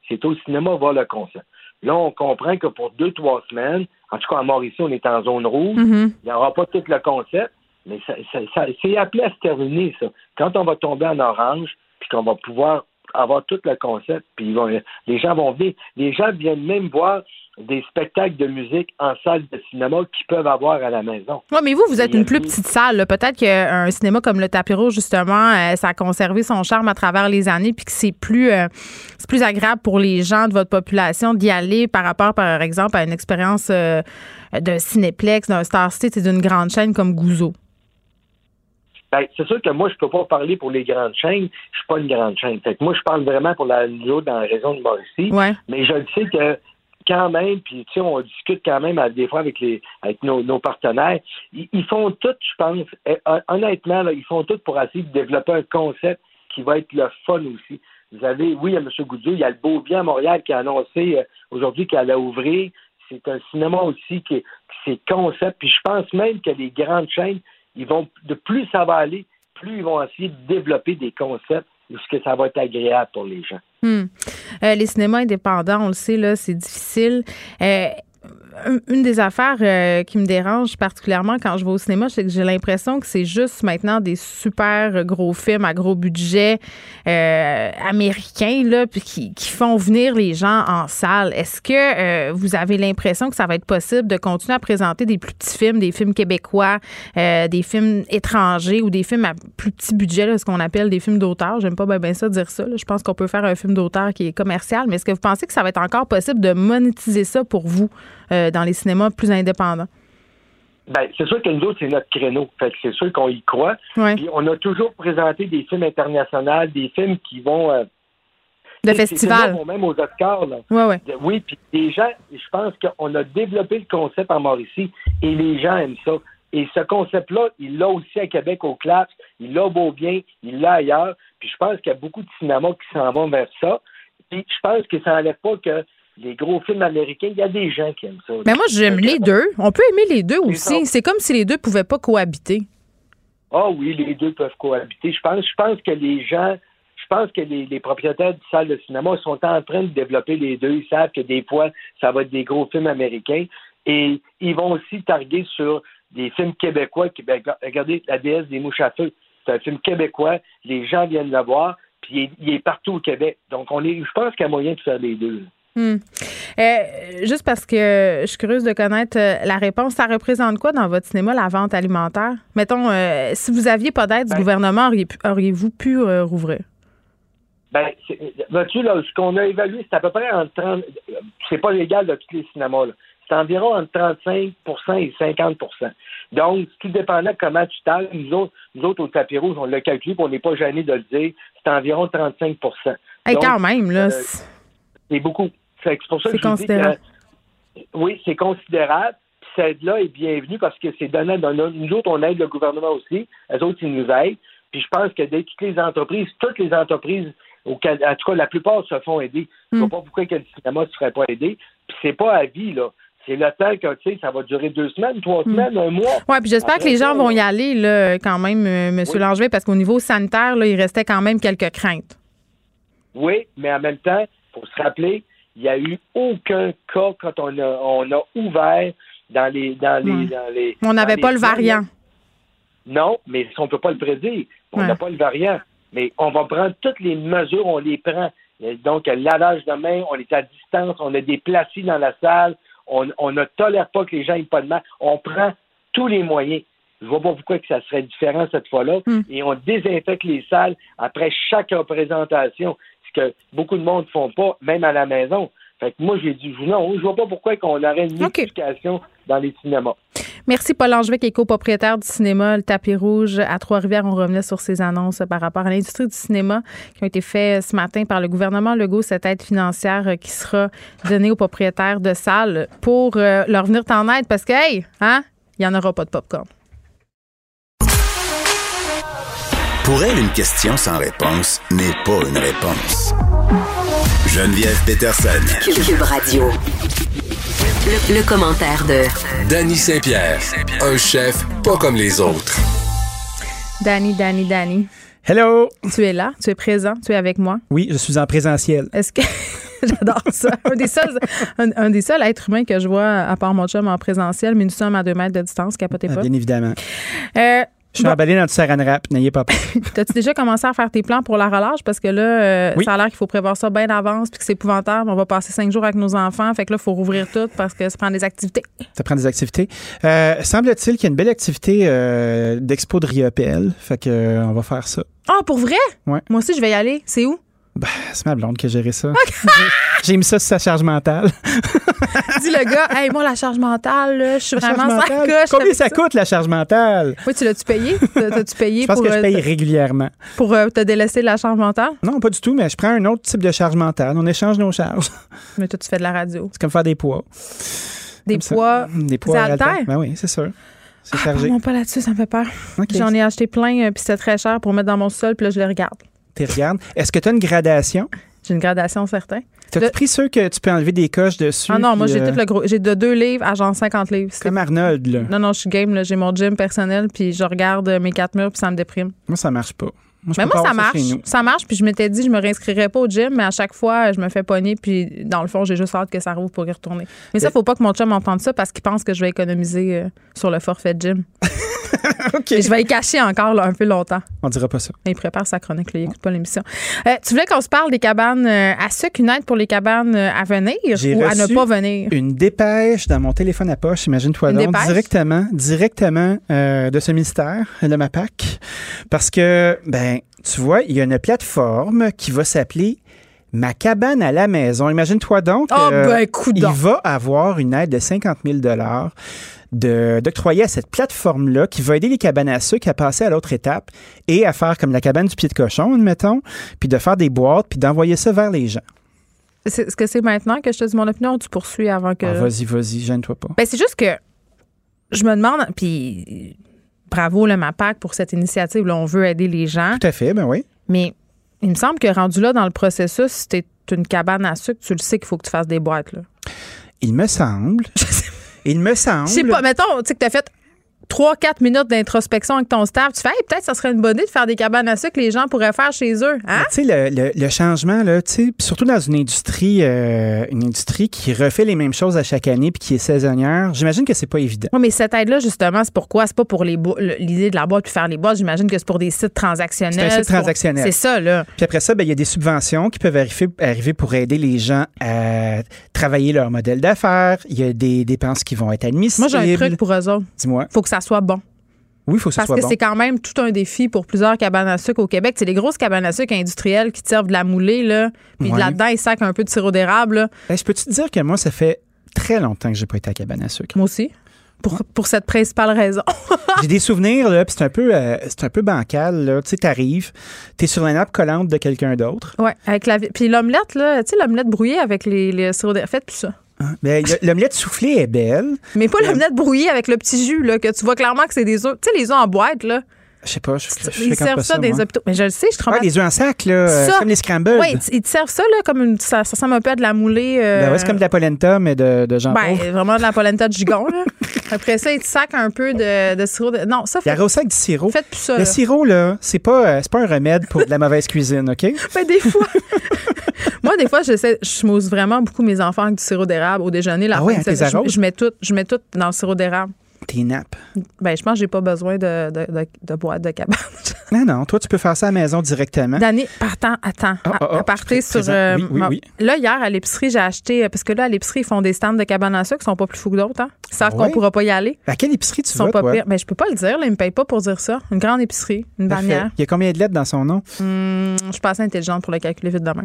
c'est au cinéma voir le concert. Là, on comprend que pour deux, trois semaines, en tout cas à Mauricie, on est en zone rouge, mm-hmm. il n'y aura pas tout le concept, mais c'est appelé à se terminer, ça. Quand on va tomber en orange, puis qu'on va pouvoir avoir tout le concept, puis les gens vont venir. Les gens viennent même voir des spectacles de musique en salle de cinéma qu'ils peuvent avoir à la maison. Oui, mais vous, vous êtes une plus petite salle. Peut-être qu'un cinéma comme le Tapiro, justement, euh, ça a conservé son charme à travers les années, puis que c'est plus, euh, c'est plus agréable pour les gens de votre population d'y aller par rapport, par exemple, à une expérience euh, d'un cinéplex, d'un Star City, d'une grande chaîne comme Gouzeau. Ben, c'est sûr que moi, je peux pas parler pour les grandes chaînes. Je suis pas une grande chaîne. Fait moi, je parle vraiment pour la dans la région de Mauricie. Ouais. Mais je le sais que quand même, puis tu sais, on discute quand même des fois avec les avec nos, partenaires. Ils, font tout, je pense, eh, honnêtement, là, ils font tout pour essayer de développer un concept qui va être le fun aussi. Vous avez, oui, il y a M. Goudzou, il y a le Beau Bien à Montréal qui a annoncé euh, aujourd'hui qu'elle allait ouvrir. C'est un cinéma aussi qui, c'est concept. Puis je pense même que les grandes chaînes, ils vont, de plus ça va aller, plus ils vont essayer de développer des concepts que ça va être agréable pour les gens. Hmm. Euh, les cinémas indépendants, on le sait, là, c'est difficile. Euh, une des affaires euh, qui me dérange particulièrement quand je vais au cinéma, c'est que j'ai l'impression que c'est juste maintenant des super gros films à gros budget euh, américains là, puis qui, font venir les gens en salle. Est-ce que euh, vous avez l'impression que ça va être possible de continuer à présenter des plus petits films, des films québécois, des films étrangers ou des films à plus petit budget, ce qu'on appelle des films d'auteur? J'aime pas bien, ça dire ça. Je pense qu'on peut faire un film d'auteur qui est commercial, mais est-ce que vous pensez que ça va être encore possible de monétiser ça pour vous? Euh, dans les cinémas plus indépendants? Ben, c'est sûr que nous autres, c'est notre créneau. Fait c'est sûr qu'on y croit. on a toujours présenté des films internationaux, des films qui vont. Euh, de festival. Même aux Oscars. Là. Oui, puis les gens, je pense qu'on a développé le concept en Mauricie et les gens aiment ça. Et ce concept-là, il l'a aussi à Québec au CLAPS, il l'a beau bien, il l'a ailleurs. Puis je pense qu'il y a beaucoup de cinémas qui s'en vont vers ça. Puis je pense que ça n'enlève pas que les gros films américains, il y a des gens qui aiment ça. Mais moi, j'aime les deux. On peut aimer les deux aussi. C'est comme si les deux pouvaient pas cohabiter. Ah oui, les deux peuvent cohabiter. Je pense, je pense que les gens, je pense que les, propriétaires de salles de cinéma sont en train de développer les deux. Ils savent que des fois, ça va être des gros films américains. Et ils vont aussi targuer sur des films québécois. Qui, ben, regardez, La déesse des mouches à feu. C'est un film québécois. Les gens viennent le voir. Puis il est, partout au Québec. Donc, on est, je pense qu'il y a moyen de faire les deux. Hmm. Euh, juste parce que je suis curieuse de connaître euh, la réponse, ça représente quoi dans votre cinéma la vente alimentaire? Mettons, euh, si vous aviez pas d'aide du ben- gouvernement, auriez-vous pu rouvrir? Ben, vois-tu, là, ce qu'on a évalué, c'est à peu près en 30. C'est pas légal de tous les cinémas, là. c'est environ entre 35% et 50% Donc, tout dépendant de comment tu tailles, nous autres, nous autres au tapis rouge, on l'a calculé, puis on n'est pas gêné de le dire, c'est environ 35 hey, Quand même, là. C'est beaucoup. C'est pour ça que je dis que, oui, c'est considérable. Cette aide-là est bienvenue parce que c'est donné. Nous autres, on aide le gouvernement aussi. Les autres, ils nous aident. Puis je pense que dès toutes les entreprises, toutes les entreprises, en tout cas, la plupart se font aider. Je ne vois hmm. pas pourquoi le cinéma ne se ferait pas aider. Puis c'est pas à vie, là. C'est le temps que, tu sais, ça va durer deux semaines, trois hmm. semaines, un mois. Oui, puis j'espère que les gens vont y aller, là, quand même, euh, M. Langevin, parce qu'au niveau sanitaire, là, il restait quand même quelques craintes. Oui, mais en même temps, il faut se rappeler, il n'y a eu aucun cas quand on a, on a ouvert dans les. Dans les, dans les on n'avait pas le variant. Non, mais on ne peut pas le prédire. On n'a pas le variant. Mais on va prendre toutes les mesures, on les prend. Donc, lavage de main, on est à distance, on a des placis dans la salle, on, ne tolère pas que les gens aient pas de main. On prend tous les moyens. Je ne vois pas pourquoi que ça serait différent cette fois-là. Hmm. Et on désinfecte les salles après chaque représentation que beaucoup de monde ne font pas, même à la maison. Fait que moi, j'ai dit non, je vois pas pourquoi qu'on aurait une multiplication dans les cinémas. Merci, Paul Angevec, est copropriétaire du cinéma Le Tapis Rouge à Trois-Rivières. On revenait sur ces annonces par rapport à l'industrie du cinéma qui ont été faites ce matin par le gouvernement Legault, cette aide financière qui sera donnée aux propriétaires de salles pour euh, leur venir en aide parce que, hey, hein, il n'y en aura pas de popcorn. Pour elle, une question sans réponse n'est pas une réponse. Geneviève Peterson. Cube Radio. Le, commentaire de Danny Saint-Pierre, un chef pas comme les autres. Danny, Danny, Danny. Hello. Tu es là, tu es présent, tu es avec moi. Oui, je suis en présentiel. Est-ce que [laughs] J'adore ça? Un des, seuls, un, des seuls êtres humains que je vois, à part mon chum en présentiel, mais nous sommes à deux mètres de distance, capotez ah, pas. bien évidemment. Euh, je suis emballé dans du saran wrap, n'ayez pas peur. [laughs] T'as-tu déjà commencé à faire tes plans pour la relâche? Parce que là, euh, ça a l'air qu'il faut prévoir ça bien d'avance puis que c'est épouvantable. On va passer cinq jours avec nos enfants. Fait que là, il faut rouvrir tout parce que ça prend des activités. Ça prend des activités. Euh, semble-t-il qu'il y a une belle activité euh, d'expo de Riopel. Fait que on va faire ça. Ah, pour vrai? Ouais. Moi aussi, je vais y aller. C'est où? Ben, c'est ma blonde qui a géré ça. J'ai mis ça sur sa charge mentale. [laughs] Dis le gars, hey, moi, la charge mentale, je suis vraiment sans Combien ça, coûte, la charge mentale? Oui, tu l'as-tu payé? T'as-tu payé je pense pour. que je euh, paye régulièrement. Pour euh, te délaisser de la charge mentale? Non, pas du tout, mais je prends un autre type de charge mentale. On échange nos charges. Mais toi, tu fais de la radio. C'est comme faire des poids. Des poids? Des poids. Des Ben oui, c'est sûr. C'est ah, chargé. Non, pas là-dessus, ça me fait peur. J'en ai acheté plein, euh, puis c'était très cher pour mettre dans mon sol, puis là, je les regarde. Tu regardes. Est-ce que tu as une gradation? J'ai une gradation certaine. T'as-tu pris ceux que tu peux enlever des coches dessus? Ah non, moi, j'ai euh, tout le gros. J'ai de deux livres à genre 50 livres. Comme Arnold, là. Non, non, je suis game, là. J'ai mon gym personnel, puis je regarde mes quatre murs, puis ça me déprime. Moi, ça marche pas. Moi, mais moi, ça marche. Ça, marche, puis je m'étais dit, je me réinscrirais pas au gym, mais à chaque fois, je me fais pogner, puis dans le fond, j'ai juste hâte que ça rouvre pour y retourner. Mais ça, faut pas que mon chum entende ça parce qu'il pense que je vais économiser euh, sur le forfait gym. [laughs] je vais y cacher encore un peu longtemps. On dira pas ça. Il prépare sa chronique, là, il écoute pas l'émission. Euh, tu voulais qu'on se parle des cabanes euh, à sucre, une aide pour les cabanes à venir ou à ne pas venir? Une dépêche dans mon téléphone à poche, imagine-toi donc, directement, directement de ce ministère, de ma PAC. Parce que, ben, tu vois, il y a une plateforme qui va s'appeler Ma cabane à la maison. Imagine-toi donc. Oh, ben, il va avoir une aide de 50 000 d'octroyer à cette plateforme-là qui va aider les cabanes à sucre à passer à l'autre étape et à faire comme la cabane du pied de cochon, admettons, puis de faire des boîtes, puis d'envoyer ça vers les gens. Est-ce que c'est maintenant que je te dis mon opinion ou tu poursuis avant que. Ah, vas-y, vas-y, gêne-toi pas. Ben, c'est juste que je me demande, puis bravo le MAPAC pour cette initiative. Là, on veut aider les gens. Tout à fait, ben oui. Mais il me semble que rendu là dans le processus, si t'es une cabane à sucre, tu le sais qu'il faut que tu fasses des boîtes. Là. Il me semble. [laughs] Il me semble. Je sais pas, mettons, tu sais que tu as fait 3-4 minutes d'introspection avec ton staff, tu fais peut-être ça serait une bonne idée de faire des cabanes à sucre que les gens pourraient faire chez eux. Hein? Tu sais, le, le, changement, là, surtout dans une industrie, euh, une industrie qui refait les mêmes choses à chaque année puis qui est saisonnière, j'imagine que c'est pas évident. Oui, mais cette aide-là, justement, c'est pourquoi? C'est pas pour l'idée de la boîte puis faire les boîtes. J'imagine que c'est pour des sites transactionnels. C'est un site transactionnel. C'est ça, là. Puis après ça, ben, il y a des subventions qui peuvent arriver, arriver pour aider les gens à travailler leur modèle d'affaires. Il y a des dépenses qui vont être admissibles. Moi, j'ai un truc pour eux autres. Dis-moi. Faut que ça soit bon. Oui, il faut que ça Parce que c'est quand même tout un défi pour plusieurs cabanes à sucre au Québec. C'est les grosses cabanes à sucre industrielles qui servent de la moulée, là. Puis là-dedans, ils sacent un peu de sirop d'érable. Ben, je peux te dire que moi, ça fait très longtemps que j'ai pas été à cabane à sucre? Moi aussi. Pour, pour cette principale raison. [laughs] j'ai des souvenirs, là, puis c'est un peu, euh, c'est un peu bancal, là. Tu sais, t'arrives, t'es sur la nappe collante de quelqu'un d'autre. Ouais, avec la, puis l'omelette, là, tu sais, l'omelette brouillée avec les, les sirop d'érable, faites plus ça. Hein? Ben, l'omelette soufflée est belle. Mais pas l'omelette brouillée avec le petit jus, là, que tu vois clairement que c'est des œufs. Tu sais, les œufs en boîte, là. Je sais pas, je, je Ils servent ça, des hôpitaux. Mais je le sais, je trompe. Ouais, les œufs en sac, là, euh, comme les scrambles. Oui, ils te servent ça, là, comme une, ça, ça ressemble un peu à de la moulée. Euh... Ben ouais, c'est comme de la polenta, mais de, de jambon. Ben, vraiment de la polenta de gigon, là. [laughs] Après ça, ils te sacent un peu de, de sirop. De... Non, ça fait. Il y a du sirop. Faites plus ça. Le là. sirop, là, c'est pas, euh, pas un remède pour de la mauvaise cuisine, OK? [laughs] Ben, des fois. [laughs] [laughs] Moi, des fois, j'essaie, je mousse vraiment beaucoup mes enfants avec du sirop d'érable au déjeuner. La ah oui, je, je, mets tout, je mets tout dans le sirop d'érable. Tes nappes. Ben, je pense que j'ai pas besoin de, de, de, de boîte de cabane. [laughs] non, non. Toi, tu peux faire ça à la maison directement. Dani, partant, attends. Oh, oh, oh, à, partir sur. Euh, oui, oui, oui. Là, hier, à l'épicerie, j'ai acheté. Parce que là, à l'épicerie, ils font des stands de cabane à sucre qui sont pas plus fous que d'autres. Hein? Ils savent ah, qu'on pourra pas y aller. À quelle épicerie tu ils sont vas, pas toi? Ben, je peux pas le dire. Là, ils me payent pas pour dire ça. Une grande épicerie, une bannière. Il y a combien de lettres dans son nom? Hum, je suis pas assez intelligente pour le calculer vite demain.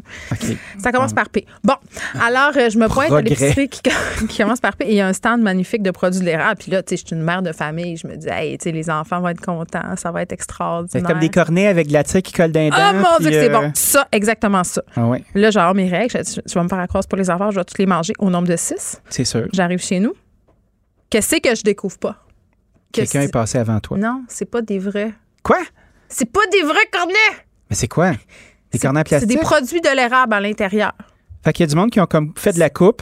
Ça commence par P. Bon, alors, euh, je me pointe à l'épicerie qui, [laughs] qui, commence par P et il y a un stand magnifique de produits de l'érable. Puis là, tu suis une mère de famille. Je me dis, hey, tu sais, les enfants vont être contents. Ça va être extraordinaire. comme des cornets avec de la tire qui colle d'un. Oh mon Dieu, que c'est euh... bon. Ça, exactement ça. Ah ouais. Là, genre, mes règles, tu vas me faire accroître pour les enfants, je vais tous les manger au nombre de six. C'est sûr. J'arrive chez nous. Qu'est-ce que je découvre pas? Quelqu'un est passé avant toi. Non, c'est pas des vrais. Quoi? C'est pas des vrais cornets! Mais c'est quoi? Des cornets en plastique? C'est des produits de l'érable à l'intérieur. Fait qu'il y a du monde qui ont comme fait de la coupe.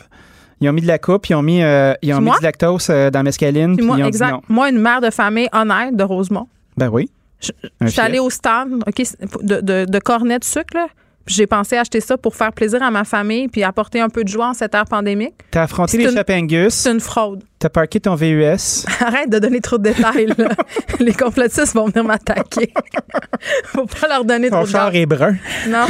Ils ont mis de la coupe, ils ont mis, euh, ils ont mis du lactose euh, dans la mescaline. Puis moi, ils ont exact. Dit non. Moi, une mère de famille honnête de Rosemont. Ben oui. Je, je suis allée au stand okay, de, de, de cornets de sucre, là. J'ai pensé acheter ça pour faire plaisir à ma famille puis apporter un peu de joie en cette ère pandémique. T'as affronté les Chapangus. C'est une fraude. T'as parqué ton VUS. [laughs] Arrête de donner trop de détails. Là. [laughs] les complotistes vont venir m'attaquer. [laughs] Faut pas leur donner ton trop de char est brun. Non.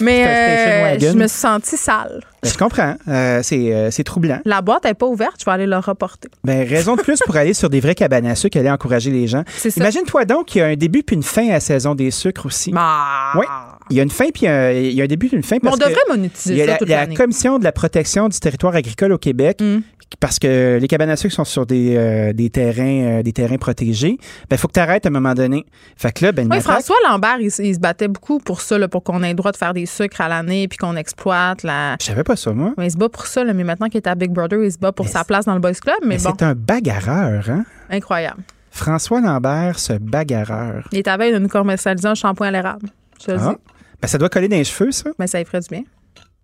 Mais euh, je me suis sentie sale. Ben, je comprends. Euh, c'est, euh, c'est troublant. La boîte n'est pas ouverte. Je vais aller leur reporter. Ben, raison de plus pour aller sur des vrais cabanes à sucre, aller encourager les gens. Imagine-toi donc qu'il y a un début puis une fin à la saison des sucres aussi. Bah. Oui. Il y a une fin puis un, il y a un début une fin. Parce on devrait monétiser il y a ça la, toute la. Commission de la protection du territoire agricole au Québec. Mm. Parce que les cabanes à sucre sont sur des, euh, des terrains euh, des terrains protégés. Ben, il faut que tu arrêtes à un moment donné. Fait que là, ben, oui, François Lambert, il, il, se battait beaucoup pour ça, là, pour qu'on ait le droit de faire des sucres à l'année puis qu'on exploite la. Je savais pas ça, moi. Oui, il se bat pour ça, là, mais maintenant qu'il est à Big Brother, il se bat pour Mais sa place dans le Boys Club. Mais, Mais bon, c'est un bagarreur, hein? incroyable. François Lambert, ce bagarreur. Il est à veille de nous commercialiser un shampoing à l'érable. Je le Ah. dis. Ben, ça doit coller dans les cheveux, ça. Mais ça y ferait du bien.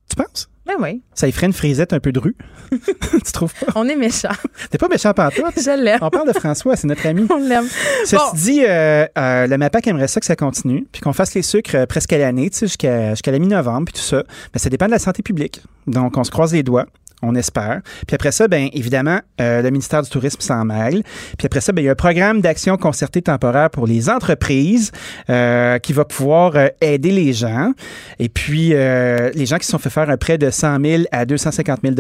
Tu penses? Ben oui. Ça y ferait une frisette un peu de rue. [laughs] tu trouves pas? On est méchants. T'es pas méchant pantoute. [laughs] Je l'aime. On parle de François, c'est notre ami. [laughs] On l'aime. Ceci Bon. dit, euh, euh, le MAPAC aimerait ça que ça continue, puis qu'on fasse les sucres euh, presque à l'année, tu sais, jusqu'à jusqu'à la mi-novembre, puis tout ça. Mais ça dépend de la santé publique. Donc, on se croise les doigts. On espère. Puis après ça, bien évidemment, euh, le ministère du Tourisme s'en mêle. Puis après ça, ben, il y a un programme d'action concertée temporaire pour les entreprises euh, qui va pouvoir euh, aider les gens. Et puis, euh, les gens qui se sont fait faire un prêt de 100 000 à 250 000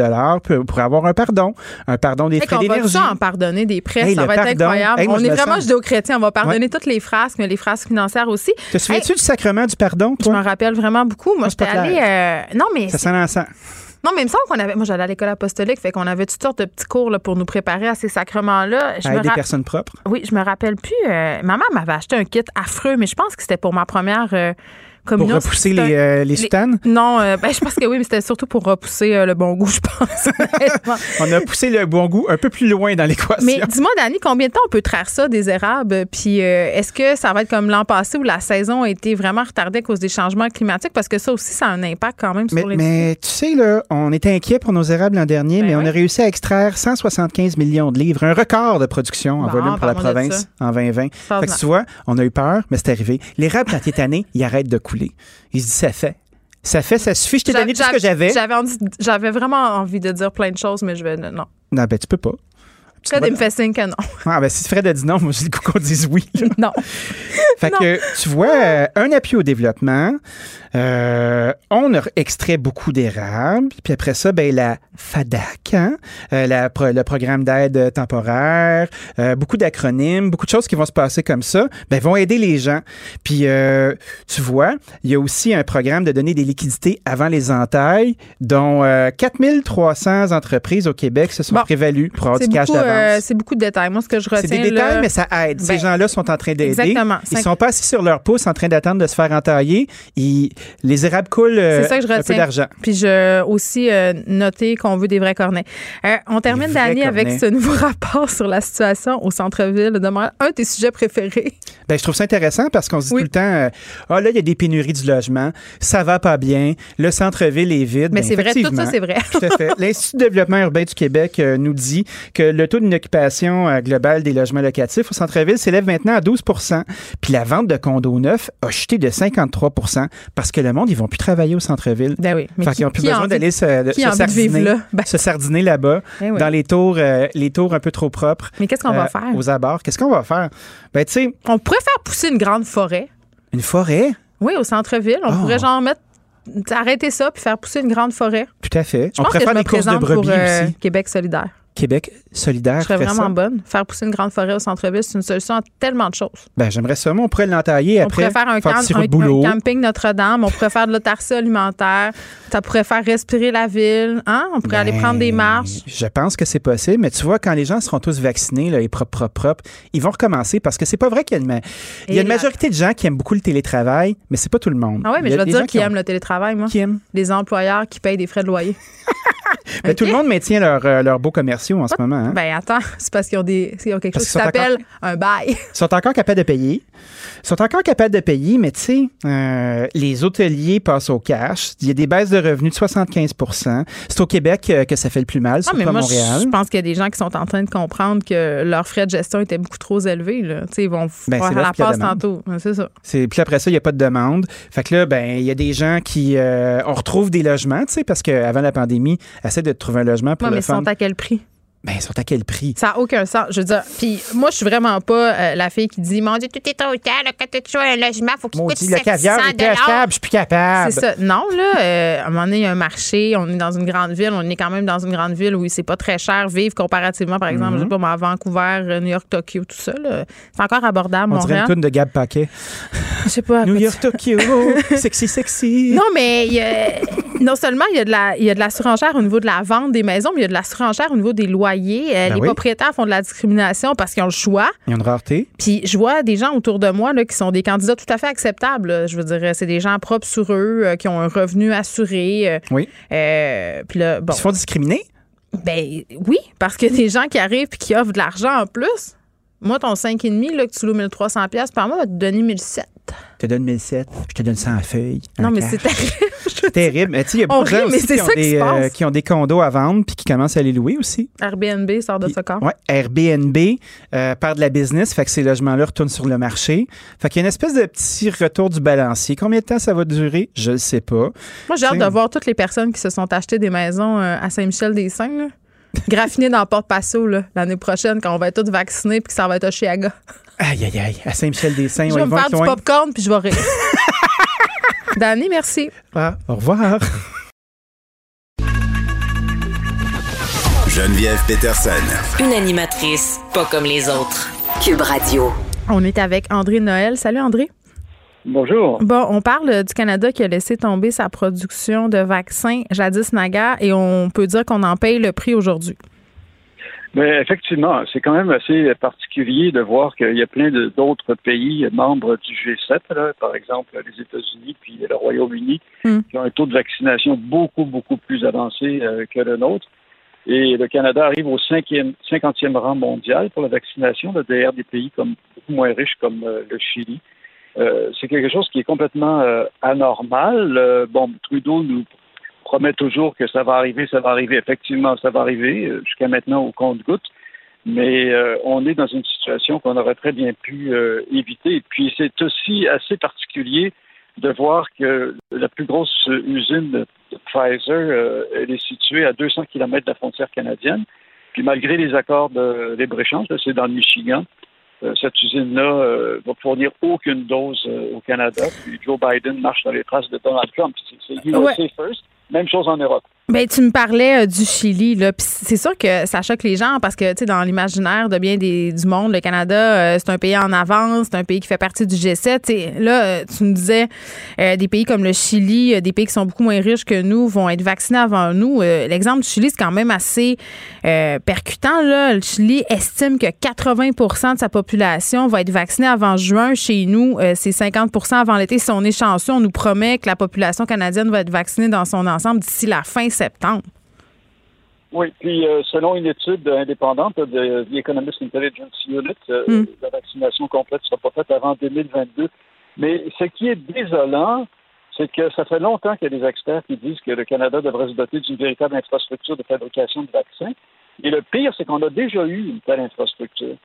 pour, pour avoir un pardon. Un pardon des Hey, frais va d'énergie. ça en pardonner des prêts, Hey, ça va être incroyable. Hey, moi, on est me vraiment judéo-chrétien. On va pardonner Ouais. toutes les frasques, mais les frasques financières aussi. Te souviens-tu du sacrement du pardon, Je m'en rappelle vraiment beaucoup. Moi, j'étais allée. Non, mais Ça sent l'encens. Non, mais il me semble qu'on avait. Moi, j'allais à l'école apostolique, fait qu'on avait toutes sortes de petits cours là, pour nous préparer à ces sacrements-là. À me des ra- personnes propres? Oui, je me rappelle plus. euh, ma mère m'avait acheté un kit affreux, mais je pense que c'était pour ma première euh, Pour repousser un- les, euh, les soutanes? Non, euh, ben, je pense que oui, mais c'était surtout pour repousser euh, le bon goût, je pense. [laughs] On a poussé le bon goût un peu plus loin dans l'équation. Mais dis-moi, Dani, combien de temps on peut traire ça des érables? Puis euh, est-ce que ça va être comme l'an passé où la saison a été vraiment retardée à cause des changements climatiques? Parce que ça aussi, ça a un impact quand même Mais, sur les. mais tu sais, là, on était inquiet pour nos érables l'an dernier, Ben mais on a réussi à extraire 175 millions de livres, un record de production en Bon, volume pour la province en 2020. Fait que tu vois, on a eu peur, mais c'est arrivé. L'érable, quand il est tanné, il arrête de couler. Il se dit, ça fait. Ça fait, ça suffit, je t'ai donné tout ce que j'avais. J'avais vraiment envie de dire plein de choses, mais je vais. Non. Non, ben, tu peux pas. Fred, il me fait signe que non. Ah, ben, si Fred a dit non, moi, j'ai le coup qu'on dise oui. non. [laughs] fait que, tu vois, euh, un appui au développement, euh, on a extrait beaucoup d'érable, puis après ça, ben, la FADAC, hein, euh, la, le programme d'aide temporaire, beaucoup d'acronymes, beaucoup de choses qui vont se passer comme ça, ben, vont aider les gens. Puis, tu vois, il y a aussi un programme de donner des liquidités avant les entailles, dont 4300 entreprises au Québec se sont prévalues pour avoir du cash d'avance. c'est beaucoup de détails. Moi, ce que je retiens. C'est des détails, mais ça aide. Ces ben, gens-là sont en train d'aider. Exactement. Ils sont pas assis sur leur pouce en train d'attendre de se faire entailler. Ils, les érables coulent euh, ça que je un peu d'argent. Puis je aussi euh, noter qu'on veut des vrais cornets. Euh, on termine l'année avec ce nouveau [laughs] rapport sur la situation au centre-ville de Montréal. Un de tes sujets préférés. Ben, je trouve ça intéressant parce qu'on se dit tout le temps, ah là, il y a des pénuries du logement, ça va pas bien, le centre-ville est vide. Mais ben, c'est vrai, tout ça, c'est vrai. tout à fait. [laughs] L'Institut de développement urbain du Québec nous dit que le taux d'inoccupation global des logements locatifs au centre-ville s'élève maintenant à 12% Puis la vente de condos neufs a chuté de 53% parce que le monde, ils vont plus travailler au centre-ville. Ben oui. Mais qui, n'ont plus besoin d'aller se, se, sardiner, là? Ben. se sardiner là-bas, ben dans les tours, euh, les tours un peu trop propres. Mais qu'est-ce qu'on va euh, faire? Aux abords. Qu'est-ce qu'on va faire? Ben, tu sais. On pourrait faire pousser une grande forêt. Une forêt? Oui, au centre-ville. On ah. pourrait genre mettre arrêter ça puis faire pousser une grande forêt. Tout à fait. on pourrait faire des courses de brebis euh, aussi. Québec solidaire. Québec solidaire. Je serais vraiment bonne. Faire pousser une grande forêt au centre-ville, c'est une solution à tellement de choses. Ben, j'aimerais ça. on pourrait l'entailler après. On pourrait faire un, camping Notre-Dame. On pourrait faire de l'autarcie alimentaire. Ça pourrait faire respirer la ville. Hein? On pourrait aller ben, prendre des marches. Je pense que c'est possible. Mais tu vois, quand les gens seront tous vaccinés, là, et propres, propres, propres, ils vont recommencer parce que c'est pas vrai qu'il y a une, il y a une majorité de gens qui aiment beaucoup le télétravail, mais c'est pas tout le monde. Ah oui, mais je veux dire qui aiment le télétravail, moi. Qui aiment? Les employeurs qui payent des frais de loyer. [laughs] Ben, tout le monde maintient leur euh, beaux commerciaux en ce moment. Hein? Ben attends, [laughs] c'est parce qu'ils ont, des, ont quelque chose qui s'appelle un bail. Ils sont encore capables de payer. Ils sont encore capables de payer, mais tu sais, euh, les hôteliers passent au cash. Il y a des baisses de revenus de 75% C'est au Québec euh, que ça fait le plus mal, ah, pas Montréal. Je pense qu'il y a des gens qui sont en train de comprendre que leurs frais de gestion étaient beaucoup trop élevés. Là. ils vont ben, faire la passe tantôt. C'est ça. Puis après ça, il n'y a pas de demande. Fait que là, ben, il y a des gens qui. on retrouve des logements, tu sais, parce qu'avant la pandémie, essaie de trouver un logement pour mais ils sont à quel prix? Ben, ils sont à quel prix? Ça n'a aucun sens. Je veux dire, puis moi, je suis vraiment pas euh, la fille qui dit Mon Dieu, tout est hôtel, quand tu as un logement, faut qu'il coûte 700 le caviar est je suis plus capable. C'est ça. Non, là, euh, à un moment donné, il y a un marché, on est dans une grande ville, on est quand même dans une grande ville où c'est pas très cher vivre comparativement, par exemple, je sais mhm. pas, moi, à Vancouver, euh, New York, Tokyo, tout ça. C'est encore abordable, on Montréal. dirait une de Gab Paquet. Je sais pas. [laughs] New York, Tokyo, [laughs] sexy, sexy. Non, mais non seulement il y a de la, il y a de la surenchère au niveau de la vente des maisons, mais il y a de la surenchère au niveau des loyers. Ben propriétaires font de la discrimination parce qu'ils ont le choix. Ils ont une rareté. Puis je vois des gens autour de moi là, qui sont des candidats tout à fait acceptables. Je veux dire, c'est des gens propres sur eux, euh, qui ont un revenu assuré. Euh, oui. Euh, puis là, bon. Ils se font discriminer? Ben oui, parce que des gens qui arrivent et qui offrent de l'argent en plus. Moi, ton 5,5 là, que tu loues 1300$ par mois va te donner 1700. Je te donne 1007, je te donne 100 feuilles. Non, mais c'est terrible. c'est terrible. Mais tu il y a beaucoup de gens aussi qui ont, des, euh, qui ont, des, condos à vendre puis qui commencent à les louer aussi. Airbnb sort de ce corps. Oui, Airbnb euh, part de la business, fait que ces logements-là retournent sur le marché. Fait qu'il y a une espèce de petit retour du balancier. Combien de temps ça va durer? Je ne sais pas. Moi, j'ai hâte de voir toutes les personnes qui se sont achetées des maisons euh, à Saint-Michel-des-Saints. graffiné dans Porte-Passo l'année prochaine quand on va être tous vaccinés puis que ça va être à Chiaga. Aïe, aïe, aïe. À Saint-Michel-des-Saints, Je vais me faire du popcorn puis je vais rire. [laughs] Danny, merci. Ah, au revoir. Geneviève Peterson. Une animatrice pas comme les autres. Cube Radio. On est avec André Noël. Salut André. Bonjour. Bon, on parle du Canada qui a laissé tomber sa production de vaccins jadis naga et on peut dire qu'on en paye le prix aujourd'hui. Mais effectivement, c'est quand même assez particulier de voir qu'il y a plein d'autres pays membres du G7, par exemple les États-Unis puis le Royaume-Uni, hmm. qui ont un taux de vaccination beaucoup, beaucoup plus avancé euh, que le nôtre. Et le Canada arrive au cinquième, cinquantième rang mondial pour la vaccination, derrière des pays comme beaucoup moins riches comme euh, le Chili. Euh, c'est quelque chose qui est complètement anormal. bon, Trudeau nous promet toujours que ça va arriver, ça va arriver. Effectivement, ça va arriver euh, jusqu'à maintenant au compte-goutte. Mais euh, on est dans une situation qu'on aurait très bien pu euh, éviter. Et puis c'est aussi assez particulier de voir que la plus grosse usine de, Pfizer, elle est située à 200 km de la frontière canadienne. Puis malgré les accords de libre-échange, c'est dans le Michigan, cette usine-là va fournir aucune dose au Canada. Puis Joe Biden marche dans les traces de Donald Trump. C'est USA first. Même chose en Europe. Ben, tu me parlais euh, du Chili, là. c'est sûr que ça choque les gens parce que, tu sais, dans l'imaginaire de bien des, du monde, le Canada, euh, c'est un pays en avance, c'est un pays qui fait partie du G7. T'sais, là, euh, tu me disais, des pays comme le Chili, des pays qui sont beaucoup moins riches que nous, vont être vaccinés avant nous. L'exemple du Chili, c'est quand même assez percutant, là. Le Chili estime que 80% de sa population va être vaccinée avant juin. Chez nous, c'est 50% avant l'été. Si on est chanceux, on nous promet que la population canadienne va être vaccinée dans son ensemble d'ici la fin septembre. Oui, puis euh, selon une étude indépendante de The Economist Intelligence Unit, euh, hmm. la vaccination complète ne sera pas faite avant 2022. Mais ce qui est désolant, c'est que ça fait longtemps qu'il y a des experts qui disent que le Canada devrait se doter d'une véritable infrastructure de fabrication de vaccins. Et le pire, c'est qu'on a déjà eu une telle infrastructure.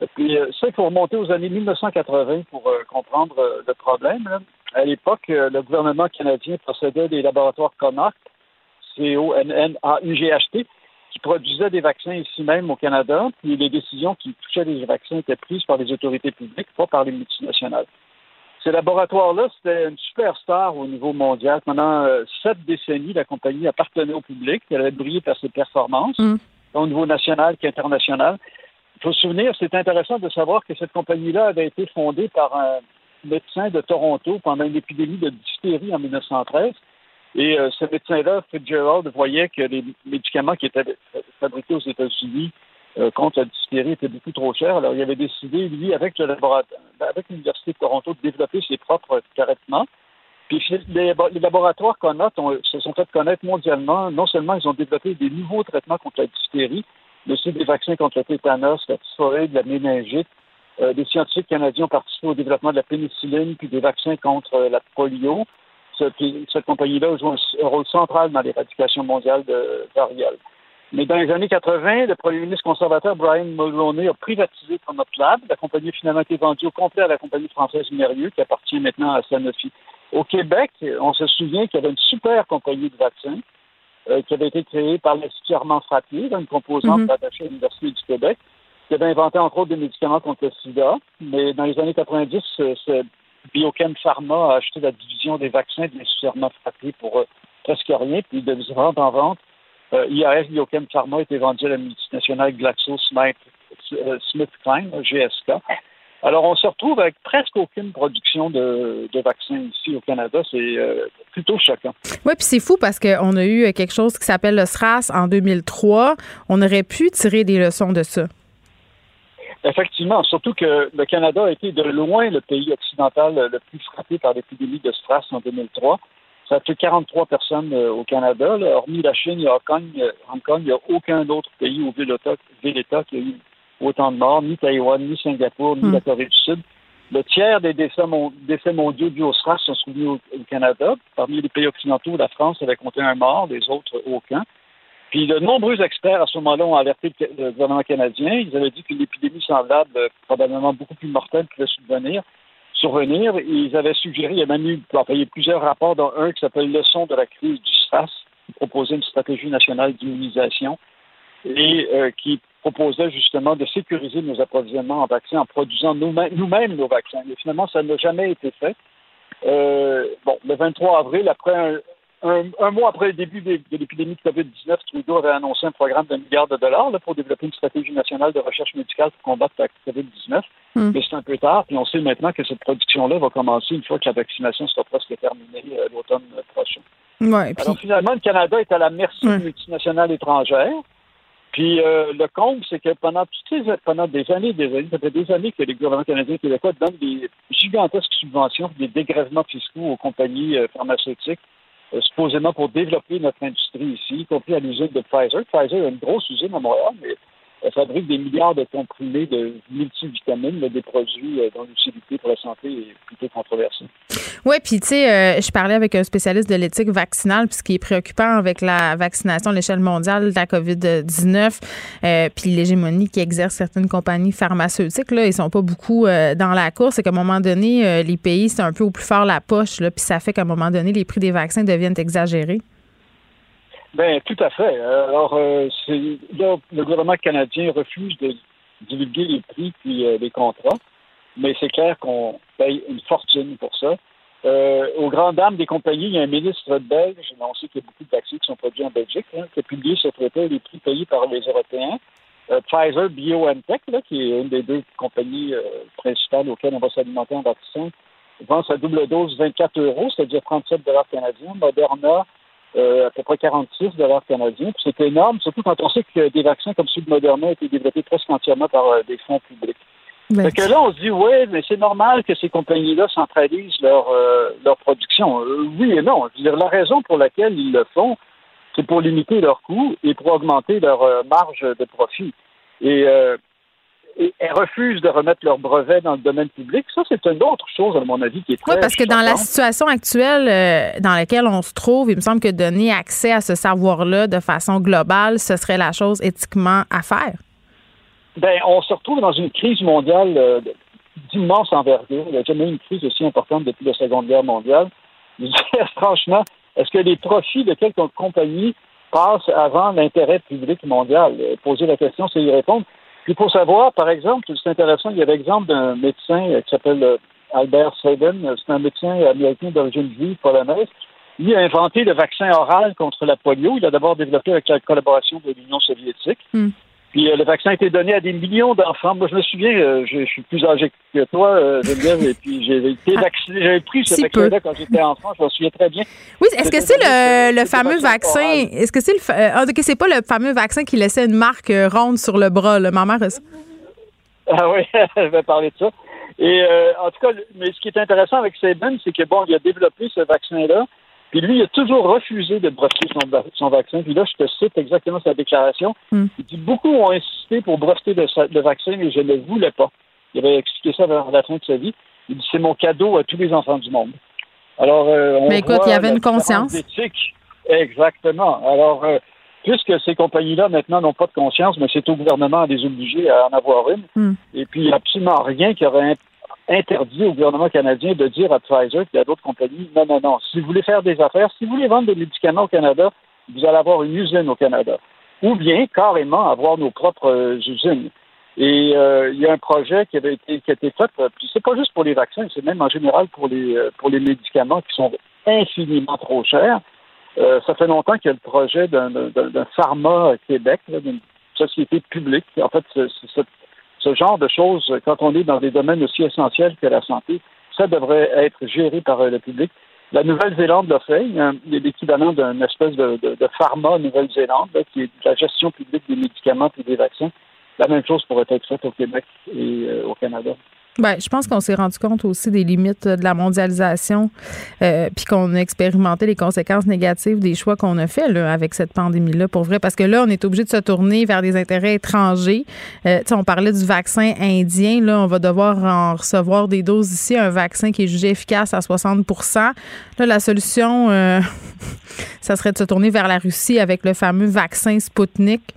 Et puis euh, ça, il faut remonter aux années 1980 pour comprendre le problème. À l'époque, le gouvernement canadien procédait des laboratoires Connacht C-O-N-N-A-U-G-H-T, qui produisait des vaccins ici même au Canada, puis les décisions qui touchaient les vaccins étaient prises par les autorités publiques, pas par les multinationales. Ces laboratoires-là, c'était une superstar au niveau mondial. Pendant euh, sept décennies, la compagnie appartenait au public. Elle avait brillé par ses performances, mm. au niveau national qu'international. Il faut se souvenir, c'est intéressant de savoir que cette compagnie-là avait été fondée par un médecin de Toronto pendant une épidémie de diphtérie en 1913 et euh, ce médecin-là, Fitzgerald, voyait que les médicaments qui étaient fabriqués aux États-Unis euh, contre la diphtérie étaient beaucoup trop chers. Alors, il avait décidé, lui, avec le laboratoire, avec l'Université de Toronto, de développer ses propres traitements. Puis les, laboratoires Connaught se sont fait connaître mondialement. Non seulement ils ont développé des nouveaux traitements contre la diphtérie, mais aussi des vaccins contre le tétanos, la typhoïde, la méningite. Euh, des scientifiques canadiens ont participé au développement de la pénicilline puis des vaccins contre la polio cette, compagnie-là joue un, rôle central dans l'éradication mondiale de variole. Mais dans les années 80, le premier ministre conservateur Brian Mulroney a privatisé Lab. La compagnie a finalement été vendue au complet à la compagnie française Mérieux, qui appartient maintenant à Sanofi. Au Québec, on se souvient qu'il y avait une super compagnie de vaccins euh, qui avait été créée par l'Institut Armand Frappier, une composante mm à l'Université du Québec, qui avait inventé entre autres des médicaments contre le sida. Mais dans les années 90, c'est Biochem Pharma a acheté la division des vaccins de l'Institut Frappé pour euh, presque rien, puis de vente en vente. Euh, Biochem Pharma a été vendu à la multinationale GlaxoSmithKline, euh, GSK. Alors, on se retrouve avec presque aucune production de, vaccins ici au Canada. C'est plutôt choquant. Oui, puis c'est fou parce qu'on a eu quelque chose qui s'appelle le SRAS en 2003. On aurait pu tirer des leçons de ça. Effectivement, surtout que le Canada a été de loin le pays occidental le plus frappé par l'épidémie de SRAS en 2003. Ça a fait 43 personnes euh, au Canada. Hormis la Chine et Hong Kong, euh, Hong Kong, il n'y a aucun autre pays au ville-État qui a eu autant de morts, ni Taïwan, ni Singapour, ni hmm. la Corée du Sud. Le tiers des décès, mondiaux du au SRAS sont soumis au, Canada. Parmi les pays occidentaux, la France avait compté un mort, les autres aucun. Puis de nombreux experts à ce moment-là ont alerté le gouvernement canadien. Ils avaient dit qu'une épidémie semblable, euh, probablement beaucoup plus mortelle, pouvait survenir. survenir. ils avaient suggéré, il y a même eu plusieurs rapports, dont un qui s'appelle Leçon de la crise du SRAS, qui proposait une stratégie nationale d'immunisation et euh, qui proposait justement de sécuriser nos approvisionnements en vaccins en produisant nous-mêmes nos vaccins. Mais finalement, ça n'a jamais été fait. Euh, bon, le 23 avril, après un, un, mois après le début de, l'épidémie de COVID-19, Trudeau avait annoncé un programme d'un milliard de dollars pour développer une stratégie nationale de recherche médicale pour combattre la COVID-19. Hmm. Mais c'est un peu tard, puis on sait maintenant que cette production-là va commencer une fois que la vaccination sera presque terminée euh, l'automne prochain. Alors finalement, le Canada est à la merci ouais. multinationales étrangères. Puis euh, le comble, c'est que pendant toutes pendant des années, des années, ça fait des années que les gouvernements canadiens et québécois donnent des gigantesques subventions, des dégrèvements fiscaux aux compagnies euh, pharmaceutiques supposément pour développer notre industrie ici, y compris à l'usine de Pfizer. Pfizer a une grosse usine à Montréal, mais fabrique des milliards de comprimés de multivitamines, des produits euh, dont l'utilité pour la santé est plutôt controversée. Oui, puis tu sais, euh, je parlais avec un spécialiste de l'éthique vaccinale, puis ce qui est préoccupant avec la vaccination à l'échelle mondiale de la COVID-19, euh, puis l'hégémonie qui exerce certaines compagnies pharmaceutiques, là, ils sont pas beaucoup dans la course. C'est qu'à un moment donné, les pays, c'est un peu au plus fort la poche, puis ça fait qu'à un moment donné, les prix des vaccins deviennent exagérés. Ben tout à fait. Alors, euh, là, le gouvernement canadien refuse de divulguer les prix puis euh, les contrats, mais c'est clair qu'on paye une fortune pour ça. Euh, aux grandes dames des compagnies, il y a un ministre belge, on sait qu'il y a beaucoup de vaccins qui sont produits en Belgique, hein, qui a publié ce traité les prix payés par les Européens. Euh, Pfizer BioNTech, là, qui est une des deux compagnies euh, principales auxquelles on va s'alimenter en vaccin, vend sa double dose 24 euros, c'est-à-dire 37 dollars canadiens. Moderna, euh, à peu près 46 dollars canadiens. C'est énorme, surtout quand on sait que des vaccins comme celui de Moderna ont été développés presque entièrement par des fonds publics. Ben, que là, on se dit, oui, mais c'est normal que ces compagnies-là centralisent leur, leur production. oui et non. Je veux dire, la raison pour laquelle ils le font, c'est pour limiter leurs coûts et pour augmenter leur euh, marge de profit. Et, euh, et, elles refusent de remettre leurs brevets dans le domaine public. Ça, c'est une autre chose, à mon avis, qui est très. Oui, parce que dans la situation actuelle euh, dans laquelle on se trouve, il me semble que donner accès à ce savoir-là de façon globale, ce serait la chose éthiquement à faire. Bien, on se retrouve dans une crise mondiale d'immense envergure. Il n'y a jamais eu une crise aussi importante depuis la Seconde Guerre mondiale. [laughs] franchement, est-ce que les profits de quelques compagnies passent avant l'intérêt public mondial? Euh, poser la question, c'est y répondre. Puis pour savoir, par exemple, c'est intéressant, il y a l'exemple d'un médecin qui s'appelle euh, Albert Sabin, c'est un médecin américain d'origine juive polonaise. Il a inventé le vaccin oral contre la polio. Il a d'abord développé avec la collaboration de l'Union soviétique. Hmm. Puis euh, le vaccin a été donné à des millions d'enfants. Moi, je me souviens, euh, je, suis plus âgé que toi, euh, Geneviève, et puis j'ai été ah, vacciné, j'avais pris ce vaccin-là quand j'étais enfant, je m'en souviens très bien. Oui, est-ce que c'est le, le fameux vaccin, est-ce que c'est le, ah, c'est pas le fameux vaccin qui laissait une marque ronde sur le bras, là, ma mère Ah oui, [laughs] je vais parler de ça. Et en tout cas, mais ce qui est intéressant avec Sabin, c'est que bon, il a développé ce vaccin-là, puis lui, il a toujours refusé de breveter son, vaccin. Puis là, je te cite exactement sa déclaration. Hmm. Il dit Beaucoup ont insisté pour breveter le, vaccin, mais je ne le voulais pas. Il avait expliqué ça vers la fin de sa vie. Il dit C'est mon cadeau à tous les enfants du monde. Alors, euh, on mais écoute, il y avait une conscience? Exactement. Alors, euh, puisque ces compagnies-là, maintenant, n'ont pas de conscience, mais c'est au gouvernement de les obliger à en avoir une. Hmm. Et puis, il n'y a absolument rien qui aurait interdit au gouvernement canadien de dire à Pfizer et à d'autres compagnies non, non, non. Si vous voulez faire des affaires, si vous voulez vendre des médicaments au Canada, vous allez avoir une usine au Canada. Ou bien carrément avoir nos propres euh, usines. Et euh, il y a un projet qui avait été qui a été fait, euh, puis c'est pas juste pour les vaccins, c'est même en général pour les pour les médicaments qui sont infiniment trop chers. ça fait longtemps qu'il y a le projet d'un pharma Québec, d'une société publique. En fait, ce genre de choses, quand on est dans des domaines aussi essentiels que la santé, ça devrait être géré par euh, le public. La Nouvelle-Zélande l'a fait. Il y a l'équivalent d'une espèce de, pharma Nouvelle-Zélande, qui est la gestion publique des médicaments et des vaccins. La même chose pourrait être faite au Québec et euh, au Canada. Ben, je pense qu'on s'est rendu compte aussi des limites de la mondialisation, euh, puis qu'on a expérimenté les conséquences négatives des choix qu'on a fait là, avec cette pandémie-là, pour vrai. Parce que là, on est obligé de se tourner vers des intérêts étrangers. Euh, on parlait du vaccin indien. Là, on va devoir en recevoir des doses ici, un vaccin qui est jugé efficace à 60% Là, la solution, euh, [laughs] ça serait de se tourner vers la Russie avec le fameux vaccin Sputnik.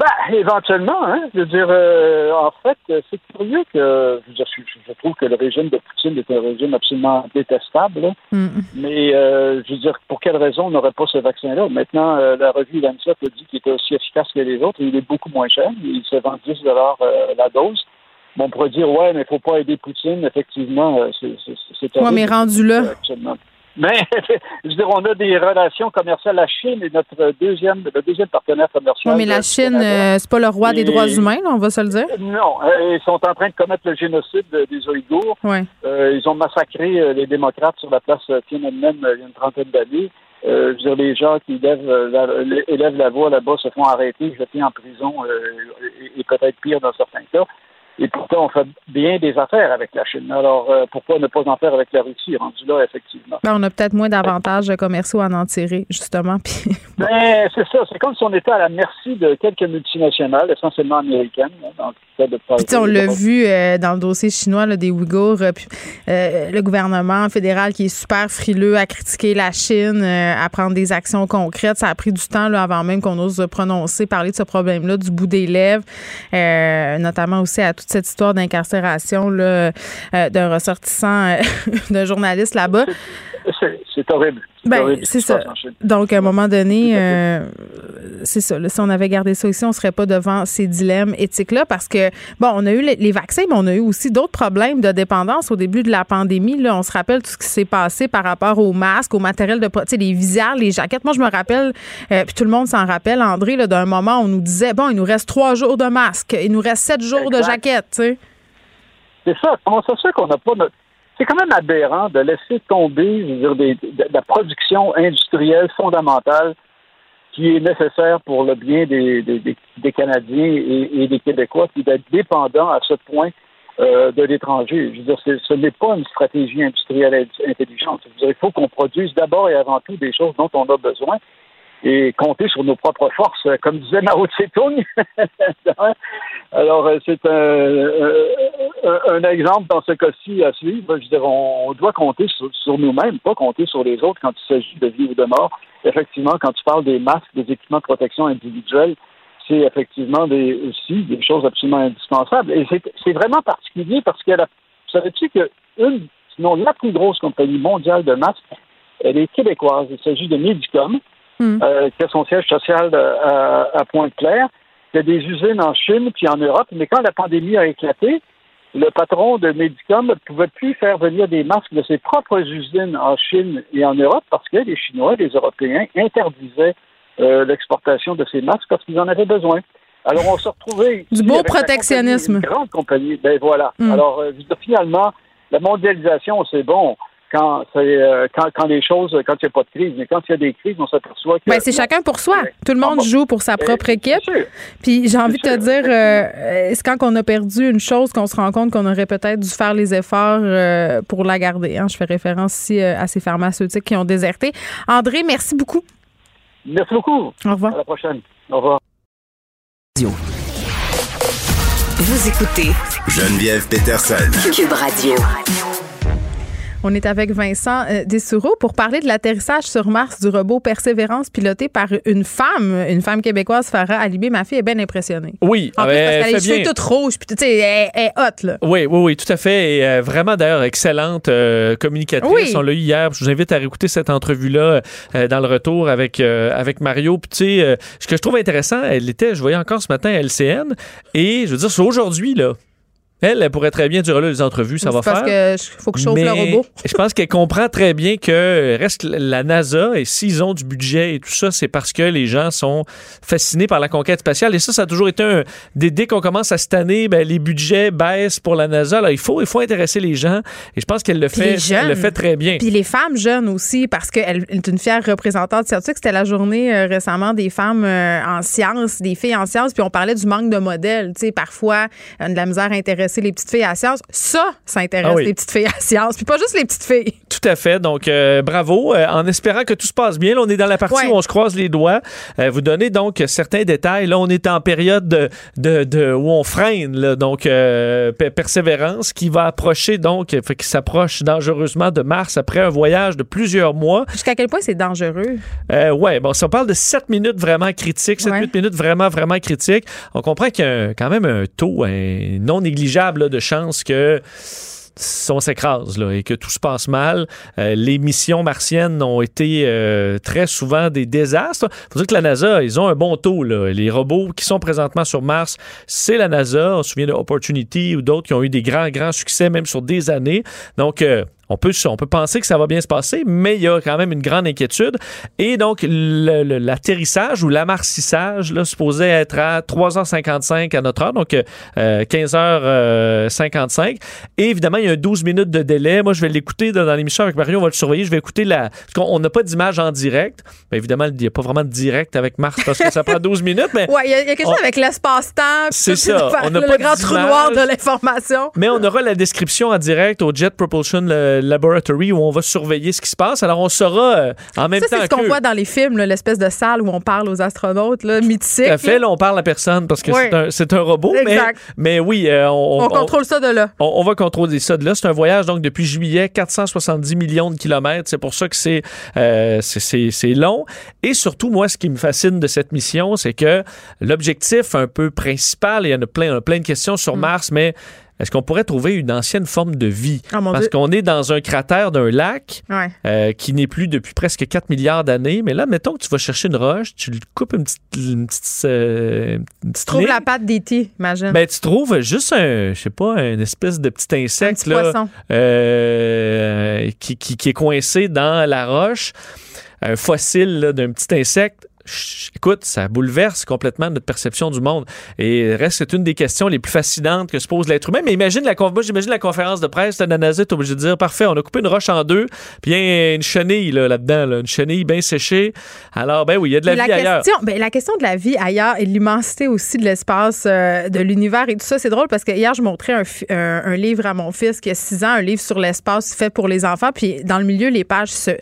Ben, éventuellement, hein. Je veux dire, euh, en fait, c'est curieux que je, je, trouve que le régime de Poutine est un régime absolument détestable. Mm. Mais euh, je veux dire, pour quelle raison on n'aurait pas ce vaccin-là? Maintenant, euh, la revue Lancet a dit qu'il était aussi efficace que les autres. Il est beaucoup moins cher. Il se vend 10 la dose. Bon, on pourrait dire, ouais, mais il ne faut pas aider Poutine. Effectivement, c'est Ouais, mais rendu là. Mais [laughs] je veux dire, on a des relations commerciales. La Chine est notre deuxième, le deuxième partenaire commercial. Oui, mais la Chine, euh, c'est pas le roi des droits humains, on va se le dire. Non, euh, ils sont en train de commettre le génocide des Ouïghours. Ouais. Euh, ils ont massacré les démocrates sur la place Tiananmen il y a une trentaine d'années. je veux dire, les gens qui élèvent la, élèvent la voix là-bas se font arrêter, jeter en prison et peut-être pire dans certains cas. Et pourtant, on fait bien des affaires avec la Chine. Alors, euh, pourquoi ne pas en faire avec la Russie, rendu là, effectivement? Ben, on a peut-être moins d'avantages commerciaux à en tirer, justement. [laughs] Puis, ben, c'est ça. C'est comme si on était à la merci de quelques multinationales, essentiellement américaines, hein, on l'a vu euh, dans le dossier chinois des Ouïghours, euh, le gouvernement fédéral qui est super frileux à critiquer la Chine, à prendre des actions concrètes. Ça a pris du temps là, avant même qu'on ose prononcer, parler de ce problème-là du bout des lèvres, notamment aussi à toute cette histoire d'incarcération d'un ressortissant, [laughs] d'un journaliste là-bas. C'est horrible. Ben, c'est ça. Donc, à un moment donné, euh, c'est ça. si on avait gardé ça ici, on serait pas devant ces dilemmes éthiques-là parce que, bon, on a eu les, vaccins, mais on a eu aussi d'autres problèmes de dépendance au début de la pandémie. Là, on se rappelle tout ce qui s'est passé par rapport aux masques, au matériel de, sais, les visières, les jaquettes. Moi, je me rappelle, euh, puis tout le monde s'en rappelle, André, d'un moment, on nous disait, bon, il nous reste trois jours de masques, il nous reste sept jours de C'est ça. Comment ça se fait qu'on n'a pas c'est quand même aberrant de laisser tomber dire, de, la production industrielle fondamentale qui est nécessaire pour le bien des, des, Canadiens et, des Québécois, puis d'être dépendant à ce point euh, de l'étranger. Je veux dire, ce n'est pas une stratégie industrielle intelligente. il faut qu'on produise d'abord et avant tout des choses dont on a besoin et compter sur nos propres forces, comme disait Mao Tse-tung. [laughs] Alors, euh, c'est un, un, exemple dans ce cas-ci à suivre. Je dire, on, doit compter sur, nous-mêmes, pas compter sur les autres quand il s'agit de vie ou de mort. Effectivement, quand tu parles des masques, des équipements de protection individuels, c'est effectivement des, aussi des choses absolument indispensables. Et c'est vraiment particulier parce que, la, savais-tu que une, sinon la plus grosse compagnie mondiale de masques, elle est québécoise. Il s'agit de Medicom. Hmm. Euh, qui a son siège social à, à Pointe-Claire. Il y a des usines en Chine puis en Europe, mais quand la pandémie a éclaté, le patron de Medicom ne pouvait plus faire venir des masques de ses propres usines en Chine et en Europe parce que les Chinois et les Européens interdisaient euh, l'exportation de ces masques parce qu'ils en avaient besoin. Alors, on s'est retrouvé... Du beau protectionnisme. une grande compagnie. Ben voilà. Hmm. Alors, euh, finalement, la mondialisation, c'est bon quand, euh, quand, quand les choses, quand il n'y a pas de crise. Mais quand il y a des crises, on s'aperçoit que. Ben, c'est chacun pour soi. Tout le monde joue pour sa ben, propre équipe. Puis j'ai envie de te dire, euh, c'est quand on a perdu une chose qu'on se rend compte qu'on aurait peut-être dû faire les efforts euh, pour la garder. Hein. Je fais référence ici à ces pharmaceutiques qui ont déserté. André, merci beaucoup. Merci beaucoup. Au revoir. À la prochaine. Au revoir. Vous écoutez Geneviève Peterson. Cube Radio. On est avec Vincent euh, Dessoureau pour parler de l'atterrissage sur Mars du robot Persévérance piloté par une femme, une femme québécoise, Farah Alibé. Ma fille est bien impressionnée. Oui, en plus, parce qu'elle a les cheveux toutes rouges, puis tu sais, elle, est hot, là. Oui, oui, oui, tout à fait. Et euh, vraiment, d'ailleurs, excellente euh, communicatrice. On l'a eu hier. Je vous invite à réécouter cette entrevue-là dans le retour avec, avec Mario. Puis, tu sais, ce que je trouve intéressant, elle était, je voyais encore ce matin à LCN, et je veux dire, c'est aujourd'hui, là. Elle, elle pourrait très bien dire là les entrevues, ça va parce faire. Parce qu'il faut que je chauffe le robot. je pense qu'elle comprend très bien que reste la NASA et s'ils ont du budget et tout ça, c'est parce que les gens sont fascinés par la conquête spatiale. Et ça, ça a toujours été un. Dès, dès qu'on commence à cette année, ben, les budgets baissent pour la NASA. Là, il faut, il faut intéresser les gens. Et je pense qu'elle le fait, elle le fait très bien. Puis les femmes jeunes aussi, parce qu'elle est une fière représentante scientifique. C'était la journée euh, récemment des femmes euh, en sciences, des filles en sciences. Puis on parlait du manque de modèles. Tu sais, parfois, euh, de la misère à intéresser les petites filles à science. Ça, ça intéresse ah les petites filles à science, puis pas juste les petites filles. Tout à fait. Donc, euh, bravo. Euh, en espérant que tout se passe bien, là, on est dans la partie où on se croise les doigts. Euh, vous donnez donc certains détails. Là, on est en période de, de, où on freine. Là, donc, persévérance qui va approcher, donc, qui s'approche dangereusement de Mars après un voyage de plusieurs mois. Jusqu'à quel point c'est dangereux? ouais, bon, si on parle de 7 minutes vraiment critiques, 7-8 minutes vraiment, vraiment critiques, on comprend qu'il y a quand même un taux non négligeable de chances que on s'écrase et que tout se passe mal. Euh, les missions martiennes ont été euh, très souvent des désastres. Faut dire que la NASA, ils ont un bon taux. Les robots qui sont présentement sur Mars, c'est la NASA. On se souvient de Opportunity ou d'autres qui ont eu des grands, grands succès même sur des années. Donc, euh, on peut, on peut penser que ça va bien se passer, mais il y a quand même une grande inquiétude. Et donc, l'atterrissage ou l'amarcissage, là, supposé être à 3h55 à notre heure, donc 15h55. Euh, Et évidemment, il y a 12 minutes de délai. Moi, je vais l'écouter dans, l'émission avec Mario, on va le surveiller. Je vais écouter la. Parce qu'on n'a pas d'image en direct. Mais évidemment, il n'y a pas vraiment de direct avec Mars parce que ça prend 12 minutes. Mais ouais, il y, a quelque chose avec l'espace-temps. C'est ça. On n'a pas le grand trou noir de l'information. Mais on aura la description en direct au Jet Propulsion laboratory où on va surveiller ce qui se passe. Alors, on saura euh, en même temps c'est ce qu'on voit dans les films, l'espèce de salle où on parle aux astronautes, là, mythique. Tout à fait, là, on parle à personne parce que c'est un, robot. Exact. Mais, mais oui, euh, on, on, contrôle ça de là. On, va contrôler ça de là. C'est un voyage, donc, depuis juillet, 470 millions de kilomètres. C'est pour ça que c'est euh, long. Et surtout, moi, ce qui me fascine de cette mission, c'est que l'objectif un peu principal, il y en a plein, plein de questions sur mm. Mars, mais est-ce qu'on pourrait trouver une ancienne forme de vie? Oh, Parce qu'on est dans un cratère d'un lac euh, qui n'est plus depuis presque 4 milliards d'années. Mais là, mettons que tu vas chercher une roche, tu le coupes une petite. Une petite, euh, tu trouves la patte d'été, imagine. Ben, tu trouves juste un, je sais pas, une espèce de petit insecte là, euh, qui, qui, qui, est coincé dans la roche, un fossile d'un petit insecte écoute, ça bouleverse complètement notre perception du monde. Et reste c'est une des questions les plus fascinantes que se pose l'être humain. Mais imagine la, moi, j'imagine la conférence de presse, la NASA est obligé de dire, parfait, on a coupé une roche en deux, puis il y a une chenille là, dedans une chenille bien séchée. Alors, ben oui, il y a de la, vie ailleurs. Ben, la question de la vie ailleurs et de l'immensité aussi de l'espace, euh, de l'univers et tout ça, c'est drôle parce que hier, je montrais un, un, livre à mon fils qui a 6 ans, un livre sur l'espace fait pour les enfants, puis dans le milieu, les pages se,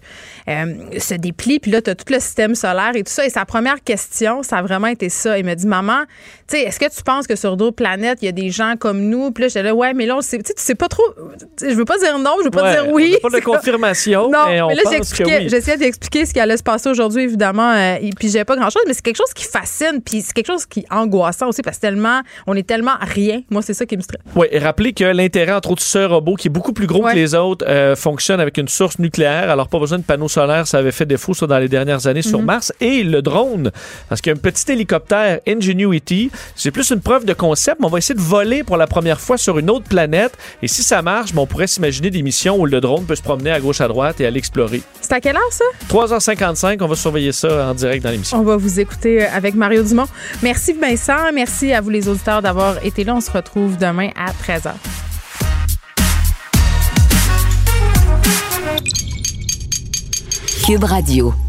se déplient, puis là, tu as tout le système solaire et tout ça, et sa première question, ça a vraiment été ça. Il m'a dit, maman, tu sais, est-ce que tu penses que sur d'autres planètes, il y a des gens comme nous? Puis là, j'étais là, ouais, mais là, tu sais pas trop. Je veux pas dire non, je veux pas dire oui. pas de [laughs] confirmation. Non, mais, on là, j'expliquais, j'essayais d'expliquer ce qui allait se passer aujourd'hui, évidemment. Euh, et puis, j'avais pas grand-chose, mais c'est quelque chose qui fascine, puis c'est quelque chose qui est angoissant aussi, parce que tellement, on est tellement rien. Moi, c'est ça qui me stresse. Oui, et rappelez que l'intérêt, entre autres, ce robot, qui est beaucoup plus gros que les autres, euh, fonctionne avec une source nucléaire. Alors, pas besoin de panneaux solaires. Ça avait fait défaut, ça, dans les dernières années sur mhm. Mars. Et le drone, parce qu'il y a un petit hélicoptère Ingenuity, c'est plus une preuve de concept, mais on va essayer de voler pour la première fois sur une autre planète. Et si ça marche, ben, on pourrait s'imaginer des missions où le drone peut se promener à gauche à droite et aller explorer. C'est à quelle heure ça? 3h55, on va surveiller ça en direct dans l'émission. On va vous écouter euh, avec Mario Dumont. Merci Vincent, merci à vous les auditeurs d'avoir été là. On se retrouve demain à 13h. Cube Radio.